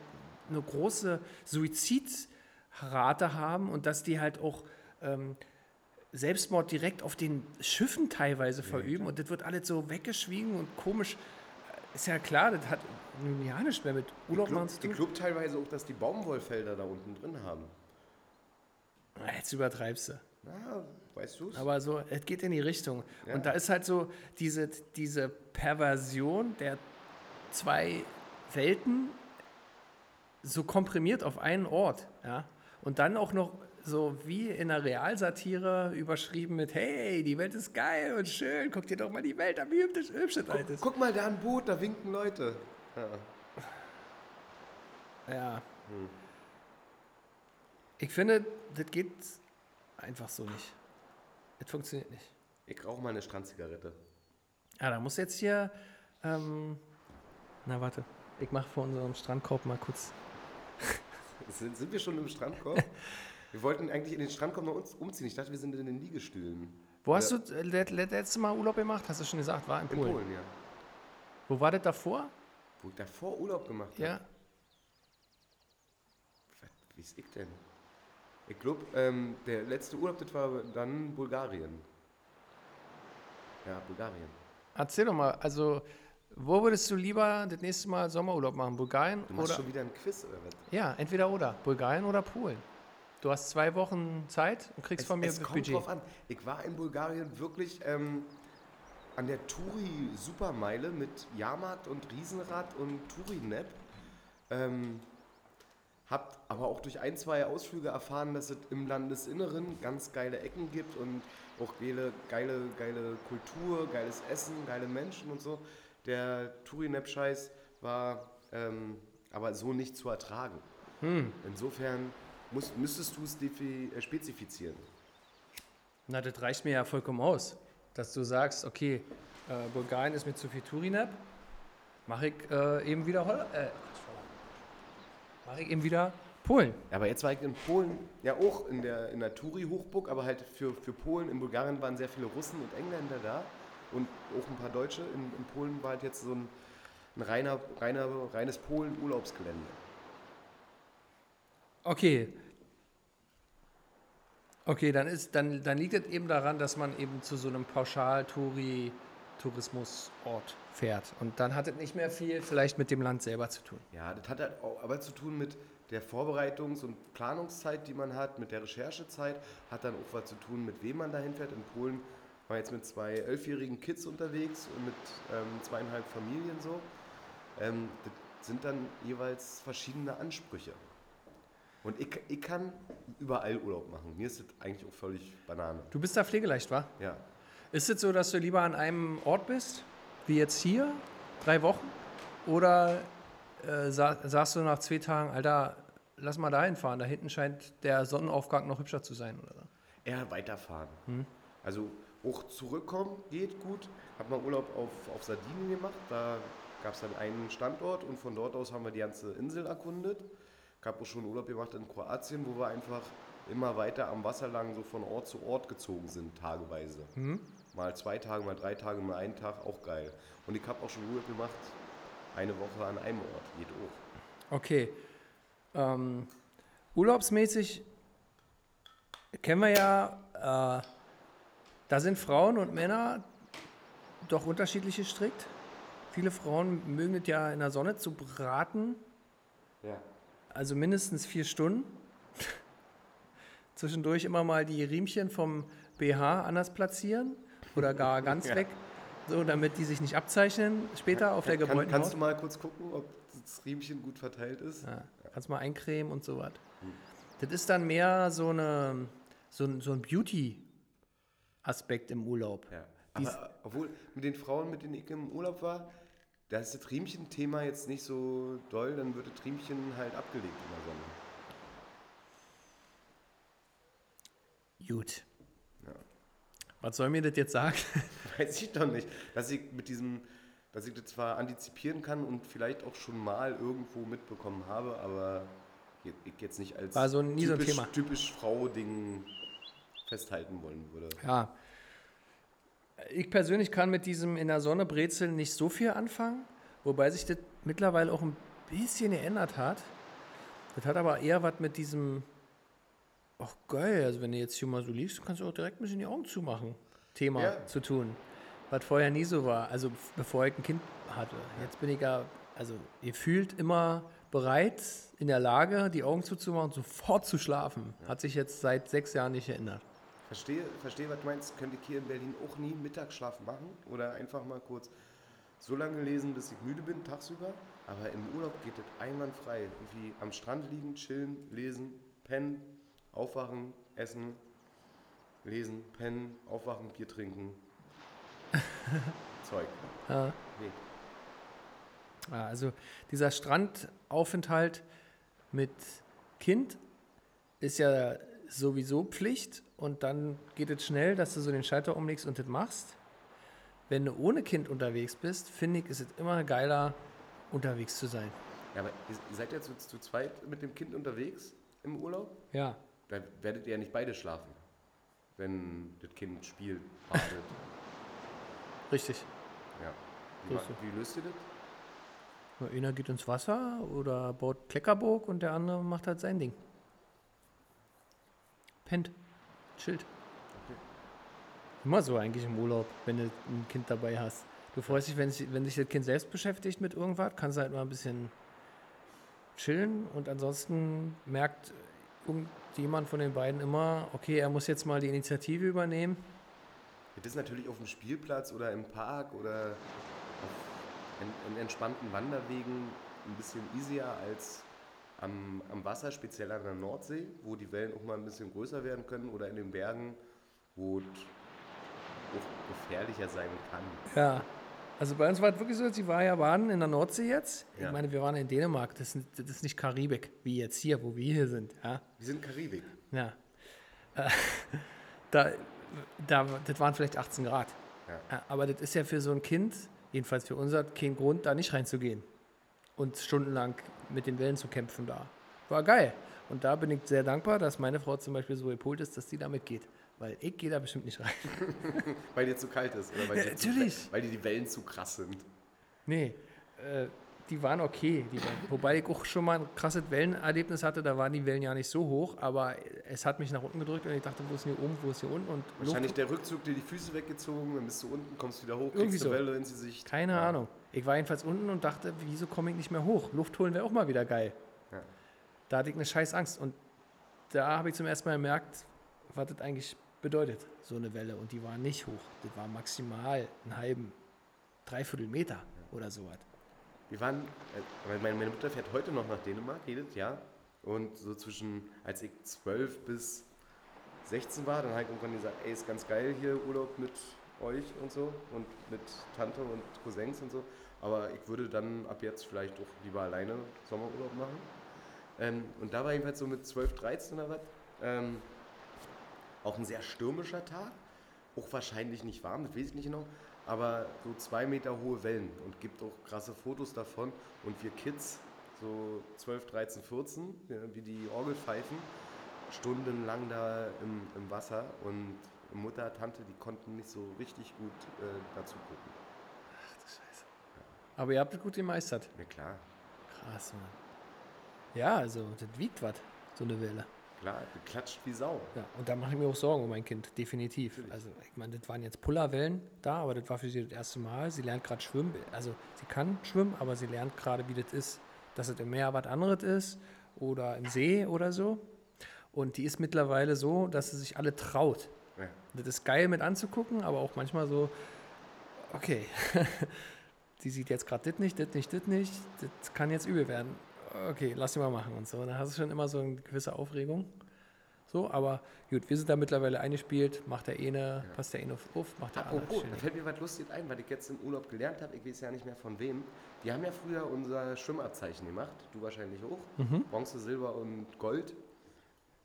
Speaker 1: eine große Suizidrate haben und dass die halt auch ähm, Selbstmord direkt auf den Schiffen teilweise verüben und das wird alles so weggeschwiegen und komisch. Ist ja klar, das hat ja nichts mehr mit Urlaub machen zu
Speaker 2: Ich
Speaker 1: tun.
Speaker 2: glaube teilweise auch, dass die Baumwollfelder da unten drin haben.
Speaker 1: Ah, Jetzt übertreibst du.
Speaker 2: Na, weißt du es?
Speaker 1: Aber so, es geht in die Richtung.
Speaker 2: Ja.
Speaker 1: Und da ist halt so diese, diese Perversion der zwei Welten so komprimiert auf einen Ort. Ja? Und dann auch noch so wie in einer Realsatire überschrieben mit, hey, die Welt ist geil und schön, guck dir doch mal die Welt an, wie hübsch, hübsch das halt ist.
Speaker 2: Guck mal, da ein Boot, da winken Leute. Ja.
Speaker 1: Ja. Ich finde, das geht einfach so nicht. Das funktioniert nicht.
Speaker 2: Ich rauche mal eine Strandzigarette.
Speaker 1: Ja, da muss jetzt hier. Ähm, na, warte. Ich mache vor unserem Strandkorb mal kurz.
Speaker 2: Sind, sind wir schon im Strandkorb? wir wollten eigentlich in den Strandkorb noch uns umziehen. Ich dachte, wir sind in den Liegestühlen.
Speaker 1: Wo hast
Speaker 2: Ja.
Speaker 1: du äh, let- letzte Mal Urlaub gemacht? Hast du schon gesagt, war in
Speaker 2: In
Speaker 1: Polen.
Speaker 2: Polen, ja.
Speaker 1: Wo war das davor?
Speaker 2: Wo ich davor Urlaub gemacht habe.
Speaker 1: Ja.
Speaker 2: Was, wie ist ich denn? Ich glaube, ähm, der letzte Urlaub, das war dann Bulgarien. Ja, Bulgarien.
Speaker 1: Erzähl doch mal, also, wo würdest du lieber das nächste Mal Sommerurlaub machen? Bulgarien
Speaker 2: Du machst
Speaker 1: oder.
Speaker 2: schon wieder ein Quiz oder was?
Speaker 1: Ja, entweder oder. Bulgarien oder Polen. Du hast zwei Wochen Zeit und kriegst
Speaker 2: Es,
Speaker 1: von mir
Speaker 2: es kommt
Speaker 1: Budget.
Speaker 2: drauf an. Ich war in Bulgarien wirklich ähm, an der Turi-Supermeile mit Jahrmarkt und Riesenrad und Turinep. Ähm, hab aber auch durch ein, zwei Ausflüge erfahren, dass es im Landesinneren ganz geile Ecken gibt und auch geile, geile, geile Kultur, geiles Essen, geile Menschen und so. Der Turinep-Scheiß war ähm, aber so nicht zu ertragen. Insofern musst, müsstest du es äh, spezifizieren.
Speaker 1: Na, das reicht mir ja vollkommen aus, dass du sagst, okay, äh, Bulgarien ist mir zu viel Turinab, mache ich äh, eben wieder Holl äh, mache ich eben wieder Polen.
Speaker 2: Ja, aber jetzt war ich in Polen, ja auch in der, in der Touri-Hochburg, aber halt für, für Polen, in Bulgarien waren sehr viele Russen und Engländer da und auch ein paar Deutsche. In, in Polen war halt jetzt so ein, ein reiner, reiner, reines Polen-Urlaubsgelände.
Speaker 1: Okay. Okay, dann, ist, dann, dann liegt es eben daran, dass man eben zu so einem Pauschal-Tourismusort fährt. Und dann hat es nicht mehr viel vielleicht mit dem Land selber zu tun.
Speaker 2: Ja, das hat halt auch aber zu tun mit der Vorbereitungs- und Planungszeit, die man hat, mit der Recherchezeit, hat dann auch was zu tun, mit wem man dahin fährt. In Polen war jetzt mit zwei elfjährigen Kids unterwegs und mit ähm, zweieinhalb Familien so. Ähm, das sind dann jeweils verschiedene Ansprüche. Und ich, ich kann überall Urlaub machen. Mir ist das eigentlich auch völlig Banane.
Speaker 1: Du bist da pflegeleicht, wa?
Speaker 2: Ja.
Speaker 1: Ist es so, dass du lieber an einem Ort bist, wie jetzt hier, drei Wochen? Oder äh, sa sagst du nach zwei Tagen, Alter, lass mal dahin fahren, da hinten scheint der Sonnenaufgang noch hübscher zu sein? Oder?
Speaker 2: Eher weiterfahren. Also auch zurückkommen geht gut. Hab mal Urlaub auf, auf Sardinien gemacht. Da gab es dann einen Standort und von dort aus haben wir die ganze Insel erkundet. Gab auch schon Urlaub gemacht in Kroatien, wo wir einfach immer weiter am Wasser lang so von Ort zu Ort gezogen sind, tageweise. Mal zwei Tage, mal drei Tage, mal einen Tag, auch geil. Und ich habe auch schon Urlaub gemacht, eine Woche an einem Ort, geht auch.
Speaker 1: Okay. Ähm, urlaubsmäßig kennen wir ja, äh, da sind Frauen und Männer doch unterschiedlich gestrickt. Viele Frauen mögen es ja in der Sonne zu braten,
Speaker 2: Ja.
Speaker 1: Also mindestens vier Stunden. Zwischendurch immer mal die Riemchen vom BH anders platzieren oder gar ganz
Speaker 2: Ja.
Speaker 1: weg, so damit die sich nicht abzeichnen später auf der
Speaker 2: Kann,
Speaker 1: gebräunten
Speaker 2: kannst du mal kurz gucken, ob das Riemchen gut verteilt ist?
Speaker 1: Ja, kannst mal eincremen und so was. Das ist dann mehr so, eine, so ein, so ein Beauty-Aspekt im Urlaub.
Speaker 2: Ja. Aber obwohl mit den Frauen, mit denen ich im Urlaub war, da ist das Riemchen-Thema jetzt nicht so doll, dann wird das Riemchen halt abgelegt in der Sonne.
Speaker 1: Gut.
Speaker 2: Ja.
Speaker 1: Was soll mir das jetzt sagen?
Speaker 2: Weiß ich doch nicht. Dass ich mit diesem, dass ich das zwar antizipieren kann und vielleicht auch schon mal irgendwo mitbekommen habe, aber ich jetzt nicht als
Speaker 1: War so nie so ein
Speaker 2: typisch,
Speaker 1: Thema.
Speaker 2: typisch Frau-Ding festhalten wollen würde.
Speaker 1: Ja. Ich persönlich kann mit diesem in der Sonne brezeln nicht so viel anfangen, wobei sich das mittlerweile auch ein bisschen geändert hat. Das hat aber eher was mit diesem, ach geil, also wenn du jetzt hier mal so liegst, kannst du auch direkt ein bisschen die Augen zumachen, Thema
Speaker 2: Ja.
Speaker 1: zu tun. Was vorher nie so war, also bevor ich ein Kind hatte. Jetzt bin ich ja, also ihr fühlt immer bereit, in der Lage, die Augen zuzumachen und sofort zu schlafen. Hat sich jetzt seit sechs Jahren nicht geändert.
Speaker 2: Verstehe, verstehe, was du meinst. Könnte ich hier in Berlin auch nie Mittagsschlaf machen oder einfach mal kurz so lange lesen, bis ich müde bin, tagsüber. Aber im Urlaub geht das einwandfrei. Irgendwie am Strand liegen, chillen, lesen, pennen, aufwachen, essen, lesen, pennen, aufwachen, Bier trinken. Zeug.
Speaker 1: Ja.
Speaker 2: Nee.
Speaker 1: Ja, also dieser Strandaufenthalt mit Kind ist ja sowieso Pflicht und dann geht es schnell, dass du so den Schalter umlegst und das machst. Wenn du ohne Kind unterwegs bist, finde ich, ist es immer geiler, unterwegs zu sein.
Speaker 2: Ja, aber ihr ihr seid ja zu, zu zweit mit dem Kind unterwegs im Urlaub?
Speaker 1: Ja,
Speaker 2: Da werdet ihr ja nicht beide schlafen, wenn das Kind spielt, badet.
Speaker 1: richtig.
Speaker 2: Ja. Wie,
Speaker 1: es.
Speaker 2: wie löst ihr das?
Speaker 1: Nur Einer geht ins Wasser oder baut Kleckerburg und der andere macht halt sein Ding. Pennt. Chillt. Immer so eigentlich im Urlaub, wenn du ein Kind dabei hast. Du freust dich, wenn sich, wenn sich das Kind selbst beschäftigt mit irgendwas, kannst du halt mal ein bisschen chillen und ansonsten merkt irgendjemand von den beiden immer, okay, er muss jetzt mal die Initiative übernehmen.
Speaker 2: Das ist natürlich auf dem Spielplatz oder im Park oder auf entspannten Wanderwegen ein bisschen easier als am, am Wasser, speziell an der Nordsee, wo die Wellen auch mal ein bisschen größer werden können oder in den Bergen, wo es auch gefährlicher sein kann.
Speaker 1: Ja. Also bei uns war es wirklich so, sie war ja baden in der Nordsee jetzt. Ich
Speaker 2: Ja.
Speaker 1: meine, wir waren in Dänemark, das ist, das ist nicht Karibik, wie jetzt hier, wo wir hier sind. Ja.
Speaker 2: Wir sind Karibik.
Speaker 1: Ja. Äh, da, da, das waren vielleicht 18 Grad.
Speaker 2: Ja,
Speaker 1: aber das ist ja für so ein Kind, jedenfalls für unser, kein Grund, da nicht reinzugehen. Und stundenlang mit den Wellen zu kämpfen da. War geil. Und da bin ich sehr dankbar, dass meine Frau zum Beispiel so gepolt ist, dass sie da mitgeht. Weil ich gehe da bestimmt nicht rein.
Speaker 2: Weil dir zu kalt ist oder weil,
Speaker 1: Ja,
Speaker 2: dir
Speaker 1: natürlich.
Speaker 2: Zu, weil dir die Wellen zu krass sind.
Speaker 1: Nee, äh, die waren okay. Die waren, wobei ich auch schon mal ein krasses Wellenerlebnis hatte, da waren die Wellen ja nicht so hoch, aber es hat mich nach unten gedrückt und ich dachte, wo ist denn hier oben, wo ist hier unten? Und
Speaker 2: Wahrscheinlich der Rückzug, dir die Füße weggezogen, dann bist du unten, kommst wieder hoch,
Speaker 1: Irgendwie
Speaker 2: kriegst
Speaker 1: so.
Speaker 2: eine Welle ins Gesicht.
Speaker 1: Keine
Speaker 2: Ja.
Speaker 1: Ahnung. Ich war jedenfalls unten und dachte, wieso komme ich nicht mehr hoch? Luft holen wäre auch mal wieder geil.
Speaker 2: Ja.
Speaker 1: Da hatte ich eine scheiß Angst. Und da habe ich zum ersten Mal gemerkt, was das eigentlich bedeutet, so eine Welle. Und die war nicht hoch. Das war maximal einen halben, dreiviertel Meter oder sowas.
Speaker 2: Wir waren, äh, meine meine Mutter fährt heute noch nach Dänemark, jedes Jahr. Und so zwischen, als ich 12 bis 16 war, dann habe ich irgendwann gesagt, ey, ist ganz geil hier Urlaub mit euch und so und mit Tante und Cousins und so. Aber ich würde dann ab jetzt vielleicht auch lieber alleine Sommerurlaub machen. Ähm, und da war jedenfalls so mit 12, 13 oder was, ähm, auch ein sehr stürmischer Tag. Auch wahrscheinlich nicht warm, das weiß ich nicht genau. Aber so zwei Meter hohe Wellen und gibt auch krasse Fotos davon. Und wir Kids, so 12, 13, 14, ja, wie die Orgel pfeifen, stundenlang da im, im Wasser und Mutter, Tante, die konnten nicht so richtig gut äh, dazu gucken.
Speaker 1: Aber ihr habt es gut gemeistert.
Speaker 2: Na klar,
Speaker 1: Krass, Mann. Ja, also, das wiegt was, so eine Welle.
Speaker 2: klar, die klatscht wie Sau.
Speaker 1: Ja, und da mache ich mir auch Sorgen um mein Kind, definitiv. Also, ich meine, das waren jetzt Pullerwellen da, aber das war für sie das erste Mal. Sie lernt gerade schwimmen. Also, sie kann schwimmen, aber sie lernt gerade, wie das ist, dass es im Meer was anderes ist oder im See oder so. Und die ist mittlerweile so, dass sie sich alle traut.
Speaker 2: Ja.
Speaker 1: Das ist geil mit anzugucken, aber auch manchmal so, okay, die sieht jetzt gerade das nicht, das nicht, das nicht, das kann jetzt übel werden. Okay, lass sie mal machen und so. Da hast du schon immer so eine gewisse Aufregung. So, aber gut, wir sind da mittlerweile eingespielt, macht der eine, passt der eine auf, macht der andere.
Speaker 2: Apropos, da
Speaker 1: chillig.
Speaker 2: fällt mir was Lustiges ein, weil ich jetzt im Urlaub gelernt habe, ich weiß ja nicht mehr von wem. Die haben ja früher unser Schwimmabzeichen gemacht, du wahrscheinlich auch. Bronze, Silber und Gold.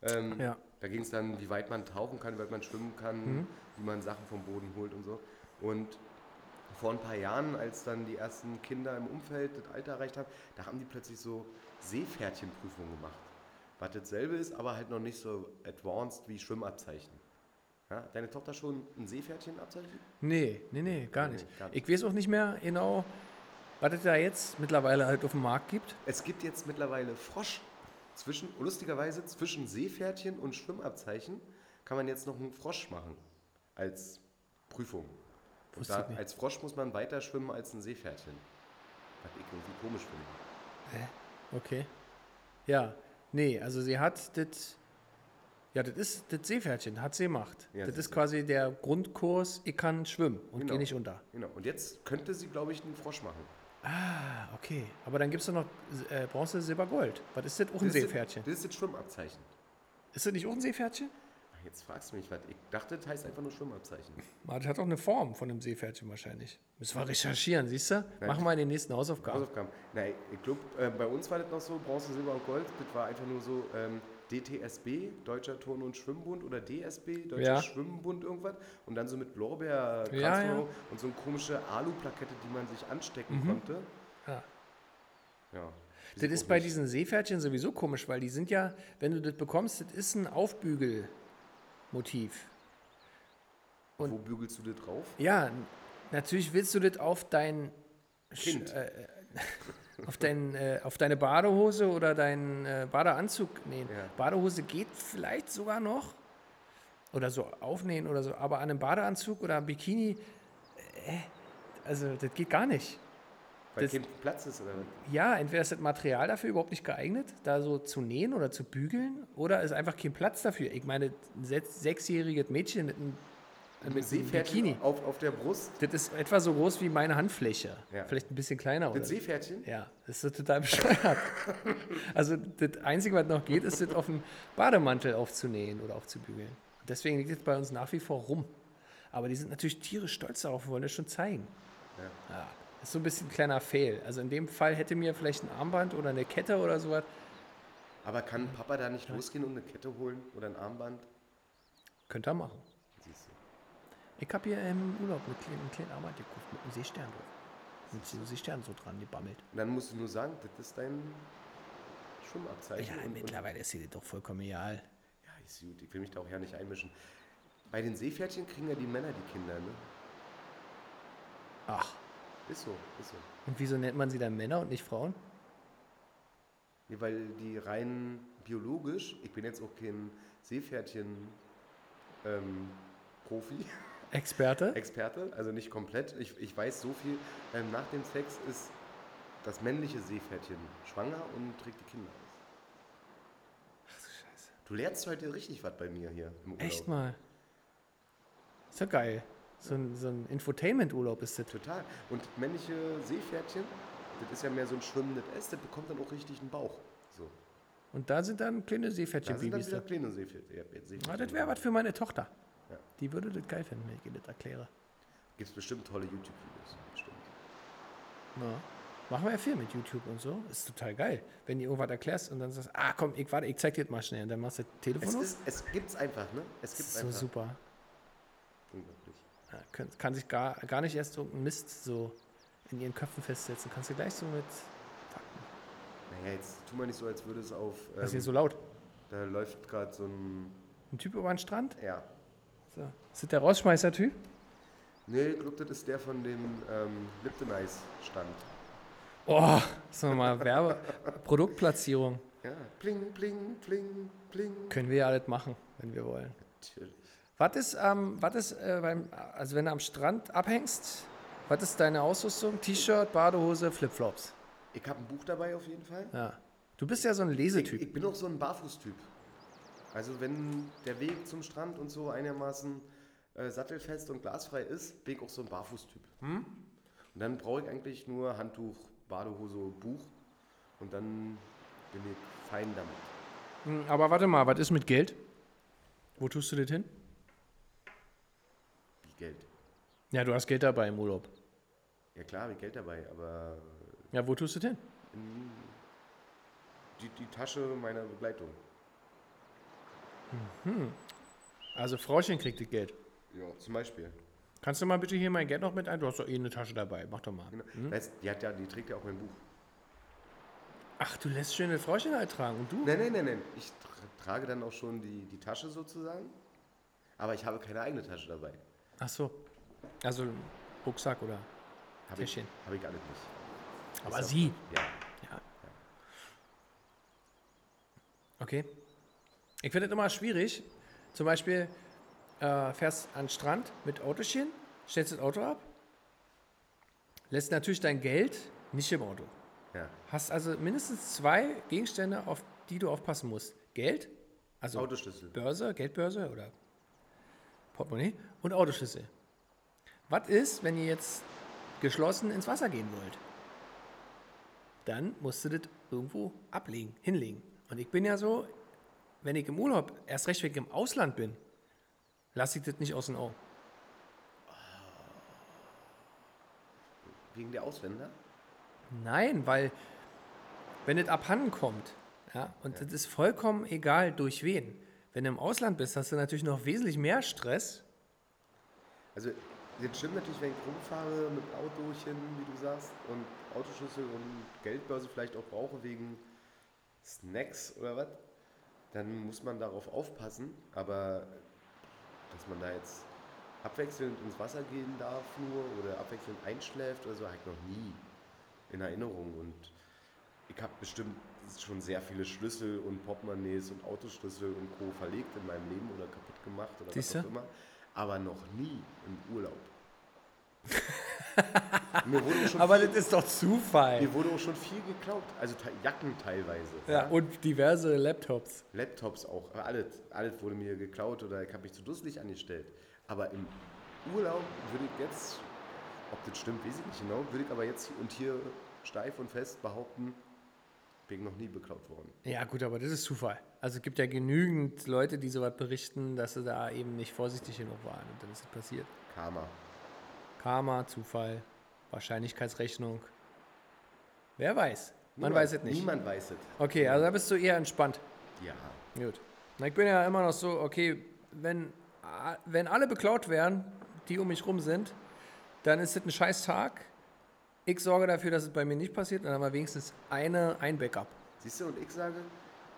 Speaker 2: Ähm,
Speaker 1: Ja.
Speaker 2: Da ging es dann, wie weit man tauchen kann, wie weit man schwimmen kann, wie man Sachen vom Boden holt und so. Und vor ein paar Jahren, als dann die ersten Kinder im Umfeld das Alter erreicht haben, da haben die plötzlich so Seepferdchenprüfungen gemacht. Was dasselbe ist, aber halt noch nicht so advanced wie Schwimmabzeichen. Ja, deine Tochter schon ein Seepferdchenabzeichen?
Speaker 1: Nee, nee, nee, gar
Speaker 2: Nee,
Speaker 1: nicht.
Speaker 2: gar nicht.
Speaker 1: Ich weiß auch nicht mehr genau, was es da jetzt mittlerweile halt auf dem Markt gibt.
Speaker 2: Es gibt jetzt mittlerweile Frosch. Zwischen, lustigerweise zwischen Seepferdchen und Schwimmabzeichen kann man jetzt noch einen Frosch machen als Prüfung. Da, als Frosch muss man weiter schwimmen als ein Seepferdchen. Was ich irgendwie komisch finde.
Speaker 1: Okay. Ja, nee, also sie hat das. Ja, das ist das Seepferdchen, hat sie gemacht.
Speaker 2: Ja,
Speaker 1: das ist quasi der Grundkurs, ich kann schwimmen und
Speaker 2: Genau.
Speaker 1: gehe nicht unter.
Speaker 2: Genau. Und jetzt könnte sie, glaube ich, einen Frosch machen.
Speaker 1: Ah, okay. Aber dann gibt es doch noch äh, Bronze, Silber, Gold. Was ist das? Auch ein
Speaker 2: Das ist
Speaker 1: Seepferdchen.
Speaker 2: Das ist das Schwimmabzeichen.
Speaker 1: Ist das nicht auch ein Seepferdchen?
Speaker 2: Jetzt fragst du mich was. Ich dachte, das heißt einfach nur Schwimmabzeichen.
Speaker 1: Das hat auch eine Form von einem Seepferdchen wahrscheinlich. Müssen wir recherchieren, siehst du? Machen wir in den nächsten Hausaufgaben.
Speaker 2: Hausaufgaben. Nein, ich glaube, äh, bei uns war das noch so, Bronze, Silber und Gold, das war einfach nur so ähm, DTSB, Deutscher Turn- und Schwimmbund, oder DSB, Deutscher
Speaker 1: Ja.
Speaker 2: Schwimmbund, irgendwas. Und dann so mit Lorbeer
Speaker 1: Ja, ja.
Speaker 2: und so eine komische Alu-Plakette, die man sich anstecken
Speaker 1: Mhm.
Speaker 2: konnte.
Speaker 1: Ja.
Speaker 2: Ja.
Speaker 1: Das ist bei diesen Seepferdchen sowieso komisch, weil die sind ja, wenn du das bekommst, das ist ein Aufbügelmotiv.
Speaker 2: Wo bügelst du das drauf?
Speaker 1: Ja, natürlich willst du das auf dein
Speaker 2: Kind.
Speaker 1: Sch- äh, äh, auf, dein, äh, auf deine Badehose oder deinen äh, Badeanzug nähen.
Speaker 2: Ja.
Speaker 1: Badehose geht vielleicht sogar noch. Oder so aufnähen oder so. Aber an einem Badeanzug oder einem Bikini, äh, also das geht gar nicht.
Speaker 2: Weil
Speaker 1: Das-
Speaker 2: kein Platz ist oder was?
Speaker 1: Ja, entweder ist das Material dafür überhaupt nicht geeignet, da so zu nähen oder zu bügeln, oder ist einfach kein Platz dafür. Ich meine, ein sechs- sechsjähriges Mädchen mit einem, mit
Speaker 2: Seepferdchen
Speaker 1: Bikini,
Speaker 2: auf, auf der Brust.
Speaker 1: das ist etwa so groß wie meine Handfläche.
Speaker 2: Ja.
Speaker 1: Vielleicht ein bisschen kleiner. Oder?
Speaker 2: Das Seepferdchen?
Speaker 1: Ja, das ist total bescheuert. also das Einzige, was noch geht, ist das auf dem Bademantel aufzunähen oder aufzubügeln. Deswegen liegt es bei uns nach wie vor rum. Aber die sind natürlich tierisch stolz darauf und wollen das schon zeigen.
Speaker 2: Ja.
Speaker 1: Ja, ist so ein bisschen ein kleiner Fail. Also in dem Fall hätte mir vielleicht ein Armband oder eine Kette oder sowas.
Speaker 2: Aber kann Papa da nicht losgehen und eine Kette holen oder ein Armband?
Speaker 1: Könnte er machen.
Speaker 2: Siehst du.
Speaker 1: Ich habe hier im Urlaub kleinen, einen kleinen Armband gekauft mit einem Seestern drauf. Mit einem Seestern so dran, die bammelt.
Speaker 2: Und dann musst du nur sagen, das ist dein Schwimmabzeichen.
Speaker 1: Ja,
Speaker 2: und, und,
Speaker 1: mittlerweile ist sie doch vollkommen egal.
Speaker 2: ja, ist gut. Ich will mich da auch ja nicht einmischen. Bei den Seepferdchen kriegen ja die Männer die Kinder, ne?
Speaker 1: Ach,
Speaker 2: Ist so, ist so.
Speaker 1: und wieso nennt man sie dann Männer und nicht Frauen?
Speaker 2: Nee, weil die rein biologisch, ich bin jetzt auch kein Seepferdchen ähm,
Speaker 1: Experte?
Speaker 2: Experte, also nicht komplett. Ich, ich weiß so viel. Ähm, nach dem Sex ist das männliche Seepferdchen schwanger und trägt die Kinder aus.
Speaker 1: Ach du Scheiße.
Speaker 2: Du lernst heute richtig was bei mir hier im Urlaub.
Speaker 1: Echt mal. Ist ja geil. So ein, so ein Infotainment-Urlaub ist das.
Speaker 2: Total. Und männliche Seepferdchen, das ist ja mehr so ein schwimmendes S, das bekommt dann auch richtig einen Bauch. So.
Speaker 1: Und da sind dann kleine
Speaker 2: Da sind dann
Speaker 1: Seepferdchen-Babys
Speaker 2: kleine Seepferdchen. Ja, Seepferdchen.
Speaker 1: Ah, das wäre was für meine Tochter.
Speaker 2: Ja.
Speaker 1: Die würde das geil finden, wenn ich ihr das erkläre.
Speaker 2: Gibt es bestimmt tolle YouTube-Videos. Bestimmt.
Speaker 1: Ja. Machen wir ja viel mit YouTube und so. Ist total geil. Wenn du irgendwas erklärst und dann sagst, ah komm, ich warte, ich zeig dir das mal schnell. Und dann machst du das Telefon
Speaker 2: Es, ist, es gibt's einfach, ne? Es gibt's
Speaker 1: ist so
Speaker 2: einfach.
Speaker 1: super. Kann, kann sich gar, gar nicht erst irgendein Mist so in ihren Köpfen festsetzen. Kannst du gleich so mit Fakten.
Speaker 2: Naja, jetzt tu mal nicht so, als würde es auf.
Speaker 1: Das ist hier
Speaker 2: Ähm,
Speaker 1: so laut.
Speaker 2: Da läuft gerade so ein.
Speaker 1: Ein Typ über den Strand?
Speaker 2: Ja.
Speaker 1: So. Ist das der Rausschmeißer-Typ?
Speaker 2: Nee, ich glaube, das ist der von dem ähm, Lipton Eis Stand.
Speaker 1: Oh, sagen wir mal, Werbe, Produktplatzierung.
Speaker 2: Ja. Pling, pling, pling, pling.
Speaker 1: Können wir ja alles machen, wenn wir wollen.
Speaker 2: Natürlich.
Speaker 1: Was ist, ähm, was ist äh, beim, also wenn du am Strand abhängst, was ist deine Ausrüstung? T-Shirt, Badehose, Flipflops.
Speaker 2: Ich habe ein Buch dabei auf jeden Fall.
Speaker 1: Ja. Du bist ja so ein
Speaker 2: Ich,
Speaker 1: Lesetyp.
Speaker 2: ich bin auch so ein Barfußtyp. Also wenn der Weg zum Strand und so einigermaßen äh, sattelfest und glasfrei ist, bin ich auch so ein Barfußtyp. Und dann brauche ich eigentlich nur Handtuch, Badehose, Buch und dann bin ich fein damit.
Speaker 1: Hm, Aber warte mal, was ist mit Geld? Wo tust du das hin?
Speaker 2: Geld.
Speaker 1: Ja, du hast Geld dabei im Urlaub.
Speaker 2: Ja klar, habe ich Geld dabei, aber
Speaker 1: Ja, wo tust du hin?
Speaker 2: die, die Tasche meiner Begleitung.
Speaker 1: Also Frauchen kriegt das Geld.
Speaker 2: Ja, zum Beispiel.
Speaker 1: Kannst du mal bitte hier mein Geld noch mit ein? Du hast doch eh eine Tasche dabei. Mach doch mal.
Speaker 2: Genau. Weißt, die, hat ja, die trägt ja auch mein Buch.
Speaker 1: Ach, du lässt schöne Frauchen halt tragen. Und du?
Speaker 2: Nein, nein, nein, nein. Ich tra- trage dann auch schon die, die Tasche sozusagen, aber ich habe keine eigene Tasche dabei.
Speaker 1: Ach so. Also Rucksack oder
Speaker 2: Habe ich,
Speaker 1: Täschchen.
Speaker 2: habe ich alles nicht.
Speaker 1: Aber
Speaker 2: Ist auch-
Speaker 1: sie.
Speaker 2: Ja.
Speaker 1: Ja. Okay. Ich finde es immer schwierig. Zum Beispiel äh, fährst an den Strand mit Autochen, stellst das Auto ab, lässt natürlich dein Geld nicht im Auto.
Speaker 2: ja.
Speaker 1: Hast also mindestens zwei Gegenstände, auf die du aufpassen musst. Geld, also
Speaker 2: Autoschlüssel.
Speaker 1: Börse, Geldbörse oder Portemonnaie und Autoschlüssel. Was ist, wenn ihr jetzt geschlossen ins Wasser gehen wollt? Dann musst du das irgendwo ablegen, hinlegen. Und ich bin ja so, wenn ich im Urlaub, erst recht, wenn ich im Ausland bin, lasse ich das nicht aus den Augen.
Speaker 2: Wegen der Ausländer?
Speaker 1: Nein, weil wenn es abhanden kommt, ja, und das ist vollkommen egal durch wen. Wenn du im Ausland bist, hast du natürlich noch wesentlich mehr Stress.
Speaker 2: Also, jetzt stimmt natürlich, wenn ich rumfahre mit Autochen, wie du sagst, und Autoschlüssel und Geldbörse vielleicht auch brauche wegen Snacks oder was, dann muss man darauf aufpassen. Aber dass man da jetzt abwechselnd ins Wasser gehen darf nur oder abwechselnd einschläft oder so, habe ich noch nie in Erinnerung. Und ich habe bestimmt schon sehr viele Schlüssel und Portemonnaies und Autoschlüssel und Co. verlegt in meinem Leben oder kaputt gemacht oder
Speaker 1: Siehste?
Speaker 2: was auch immer. Aber noch nie im Urlaub.
Speaker 1: Aber
Speaker 2: viel,
Speaker 1: das ist doch Zufall.
Speaker 2: mir wurde auch schon viel geklaut. Also Jacken teilweise.
Speaker 1: Ja, und diverse Laptops.
Speaker 2: Laptops auch. Aber Alles, alles wurde mir geklaut oder ich habe mich zu dusselig angestellt. Aber im Urlaub würde ich jetzt, ob das stimmt, weiß ich nicht genau, würde ich aber jetzt und hier steif und fest behaupten, bin noch nie beklaut worden.
Speaker 1: Ja, gut, aber das ist Zufall. Also es gibt ja genügend Leute, die sowas berichten, dass sie da eben nicht vorsichtig genug waren und dann ist es passiert.
Speaker 2: Karma.
Speaker 1: Karma, Zufall, Wahrscheinlichkeitsrechnung. Wer weiß? Man
Speaker 2: Niemand-
Speaker 1: weiß es nicht.
Speaker 2: Niemand weiß es.
Speaker 1: Okay, also da bist du eher entspannt.
Speaker 2: Ja.
Speaker 1: Gut. Na, ich bin ja immer noch so, okay, wenn, wenn alle beklaut wären, die um mich rum sind, dann ist das ein scheiß Tag. Ich sorge dafür, dass es bei mir nicht passiert, dann haben wir wenigstens eine, ein Backup.
Speaker 2: Siehst du, und ich sage,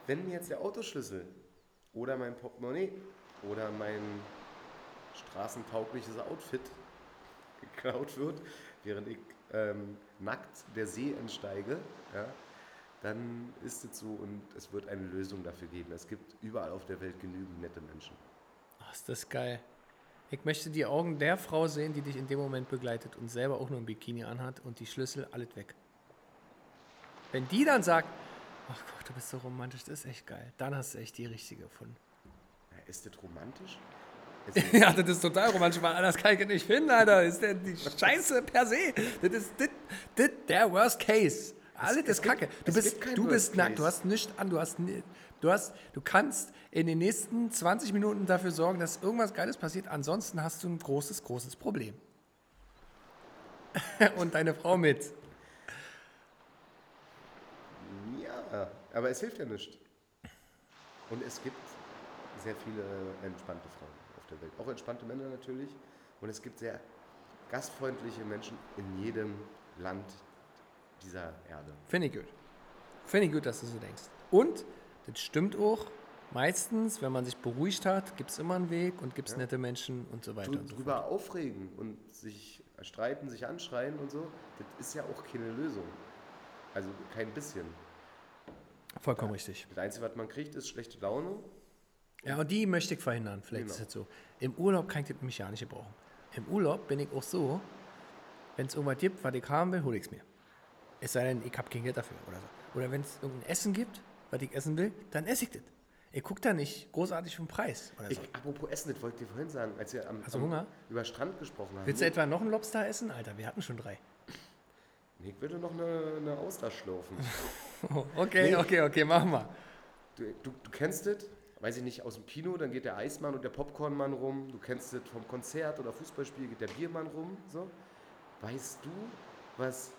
Speaker 2: wenn mir jetzt der Autoschlüssel oder mein Portemonnaie oder mein straßentaugliches Outfit geklaut wird, während ich ähm, nackt der See entsteige, ja, dann ist es so und es wird eine Lösung dafür geben. Es gibt überall auf der Welt genügend nette Menschen.
Speaker 1: Ach, ist das geil. Ich möchte die Augen der Frau sehen, die dich in dem Moment begleitet und selber auch nur ein Bikini anhat und die Schlüssel, alles weg. Wenn die dann sagt, ach Gott, du bist so romantisch, das ist echt geil, dann hast du echt die richtige gefunden.
Speaker 2: Ist das romantisch? Es
Speaker 1: Ja, das ist total romantisch, weil anders kann ich nicht finden, Alter. Das ist der, die Scheiße per se. Das ist das, das, der Worst Case. Alles
Speaker 2: es
Speaker 1: ist
Speaker 2: gibt-
Speaker 1: Kacke. Du bist, du bist nackt, du hast nichts an, du hast, du hast, du kannst in den nächsten 20 Minuten dafür sorgen, dass irgendwas Geiles passiert. Ansonsten hast du ein großes, großes Problem. Und deine Frau mit.
Speaker 2: Ja, aber es hilft ja nicht. Und es gibt sehr viele entspannte Frauen auf der Welt. Auch entspannte Männer natürlich. Und es gibt sehr gastfreundliche Menschen in jedem Land dieser Erde.
Speaker 1: Finde ich gut. Finde ich gut, dass du so denkst. Und, das stimmt auch, meistens, wenn man sich beruhigt hat, gibt es immer einen Weg und gibt es nette Menschen und so weiter
Speaker 2: Du,
Speaker 1: und so fort.
Speaker 2: drüber aufregen und sich streiten, sich anschreien und so, das ist ja auch keine Lösung. Also kein bisschen.
Speaker 1: Vollkommen richtig.
Speaker 2: Das Einzige, was man kriegt, ist schlechte Laune.
Speaker 1: Ja, und die möchte ich verhindern. Vielleicht
Speaker 2: Genau.
Speaker 1: ist das so. Im Urlaub kann ich das nämlich ja nicht gebrauchen. Im Urlaub bin ich auch so, wenn es irgendwas gibt, was ich haben will, hole ich es mir. Es sei denn, ich habe kein Geld dafür oder so. Oder wenn es irgendein Essen gibt, was ich essen will, dann esse ich das. Ich gucke da nicht großartig vom Preis oder
Speaker 2: Ich,
Speaker 1: so.
Speaker 2: apropos Essen, das wollte ich dir vorhin sagen, als wir am,
Speaker 1: Hast du
Speaker 2: am,
Speaker 1: Hunger?
Speaker 2: über Strand gesprochen haben.
Speaker 1: Willst du etwa noch einen Lobster essen? Alter, wir hatten schon drei.
Speaker 2: Nee, ich würde noch eine, eine Auster schlürfen.
Speaker 1: Okay,
Speaker 2: Nee.
Speaker 1: okay, okay, machen wir.
Speaker 2: Du, du, du kennst das, weiß ich nicht, aus dem Kino, dann geht der Eismann und der Popcornmann rum. Du kennst das vom Konzert oder Fußballspiel, geht der Biermann rum. So. Weißt du, was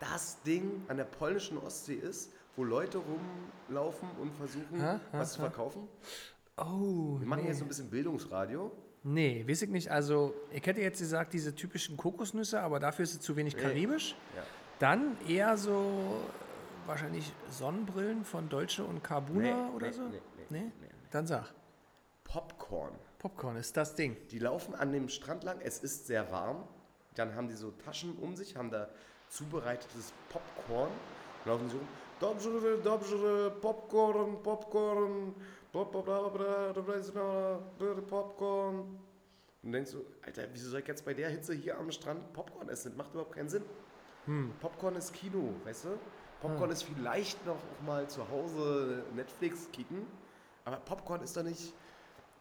Speaker 2: das Ding an der polnischen Ostsee ist, wo Leute rumlaufen und versuchen,
Speaker 1: Ha, ha,
Speaker 2: was zu verkaufen?
Speaker 1: Oh,
Speaker 2: Wir machen
Speaker 1: nee.
Speaker 2: jetzt so ein bisschen Bildungsradio.
Speaker 1: Nee, weiß ich nicht. Also, ich hätte jetzt gesagt, diese typischen Kokosnüsse, aber dafür ist es zu wenig
Speaker 2: Nee.
Speaker 1: karibisch.
Speaker 2: Ja.
Speaker 1: Dann eher so äh, wahrscheinlich Sonnenbrillen von Deutsche und Carbuna
Speaker 2: Nee,
Speaker 1: oder
Speaker 2: nee,
Speaker 1: so?
Speaker 2: nee, nee, nee.
Speaker 1: Dann sag.
Speaker 2: Popcorn.
Speaker 1: Popcorn ist das Ding.
Speaker 2: Die laufen an dem Strand lang, es ist sehr warm. Dann haben die so Taschen um sich, haben da zubereitetes Popcorn. Laufen sie rum. Dobrze, dobrze, Popcorn, Popcorn, Pop- Pop- Pop- Pop- Pop- Popcorn. Und denkst du, Alter, wieso soll ich jetzt bei der Hitze hier am Strand Popcorn essen? Das macht überhaupt keinen Sinn. Popcorn ist Kino, weißt du? Popcorn ist vielleicht noch mal zu Hause Netflix kicken. Aber Popcorn ist doch nicht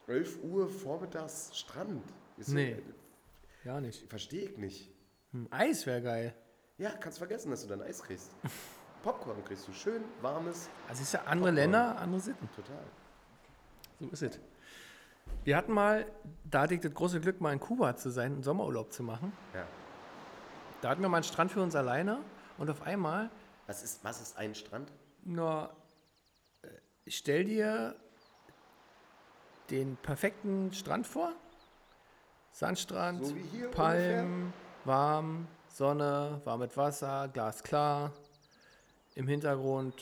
Speaker 2: 11 Uhr vormittags Strand. Ist
Speaker 1: Nee. Ja, nicht.
Speaker 2: Verstehe ich nicht.
Speaker 1: Hm, Eis wäre geil.
Speaker 2: Ja, kannst vergessen, dass du dann Eis kriegst. Popcorn kriegst du schön, warmes,
Speaker 1: Also, es ist ja andere
Speaker 2: Popcorn.
Speaker 1: Länder, andere Sitten.
Speaker 2: total.
Speaker 1: So ist es. Wir hatten mal, da hatte ich das große Glück, mal in Kuba zu sein, einen Sommerurlaub zu machen.
Speaker 2: Ja.
Speaker 1: Da hatten wir mal einen Strand für uns alleine und auf einmal
Speaker 2: Was ist, was ist ein Strand?
Speaker 1: Nur äh, stell dir den perfekten Strand vor. Sandstrand,
Speaker 2: So
Speaker 1: Palmen, warm, Sonne, warmes Wasser, glasklar. Im Hintergrund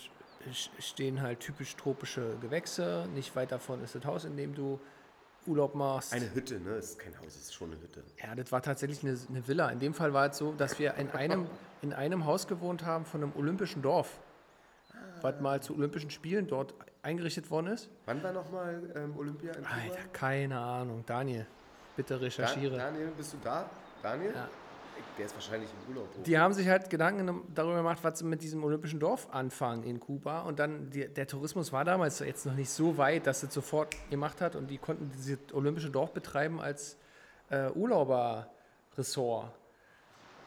Speaker 1: stehen halt typisch tropische Gewächse. Nicht weit davon ist das Haus, in dem du Urlaub machst.
Speaker 2: Eine Hütte, ne? Es ist kein Haus, es ist schon eine Hütte.
Speaker 1: Ja, das war tatsächlich eine, eine Villa. In dem Fall war es so, dass wir in einem, in einem Haus gewohnt haben von einem olympischen Dorf, was mal zu Olympischen Spielen dort eingerichtet worden ist.
Speaker 2: Wann war nochmal ähm, Olympia in Kuba?
Speaker 1: Alter, keine Ahnung. Daniel, bitte recherchiere.
Speaker 2: Daniel, bist du da? Daniel?
Speaker 1: Ja.
Speaker 2: Der ist wahrscheinlich im Urlaub. hoch.
Speaker 1: Die haben sich halt Gedanken darüber gemacht, was sie mit diesem olympischen Dorf anfangen in Kuba. Und dann, die, der Tourismus war damals jetzt noch nicht so weit, dass es sofort gemacht hat. Und die konnten dieses olympische Dorf betreiben als äh, Urlauberressort.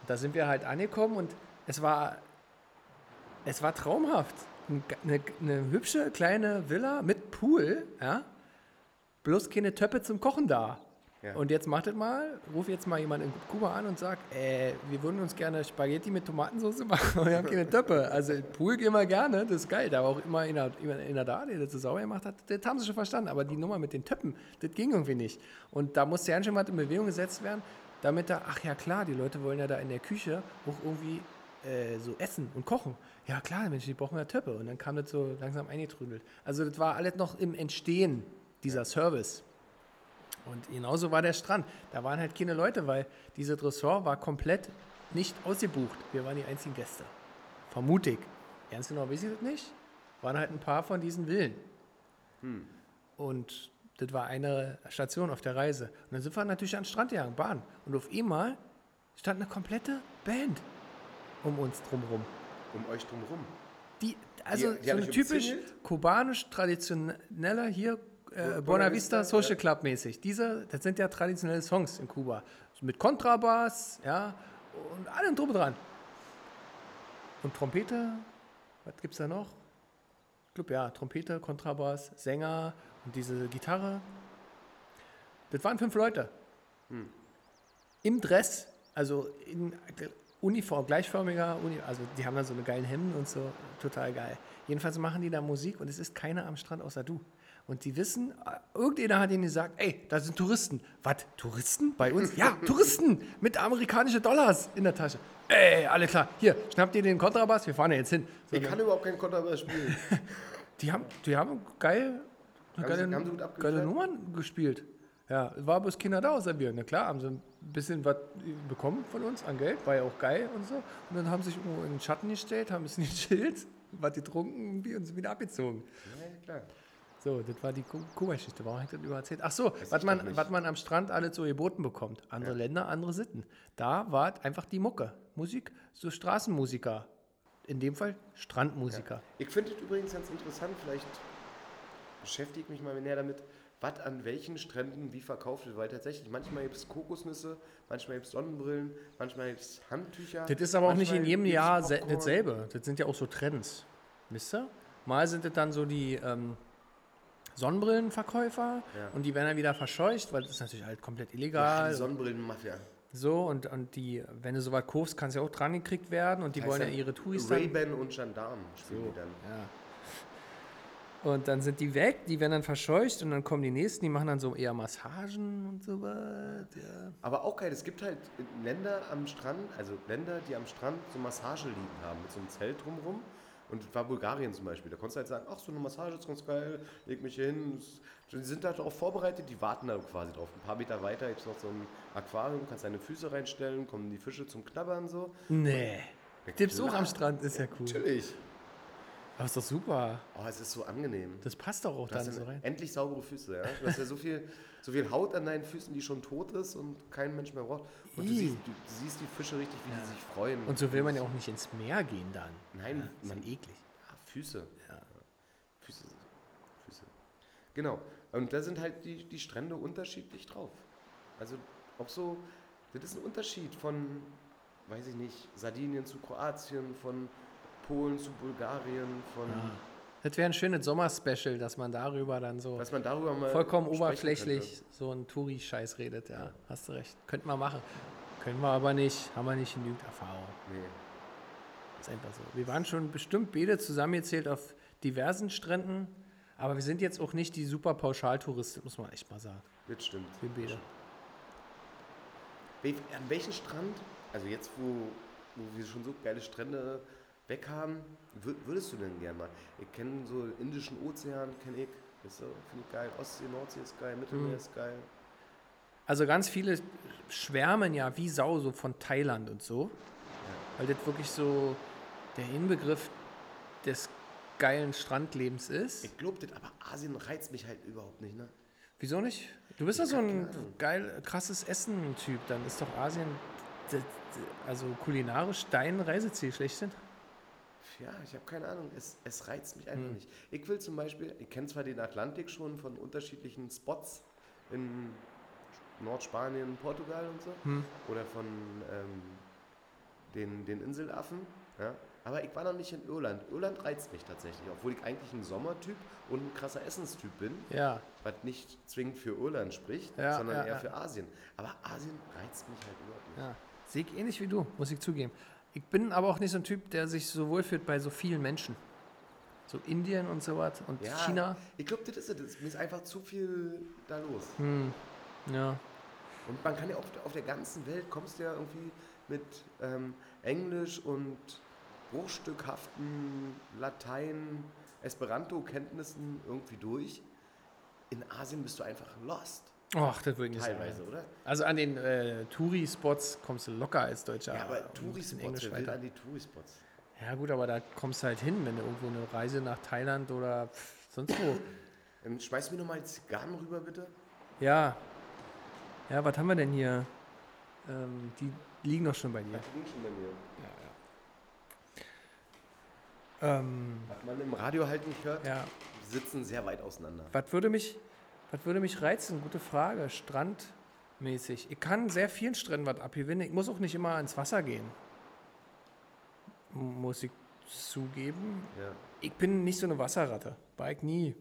Speaker 1: Da sind wir halt angekommen und es war, es war traumhaft. Eine, eine hübsche kleine Villa mit Pool, ja. Bloß keine Töpfe zum Kochen da.
Speaker 2: Ja.
Speaker 1: Und jetzt macht es mal, ruf jetzt mal jemanden in Kuba an und sagt, äh, wir würden uns gerne Spaghetti mit Tomatensauce machen, aber wir haben keine Töpfe. Also Pool gehen wir gerne, das ist geil. Da war auch immer einer, einer da, der das so sauber gemacht hat. Das haben sie schon verstanden, aber die Nummer mit den Töpfen, das ging irgendwie nicht. Und da musste ja schon mal in Bewegung gesetzt werden, damit da, ach ja klar, die Leute wollen ja da in der Küche auch irgendwie äh, so essen und kochen. Ja klar, Mensch, die brauchen ja Töpfe. Und dann kam das so langsam eingetrudelt. Also das war alles noch im Entstehen, dieser Service. Und genauso war der Strand. Da waren halt keine Leute, weil dieses Ressort war komplett nicht ausgebucht. Wir waren die einzigen Gäste. Vermute ich. Ganz genau weiß ich das nicht. Waren halt ein paar von diesen Villen. Und das war eine Station auf der Reise. Und dann sind wir natürlich an den Strand gegangen, Bahn. Und auf einmal stand eine komplette Band um uns drumherum.
Speaker 2: Um euch drumherum.
Speaker 1: Die, also
Speaker 2: Die- die
Speaker 1: so ein typisch
Speaker 2: umzingelt?
Speaker 1: kubanisch traditioneller hier äh,
Speaker 2: Buena
Speaker 1: Buena
Speaker 2: Vista,
Speaker 1: Vista Social Club mäßig. Diese, das sind ja traditionelle Songs in Kuba. Mit Kontrabass, ja, und allem drum dran. Und Trompete, was gibt's da noch? Ich glaube, ja, Trompete, Kontrabass, Sänger und diese Gitarre. Das waren fünf Leute. Im Dress, also in Uniform, gleichförmiger, Uni, also die haben dann so eine geilen Hemden und so, total geil. Jedenfalls machen die da Musik und es ist keiner am Strand außer du. Und die wissen, irgendjemand hat ihnen gesagt, ey, da sind Touristen. Was, Touristen bei uns? Ja, Touristen mit amerikanischen Dollars in der Tasche. Ey, alle klar, hier, schnappt ihr den Kontrabass, wir fahren ja jetzt hin. So,
Speaker 2: Ich kann überhaupt keinen Konterbass spielen.
Speaker 1: die haben, die haben geil
Speaker 2: Haben
Speaker 1: geile,
Speaker 2: sie- haben sie
Speaker 1: geile Nummern gespielt. Ja, war bloß Kinder da außer wir. Na klar, haben sie ein bisschen was bekommen von uns an Geld, war ja auch geil und so. Und dann haben sie sich irgendwo in den Schatten gestellt, haben ein bisschen gechillt, was getrunken und sind wieder abgezogen.
Speaker 2: Ja, klar.
Speaker 1: So, das war die Ku- Kuba-Geschichte. Warum habe ich das über erzählt? Ach so, was man, was man am Strand alles so geboten bekommt. Andere Länder, andere Sitten. Da war einfach die Mucke. Musik, so Straßenmusiker. In dem Fall Strandmusiker.
Speaker 2: Ich finde es übrigens ganz interessant, vielleicht beschäftige ich mich mal näher damit, was an welchen Stränden wie verkauft wird, weil tatsächlich manchmal gibt es Kokosnüsse, manchmal gibt es Sonnenbrillen, manchmal gibt es Handtücher.
Speaker 1: Das ist aber auch nicht in jedem Jahr dasselbe. Das sind ja auch so Trends. Wisst ihr? Mal sind es dann so die ähm, Sonnenbrillenverkäufer
Speaker 2: Ja.
Speaker 1: und die werden dann wieder verscheucht, weil das ist natürlich halt komplett
Speaker 2: Ja,
Speaker 1: illegal.
Speaker 2: die Sonnenbrillenmafia.
Speaker 1: so, und, und die, wenn du sowas kaufst, kannst du ja auch dran gekriegt werden und die wollen ja
Speaker 2: Heißt
Speaker 1: ihre Touris.
Speaker 2: Ray-Ban und Gendarm spielen die dann.
Speaker 1: Ja. Und dann sind die weg, die werden dann verscheucht und dann kommen die nächsten, die machen dann so eher Massagen und so was. Ja.
Speaker 2: Aber auch geil, es gibt halt Länder am Strand, also Länder, die am Strand so Massageliegen haben, mit so einem Zelt drumrum. Und das war Bulgarien zum Beispiel. Da konntest du halt sagen, ach, so eine Massage ist ganz geil, leg mich hier hin. Die sind da darauf vorbereitet, die warten da quasi drauf. Ein paar Meter weiter gibt es noch so ein Aquarium, kannst deine Füße reinstellen, kommen die Fische zum Knabbern so.
Speaker 1: Nee. Gibt's auch am Strand, ist ja cool.
Speaker 2: Natürlich.
Speaker 1: Aber ist doch super.
Speaker 2: Oh, es ist so angenehm.
Speaker 1: Das passt doch auch
Speaker 2: Du
Speaker 1: dann so rein.
Speaker 2: endlich saubere Füße, ja. Du hast ja so viel, so viel Haut an deinen Füßen, die schon tot ist und kein Mensch mehr braucht. Und du siehst, du, siehst die Fische richtig, wie die sich freuen.
Speaker 1: Und so will man ja auch nicht ins Meer gehen dann.
Speaker 2: Nein,
Speaker 1: ist ja
Speaker 2: man,
Speaker 1: eklig.
Speaker 2: Ja, Füße. Füße. Füße. Genau. Und da sind halt die, die Strände unterschiedlich drauf. Also auch so, das ist ein Unterschied von, weiß ich nicht, Sardinien zu Kroatien, von Polen zu Bulgarien, von,
Speaker 1: Das wäre ein schönes Sommerspecial, dass man darüber dann so
Speaker 2: dass man darüber mal
Speaker 1: vollkommen oberflächlich so einen Touri-Scheiß redet. Ja, hast du recht. Könnten wir machen. Können wir aber nicht. Haben wir nicht genügend Erfahrung.
Speaker 2: könnte. Nee.
Speaker 1: Ist einfach so. Wir waren schon bestimmt beide zusammengezählt auf diversen Stränden, aber wir sind jetzt auch nicht die super Pauschaltouristen, muss man echt mal sagen.
Speaker 2: Das stimmt.
Speaker 1: Wir beide.
Speaker 2: Wel- An welchen Strand, also jetzt, wo, wo wir schon so geile Strände haben, wür- würdest du denn gerne mal? Ich kenne so den Indischen Ozean, kenne ich. Weißt du, finde ich geil. Ostsee, Nordsee ist geil, Mittelmeer
Speaker 1: Mhm.
Speaker 2: ist geil.
Speaker 1: Also ganz viele schwärmen ja wie Sau so von Thailand und so, weil das wirklich so der Inbegriff des geilen Strandlebens ist.
Speaker 2: Ich glaube das, aber Asien reizt mich halt überhaupt nicht, ne?
Speaker 1: Wieso nicht? Du bist doch so ein geil, krasses Essen-Typ. Dann ist doch Asien, also kulinarisch dein Reiseziel schlechthin.
Speaker 2: Ja, ich habe keine Ahnung. Es, es reizt mich einfach
Speaker 1: Hm.
Speaker 2: nicht. Ich will zum Beispiel, ich kenne zwar den Atlantik schon von unterschiedlichen Spots in Nordspanien, Portugal und so.
Speaker 1: Hm.
Speaker 2: Oder von ähm, den, den Inselaffen. Ja. Aber ich war noch nicht in Irland. Irland reizt mich tatsächlich, obwohl ich eigentlich ein Sommertyp und ein krasser Essenstyp bin,
Speaker 1: Ja,
Speaker 2: was nicht zwingend für Irland spricht,
Speaker 1: Ja,
Speaker 2: sondern
Speaker 1: ja,
Speaker 2: eher für Asien. Aber Asien reizt mich halt überhaupt nicht.
Speaker 1: ja. Sehe ich ähnlich wie du, muss ich zugeben. Ich bin aber auch nicht so ein Typ, der sich so wohlfühlt bei so vielen Menschen. So Indien und so was und
Speaker 2: Ja,
Speaker 1: China.
Speaker 2: Ich glaube, das ist es. Mir ist einfach zu viel da los.
Speaker 1: Hm. Ja.
Speaker 2: Und man kann ja auf, auf der ganzen Welt kommst du ja irgendwie mit ähm, Englisch und bruchstückhaften Latein, Esperanto-Kenntnissen irgendwie durch. In Asien bist du einfach lost.
Speaker 1: Ach, das würde ich nicht
Speaker 2: Teilweise,
Speaker 1: sagen.
Speaker 2: oder?
Speaker 1: Also an den äh, Touri-Spots kommst du locker als Deutscher.
Speaker 2: Ja, aber Tourispots, wer will an die Tourispots?
Speaker 1: Ja gut, aber da kommst du halt hin, wenn du irgendwo eine Reise nach Thailand oder sonst wo.
Speaker 2: Ähm, schmeiß mir nochmal Zigarren rüber, bitte.
Speaker 1: ja. Ja, was haben wir denn hier? Ähm, die liegen doch schon bei dir.
Speaker 2: Die liegen schon bei mir.
Speaker 1: Ähm,
Speaker 2: Was man im Radio halt nicht hört,
Speaker 1: ja.
Speaker 2: sitzen sehr weit auseinander.
Speaker 1: Was würde mich, was würde mich reizen? Gute Frage. Strandmäßig. Ich kann sehr vielen Stränden was abgewinnen. Ich muss auch nicht immer ins Wasser gehen. Muss ich zugeben.
Speaker 2: Ja.
Speaker 1: Ich bin nicht so eine Wasserratte. Ich nie.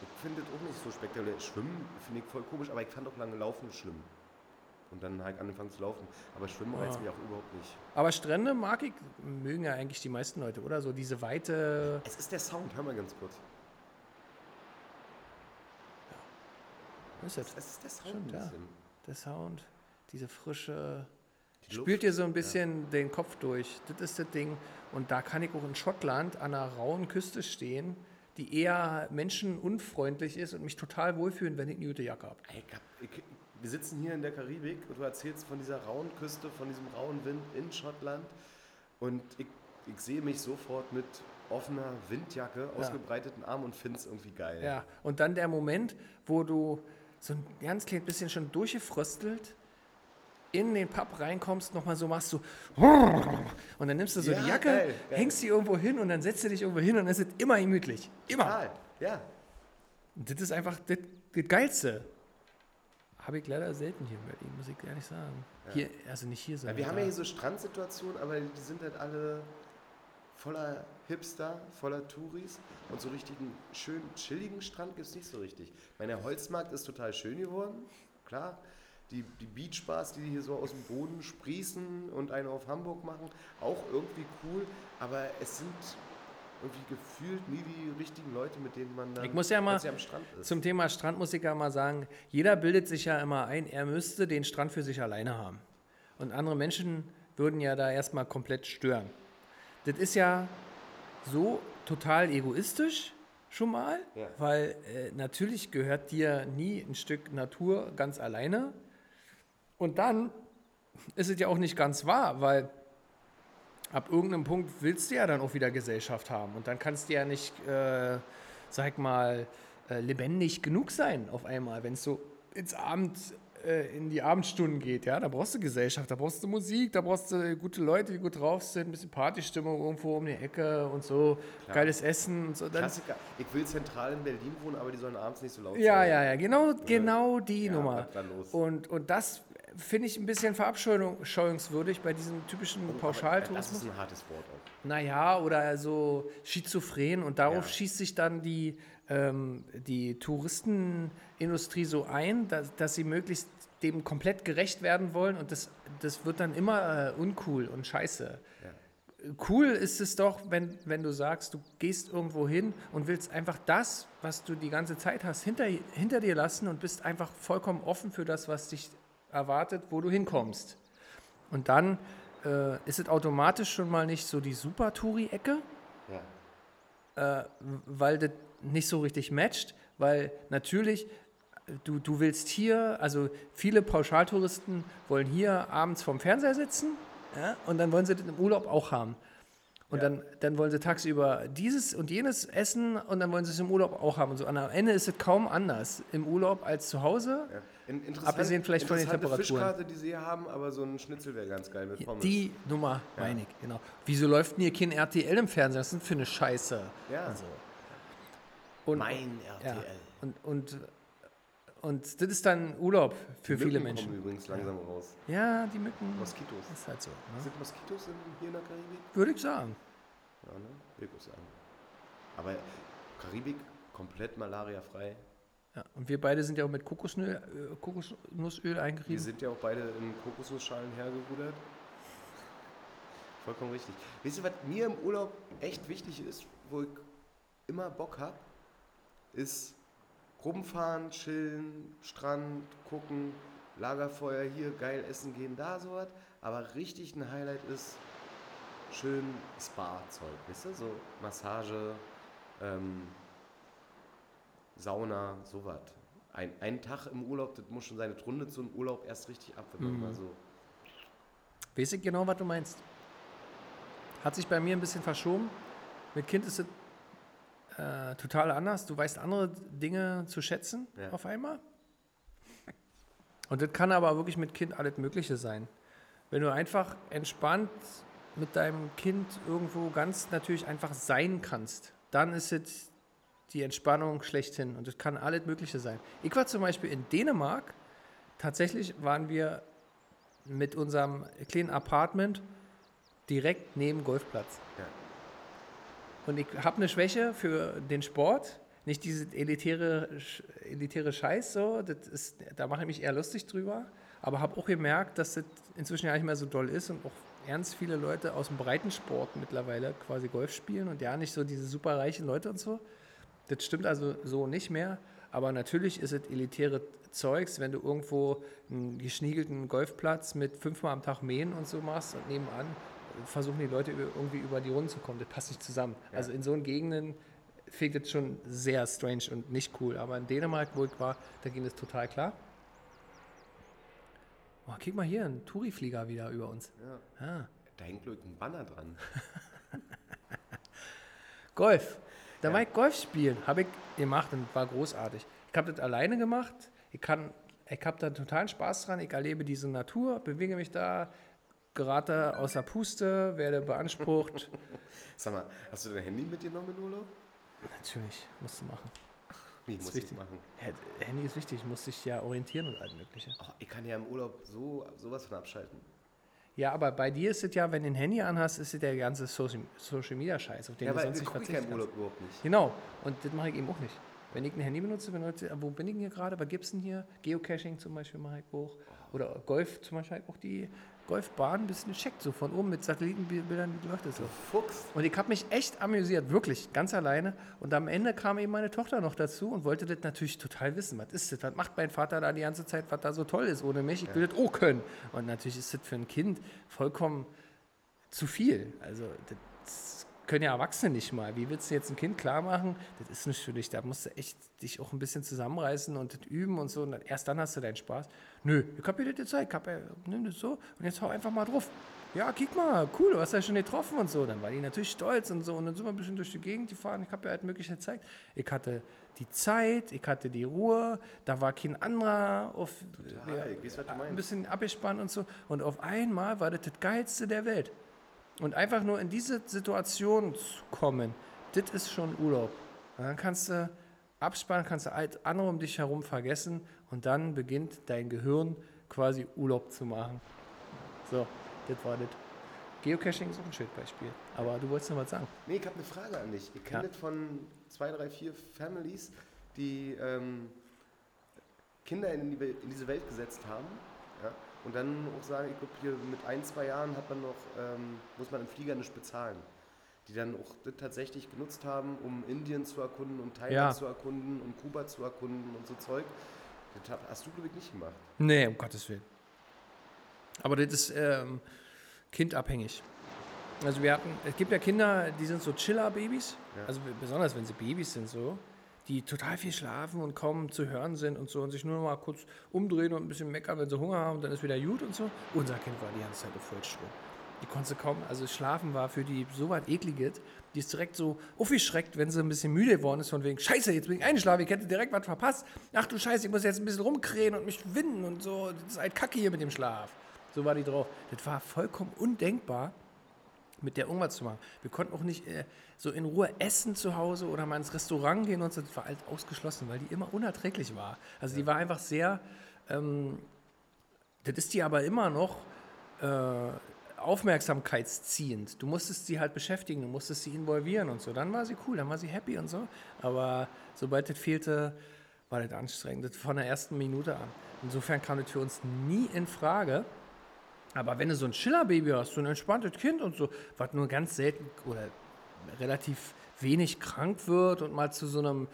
Speaker 2: Ich finde das auch nicht so spektakulär. Schwimmen finde ich voll komisch, aber ich fand auch lange Laufen schlimm. Und dann halt angefangen zu laufen. Aber Schwimmen reizt
Speaker 1: Ja.
Speaker 2: mich auch überhaupt nicht.
Speaker 1: Aber Strände mag ich, mögen ja eigentlich die meisten Leute, oder? So diese weite.
Speaker 2: Es ist der Sound, hör mal ganz kurz.
Speaker 1: Was ist das?
Speaker 2: Ist der Sound
Speaker 1: Stimmt, ja. Der Sound, diese frische.
Speaker 2: Die
Speaker 1: Spült dir so ein bisschen den Kopf durch. Das ist das Ding. Und da kann ich auch in Schottland an einer rauen Küste stehen, die eher menschenunfreundlich ist und mich total wohlfühlen, wenn ich eine gute Jacke habe.
Speaker 2: Ey, ich hab- ich- wir sitzen hier in der Karibik und du erzählst von dieser rauen Küste, von diesem rauen Wind in Schottland. Und ich, ich sehe mich sofort mit offener Windjacke, ausgebreiteten Armen und finde es irgendwie geil.
Speaker 1: Ja, und dann der Moment, wo du so ein ganz klein bisschen schon durchgefröstelt in den Pub reinkommst, nochmal so machst du und dann nimmst du so
Speaker 2: Ja,
Speaker 1: die Jacke,
Speaker 2: geil, geil.
Speaker 1: hängst sie irgendwo hin und dann setzt du dich irgendwo hin und dann ist es immer gemütlich. Immer.
Speaker 2: Total, ja.
Speaker 1: Und das ist einfach das, das Geilste. Habe ich leider selten hier in Berlin, muss ich ehrlich sagen. Hier, also nicht hier,
Speaker 2: Ja,
Speaker 1: sondern
Speaker 2: wir haben ja hier so Strandsituationen, aber die sind halt alle voller Hipster, voller Touris. Und so richtigen schönen, chilligen Strand gibt es nicht so richtig. Ich meine, der Holzmarkt ist total schön geworden, klar. Die, die Beachbars, die hier so aus dem Boden sprießen und eine auf Hamburg machen, auch irgendwie cool. Aber es sind irgendwie gefühlt nie die richtigen Leute, mit denen man dann
Speaker 1: Ich muss ja mal
Speaker 2: am Strand ist.
Speaker 1: Zum Thema Strandmusiker mal sagen, jeder bildet sich ja immer ein, er müsste den Strand für sich alleine haben. Und andere Menschen würden ja da erstmal komplett stören. Das ist ja so total egoistisch schon mal,
Speaker 2: Ja.
Speaker 1: weil äh, natürlich gehört dir nie ein Stück Natur ganz alleine. Und dann ist es ja auch nicht ganz wahr, weil ab irgendeinem Punkt willst du ja dann auch wieder Gesellschaft haben. Und dann kannst du ja nicht, äh, sag mal, äh, lebendig genug sein auf einmal, wenn es so ins Abend, äh, in die Abendstunden geht. Ja, da brauchst du Gesellschaft, da brauchst du Musik, da brauchst du gute Leute, die gut drauf sind, ein bisschen Partystimmung irgendwo um die Ecke und so, geiles Essen und so. Dann,
Speaker 2: Klassiker. Ich will zentral in Berlin wohnen, aber die sollen abends nicht so laut
Speaker 1: ja,
Speaker 2: sein.
Speaker 1: ja, ja, genau, genau die
Speaker 2: Ja,
Speaker 1: Nummer. Und, und das finde ich ein bisschen verabscheuungswürdig bei diesem typischen
Speaker 2: Das
Speaker 1: Pauschaltourismus.
Speaker 2: ist ein hartes Wort auch.
Speaker 1: Naja, oder so schizophren und darauf
Speaker 2: Ja.
Speaker 1: schießt sich dann die, ähm, die Touristenindustrie so ein, dass, dass sie möglichst dem komplett gerecht werden wollen und das, das wird dann immer äh, uncool und scheiße. Cool ist es doch, wenn, wenn du sagst, du gehst irgendwo hin und willst einfach das, was du die ganze Zeit hast, hinter, hinter dir lassen und bist einfach vollkommen offen für das, was dich erwartet, wo du hinkommst. Und dann äh, ist es automatisch schon mal nicht so die Super-Touri-Ecke,
Speaker 2: Ja.
Speaker 1: äh, weil das nicht so richtig matcht, weil natürlich äh, du, du willst hier, also viele Pauschaltouristen wollen hier abends vorm Fernseher sitzen ja, und dann wollen sie das im Urlaub auch haben. Und
Speaker 2: Ja.
Speaker 1: dann, dann wollen sie tagsüber dieses und jenes essen und dann wollen sie es im Urlaub auch haben. Und so. Und am Ende ist es kaum anders im Urlaub als zu Hause.
Speaker 2: Ja. In, interessant,
Speaker 1: Abgesehen vielleicht von den Temperaturen.
Speaker 2: Fischkarte, die sie hier haben, aber so ein Schnitzel wäre ganz geil mit Pommes.
Speaker 1: Die Nummer meine ich, genau. Wieso läuft denn hier kein RTL im Fernsehen? Was ist für eine Scheiße?
Speaker 2: Ja.
Speaker 1: Also. Und,
Speaker 2: mein
Speaker 1: ja,
Speaker 2: RTL.
Speaker 1: und, und, und das ist dann Urlaub für
Speaker 2: Die
Speaker 1: viele
Speaker 2: Mücken
Speaker 1: Menschen.
Speaker 2: kommen übrigens langsam raus.
Speaker 1: Ja, die Mücken.
Speaker 2: Moskitos.
Speaker 1: Ist halt so. Ne?
Speaker 2: Sind Moskitos in, hier in der Karibik?
Speaker 1: Würde ich sagen.
Speaker 2: Ja, ne? Ich muss sagen. Aber Karibik komplett malariafrei.
Speaker 1: Ja. Und wir beide sind ja auch mit Kokosnuss, äh, Kokosnussöl
Speaker 2: Wir
Speaker 1: eingerieben.
Speaker 2: sind ja auch beide in Kokosnussschalen hergerudert. Vollkommen richtig. Wisst ihr, was mir im Urlaub echt wichtig ist, wo ich immer Bock habe, ist rumfahren, chillen, Strand, gucken, Lagerfeuer hier, geil essen gehen, da sowas. Aber richtig ein Highlight ist schön Spa-Zeug, wisst ihr? So Massage, ähm, Sauna, sowas. Ein, ein Tag im Urlaub, das muss schon seine Runde zum Urlaub erst richtig ab, wenn man mal so.
Speaker 1: Weiß ich genau, was du meinst. Hat sich bei mir ein bisschen verschoben. Mit Kind ist es äh, total anders. Du weißt andere Dinge zu schätzen
Speaker 2: Ja.
Speaker 1: auf einmal. Und das kann aber wirklich mit Kind alles Mögliche sein. Wenn du einfach entspannt mit deinem Kind irgendwo ganz natürlich einfach sein kannst, dann ist es die Entspannung schlechthin. Und das kann alles Mögliche sein. Ich war zum Beispiel in Dänemark. Tatsächlich waren wir mit unserem kleinen Apartment direkt neben Golfplatz.
Speaker 2: Ja.
Speaker 1: Und ich habe eine Schwäche für den Sport. Nicht diese elitäre, elitäre Scheiß so, das ist, da mache ich mich eher lustig drüber. Aber habe auch gemerkt, dass das inzwischen ja nicht mehr so doll ist und auch ernst viele Leute aus dem Breitensport mittlerweile quasi Golf spielen und ja nicht so diese super reichen Leute und so. Das stimmt also so nicht mehr. Aber natürlich ist es elitäre Zeugs, wenn du irgendwo einen geschniegelten Golfplatz mit fünfmal am Tag mähen und so machst und nebenan versuchen die Leute irgendwie über die Runden zu kommen. Das passt nicht zusammen. Also in so Gegenden finde ich das schon sehr strange und nicht cool. Aber in Dänemark, wo ich war, da ging es total klar. Oh, guck mal hier, ein Touri-Flieger wieder über uns.
Speaker 2: Ja.
Speaker 1: Ah.
Speaker 2: Da hängt, ich, ein Banner dran.
Speaker 1: Golf. Da war ich Golf spielen, habe ich gemacht und war großartig. Ich habe das alleine gemacht. Ich kann, ich habe da totalen Spaß dran. Ich erlebe diese Natur, bewege mich da, gerate außer Puste, werde beansprucht.
Speaker 2: Sag mal, hast du dein Handy mitgenommen in Urlaub?
Speaker 1: Natürlich, musst du machen.
Speaker 2: Wie muss ich
Speaker 1: wichtig.
Speaker 2: machen?
Speaker 1: Ja, Handy ist wichtig, muss dich ja orientieren und alles Mögliche.
Speaker 2: Oh, ich kann ja im Urlaub so sowas von abschalten.
Speaker 1: Ja, aber bei dir ist es ja, wenn du ein Handy anhast, ist es der ganze Social, Social Media Scheiß, auf den
Speaker 2: Ja,
Speaker 1: du sonst
Speaker 2: ich
Speaker 1: nicht verzichten
Speaker 2: im
Speaker 1: kannst.
Speaker 2: Urlaub überhaupt nicht.
Speaker 1: Genau, und das mache ich eben auch nicht. Wenn ich ein Handy benutze, benutze wo bin ich denn hier gerade? Was gibt es denn hier? Geocaching zum Beispiel mache ich auch. Oder Golf zum Beispiel auch die Golfbahn ein bisschen checkt, so von oben mit Satellitenbildern, wie läuft das so.
Speaker 2: Fuchs.
Speaker 1: Und ich habe mich echt amüsiert, wirklich, ganz alleine. Und am Ende kam eben meine Tochter noch dazu und wollte das natürlich total wissen. Was ist das? Was macht mein Vater da die ganze Zeit, was da so toll ist ohne mich? Ich will das auch können. Und natürlich ist das für ein Kind vollkommen zu viel. Also das können ja Erwachsene nicht mal. Wie willst du jetzt ein Kind klar machen? Das ist nicht für dich. Da musst du echt dich auch ein bisschen zusammenreißen und das üben und so. Und erst dann hast du deinen Spaß. Nö, ich hab dir das gezeigt. Ich hab ja, nimm das so und jetzt hau einfach mal drauf. Ja, guck mal, cool, du hast ja schon getroffen und so. Dann war die natürlich stolz und so. Und dann sind wir ein bisschen durch die Gegend gefahren. Ich habe ja halt möglich gezeigt. Ich hatte die Zeit, ich hatte die Ruhe. Da war kein anderer auf,
Speaker 2: Total, ich weiß,
Speaker 1: ein bisschen abgespannt und so. Und auf einmal war das das Geilste der Welt. Und einfach nur in diese Situation zu kommen, das ist schon Urlaub. Und dann kannst du abspannen, kannst du alles andere um dich herum vergessen und dann beginnt dein Gehirn quasi Urlaub zu machen. So, das war das. Geocaching ist auch ein schönes Beispiel. Aber du wolltest noch was sagen.
Speaker 2: Nee, ich habe eine Frage an dich. Ich kenne
Speaker 1: Ja.
Speaker 2: das von zwei, drei, vier Families, die ähm, Kinder in, die in diese Welt gesetzt haben. Ja? Und dann auch sagen, ich glaube, hier mit ein, zwei Jahren hat man noch, ähm, muss man im Flieger nicht bezahlen. Die dann auch das tatsächlich genutzt haben, um Indien zu erkunden, um Thailand
Speaker 1: Ja.
Speaker 2: zu erkunden, um Kuba zu erkunden und so Zeug. Das hast du, glaube ich, nicht gemacht.
Speaker 1: Nee, um Gottes Willen. Aber das ist ähm, kindabhängig. Also wir hatten, es gibt ja Kinder, die sind so Chiller-Babys,
Speaker 2: Ja.
Speaker 1: also besonders wenn sie Babys sind so, die total viel schlafen und kaum zu hören sind und so und sich nur noch mal kurz umdrehen und ein bisschen meckern, wenn sie Hunger haben, dann ist wieder gut und so. Unser Kind war die ganze Zeit auf Vollstrom. Die konnte kaum, also Schlafen war für die so was ekliges, die ist direkt so aufgeschreckt, wenn sie ein bisschen müde geworden ist, von wegen, scheiße, jetzt bin ich eingeschlafen, ich hätte direkt was verpasst. Ach du Scheiße, ich muss jetzt ein bisschen rumkrähen und mich winden und so, das ist halt Kacke hier mit dem Schlaf. So war die drauf. Das war vollkommen undenkbar, mit der irgendwas zu machen. Wir konnten auch nicht äh, so in Ruhe essen zu Hause oder mal ins Restaurant gehen und so. Das war halt ausgeschlossen, weil die immer unerträglich war. Also die war einfach sehr, ähm, das ist die aber immer noch äh, aufmerksamkeitsziehend. Du musstest sie halt beschäftigen, du musstest sie involvieren und so. Dann war sie cool, dann war sie happy und so. Aber sobald das fehlte, war das anstrengend. Das von der ersten Minute an. Insofern kam das für uns nie in Frage. Aber wenn du so ein Schillerbaby hast, so ein entspanntes Kind und so, was nur ganz selten oder relativ wenig krank wird und mal zu so einem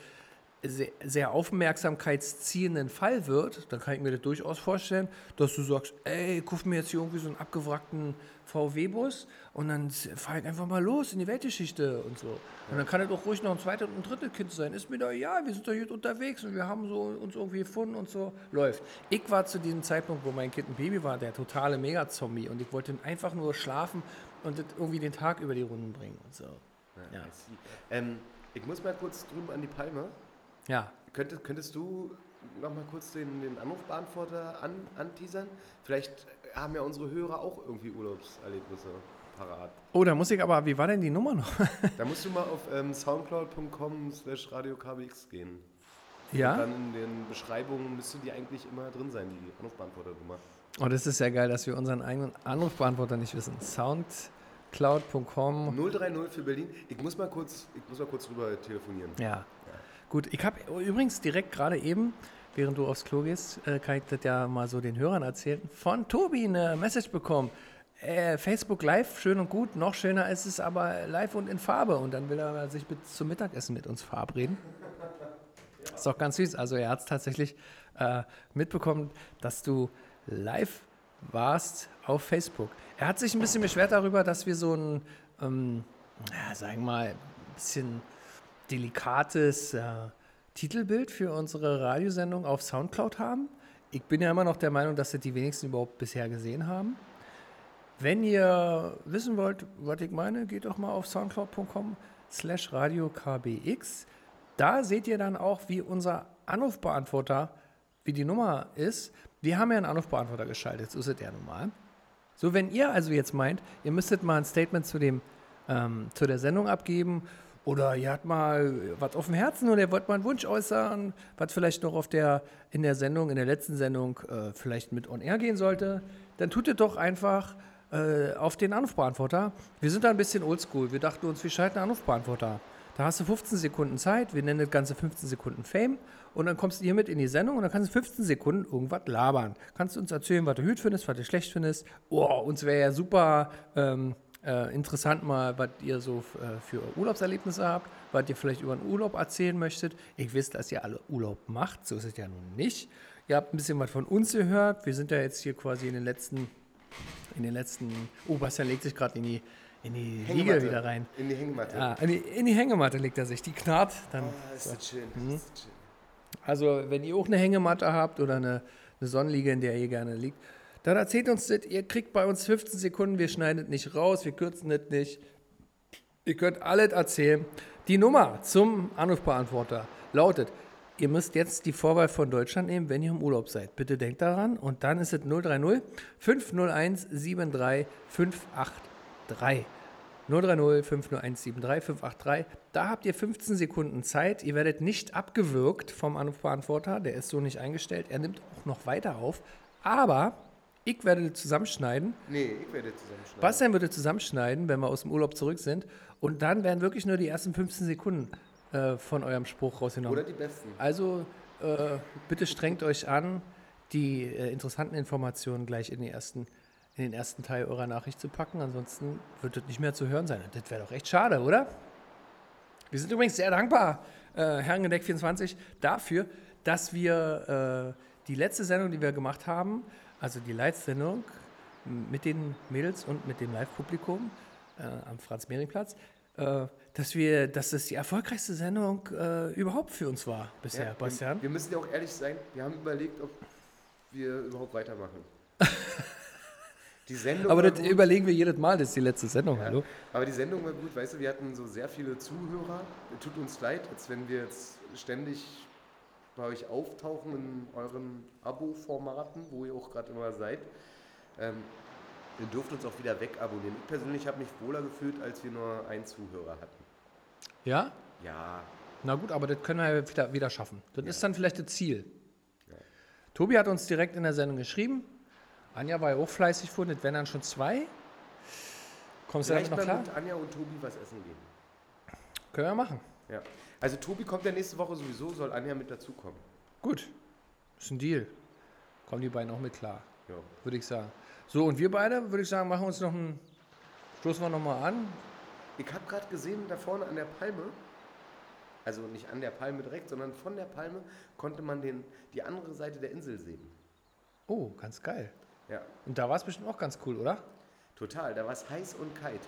Speaker 1: sehr, sehr aufmerksamkeitsziehenden Fall wird, dann kann ich mir das durchaus vorstellen, dass du sagst, ey, kauf mir jetzt hier irgendwie so einen abgewrackten VW-Bus und dann fahr ich einfach mal los in die Weltgeschichte und so. Und dann kann es auch ruhig noch ein zweites und ein drittes Kind sein. Ist mir doch egal, wir sind doch hier unterwegs und wir haben so uns irgendwie gefunden und so. Läuft. Ich war zu diesem Zeitpunkt, wo mein Kind ein Baby war, der totale Mega-Zombie und ich wollte einfach nur schlafen und das irgendwie den Tag über die Runden bringen und so. Ja.
Speaker 2: See. Ähm, ich muss mal kurz drüben an die Palme.
Speaker 1: Ja,
Speaker 2: Könntest, könntest du noch mal kurz den, den Anrufbeantworter an, anteasern? Vielleicht haben ja unsere Hörer auch irgendwie Urlaubserlebnisse parat.
Speaker 1: Oh, da muss ich aber, wie war denn die Nummer noch?
Speaker 2: Da musst du mal auf ähm, soundcloud.com slash radiokbx gehen. Und
Speaker 1: ja?
Speaker 2: dann in den Beschreibungen müsste die eigentlich immer drin sein, die Anrufbeantworternummer.
Speaker 1: Oh, das ist ja geil, dass wir unseren eigenen Anrufbeantworter nicht wissen. Soundcloud.com.
Speaker 2: 030 für Berlin. Ich muss mal kurz, ich muss mal kurz rüber telefonieren.
Speaker 1: Ja. Gut, ich habe übrigens direkt gerade eben, während du aufs Klo gehst, äh, kann ich das ja mal so den Hörern erzählen, von Tobi eine Message bekommen. Äh, Facebook Live, schön und gut, noch schöner ist es aber live und in Farbe. Und dann will er sich mit, zum Mittagessen mit uns verabreden. Ist doch ganz süß. Also er hat es tatsächlich äh, mitbekommen, dass du live warst auf Facebook. Er hat sich ein bisschen beschwert darüber, dass wir so ein, ähm, ja, sagen wir mal, ein bisschen delikates äh, Titelbild für unsere Radiosendung auf Soundcloud haben. Ich bin ja immer noch der Meinung, dass das die wenigsten überhaupt bisher gesehen haben. Wenn ihr wissen wollt, was ich meine, geht doch mal auf soundcloud.com slash radiokbx. Da seht ihr dann auch, wie unser Anrufbeantworter, wie die Nummer ist. Wir haben ja einen Anrufbeantworter geschaltet, so ist es ja normal. So, wenn ihr also jetzt meint, ihr müsstet mal ein Statement zu, dem, ähm, zu der Sendung abgeben oder ihr habt mal was auf dem Herzen oder ihr wollt mal einen Wunsch äußern, was vielleicht noch auf der, in der Sendung, in der letzten Sendung äh, vielleicht mit on air gehen sollte, dann tut ihr doch einfach äh, auf den Anrufbeantworter. Wir sind da ein bisschen oldschool. Wir dachten uns, wir schalten einen Anrufbeantworter. Da hast du 15 Sekunden Zeit, wir nennen das Ganze 15 Sekunden Fame und dann kommst du hier mit in die Sendung und dann kannst du 15 Sekunden irgendwas labern. Kannst du uns erzählen, was du gut findest, was du schlecht findest. Oh, uns wäre ja super ähm, äh, interessant mal, was ihr so äh, für Urlaubserlebnisse habt, was ihr vielleicht über den Urlaub erzählen möchtet. Ich weiß, dass ihr alle Urlaub macht, so ist es ja nun nicht. Ihr habt ein bisschen was von uns gehört. Wir sind ja jetzt hier quasi in den letzten in den letzten. Oh, Bastian legt sich gerade in die, in die Liege wieder rein.
Speaker 2: In die Hängematte.
Speaker 1: Ah, in, die, in die Hängematte legt er sich. Die knarrt dann.
Speaker 2: Oh, ist das schön.
Speaker 1: Mhm.
Speaker 2: Ist das schön.
Speaker 1: Also, wenn ihr auch eine Hängematte habt oder eine, eine Sonnenliege, in der ihr gerne liegt, dann erzählt uns das. Ihr kriegt bei uns 15 Sekunden. Wir schneiden es nicht raus, wir kürzen es nicht. Ihr könnt alles erzählen. Die Nummer zum Anrufbeantworter lautet Ihr müsst jetzt die Vorwahl von Deutschland nehmen, wenn ihr im Urlaub seid. Bitte denkt daran. Und dann ist es 030 501 73 583. 030 501 73 583. Da habt ihr 15 Sekunden Zeit. Ihr werdet nicht abgewürgt vom Anrufbeantworter. Der ist so nicht eingestellt. Er nimmt auch noch weiter auf. Aber ich werde zusammenschneiden.
Speaker 2: Nee, ich werde zusammenschneiden.
Speaker 1: Bastian würde zusammenschneiden, wenn wir aus dem Urlaub zurück sind. Und dann werden wirklich nur die ersten 15 Sekunden äh, von eurem Spruch rausgenommen.
Speaker 2: Oder die besten.
Speaker 1: Also äh, bitte strengt euch an, die äh, interessanten Informationen gleich in, ersten, in den ersten Teil eurer Nachricht zu packen. Ansonsten wird das nicht mehr zu hören sein. Und Das wäre doch echt schade, oder? Wir sind übrigens sehr dankbar, äh, Herrengedeck24, dafür, dass wir äh, die letzte Sendung, die wir gemacht haben, also die Live-Sendung mit den Mädels und mit dem Live-Publikum äh, am Franz-Mehring-Platz, äh, dass wir, dass das die erfolgreichste Sendung äh, überhaupt für uns war bisher,
Speaker 2: Ja,
Speaker 1: Bastian.
Speaker 2: wir, wir müssen ja auch ehrlich sein, wir haben überlegt, ob wir überhaupt weitermachen. die Sendung
Speaker 1: Aber das
Speaker 2: gut,
Speaker 1: überlegen wir jedes Mal, das ist die letzte Sendung,
Speaker 2: ja,
Speaker 1: hallo?
Speaker 2: aber die Sendung war gut, weißt du, wir hatten so sehr viele Zuhörer. Tut uns leid, als wenn wir jetzt ständig bei euch auftauchen in euren Abo-Formaten, wo ihr auch gerade immer seid. Ähm, ihr dürft uns auch wieder wegabonnieren. Ich persönlich habe mich wohler gefühlt, als wir nur einen Zuhörer hatten.
Speaker 1: Ja?
Speaker 2: Ja,
Speaker 1: Na gut, aber das können wir ja wieder, wieder schaffen. Das
Speaker 2: Ja.
Speaker 1: ist dann vielleicht das Ziel.
Speaker 2: Ja.
Speaker 1: Tobi hat uns direkt in der Sendung geschrieben. Anja war ja auch fleißig von, das wären dann schon zwei. Kommst du damit noch klar?
Speaker 2: mit Anja und Tobi was essen gehen.
Speaker 1: Können wir machen.
Speaker 2: Ja. Also Tobi kommt ja nächste Woche sowieso, soll Anja mit dazukommen.
Speaker 1: Gut. Ist ein Deal. Kommen die beiden auch mit klar,
Speaker 2: Ja.
Speaker 1: würde ich sagen. So, und wir beide, würde ich sagen, machen uns noch ein. Stoßen wir nochmal an.
Speaker 2: Ich habe gerade gesehen, da vorne an der Palme, also nicht an der Palme direkt, sondern von der Palme konnte man den, die andere Seite der Insel sehen.
Speaker 1: Oh, ganz geil.
Speaker 2: Ja,
Speaker 1: Und da war es bestimmt auch ganz cool, oder?
Speaker 2: total. Da war es heiß und kalt.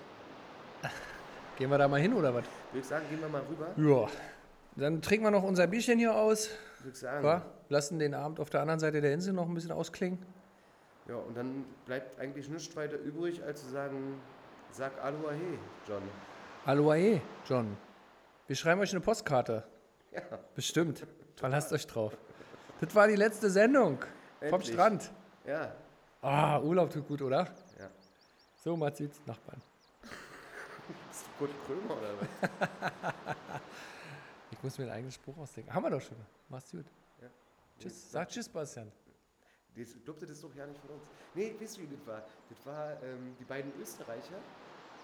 Speaker 1: Gehen wir da mal hin, oder was?
Speaker 2: Würde ich sagen, gehen wir mal rüber.
Speaker 1: Ja. Dann trinken wir noch unser Bierchen hier aus.
Speaker 2: Würde ich sagen.
Speaker 1: Wa? Lassen den Abend auf der anderen Seite der Insel noch ein bisschen ausklingen.
Speaker 2: Ja, und dann bleibt eigentlich nichts weiter übrig, als zu sagen, sag Aloha hey, John.
Speaker 1: Aloha, John. Wir schreiben euch eine Postkarte.
Speaker 2: Ja,
Speaker 1: Bestimmt. Verlasst euch drauf. Das war die letzte Sendung vom
Speaker 2: Endlich.
Speaker 1: Strand.
Speaker 2: ja,
Speaker 1: Ah, Urlaub tut gut, oder?
Speaker 2: ja.
Speaker 1: So, Matziz, Nachbarn.
Speaker 2: Kurt Krömer oder was?
Speaker 1: Ich muss mir einen eigenen Spruch ausdenken. Haben wir doch schon. Mach's gut.
Speaker 2: Ja.
Speaker 1: Tschüss. Sag Tschüss, Bastian.
Speaker 2: Das, glaubte, das doch ja nicht von uns. Nee, weißt du, wie das war? Das war ähm, die beiden Österreicher,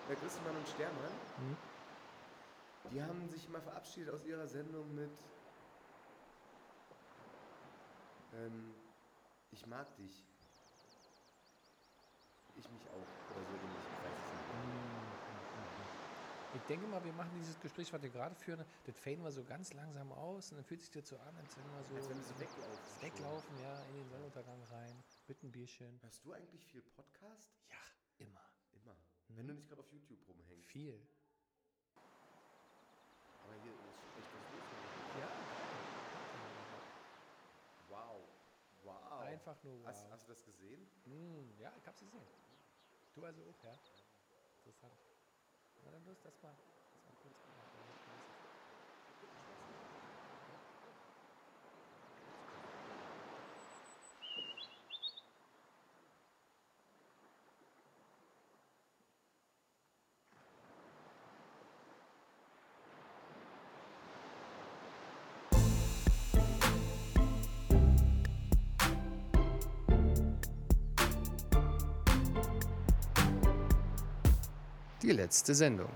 Speaker 2: der Grissemann und Stermann.
Speaker 1: Mhm.
Speaker 2: Die haben sich mal verabschiedet aus ihrer Sendung mit ähm, Ich mag dich. Ich mich auch. Ich
Speaker 1: denke mal, wir machen dieses Gespräch, was wir gerade führen, das faden wir so ganz langsam aus und dann fühlt sich das so an, als wenn wir so,
Speaker 2: wenn wir so weglaufen.
Speaker 1: Weglaufen, ja, in den Sonnenuntergang rein, mit ein Bierchen.
Speaker 2: Hörst du eigentlich viel Podcast?
Speaker 1: Ja, immer.
Speaker 2: Immer. Hm. Wenn du nicht gerade auf YouTube rumhängst.
Speaker 1: Viel.
Speaker 2: Aber hier ist echt was los. Ja. Wow. Wow.
Speaker 1: Einfach nur wow.
Speaker 2: Hast, hast du das gesehen?
Speaker 1: Hm, ja, ich hab's gesehen. Du also auch, ja. Interessant. Labas tas man.
Speaker 3: Die letzte Sendung.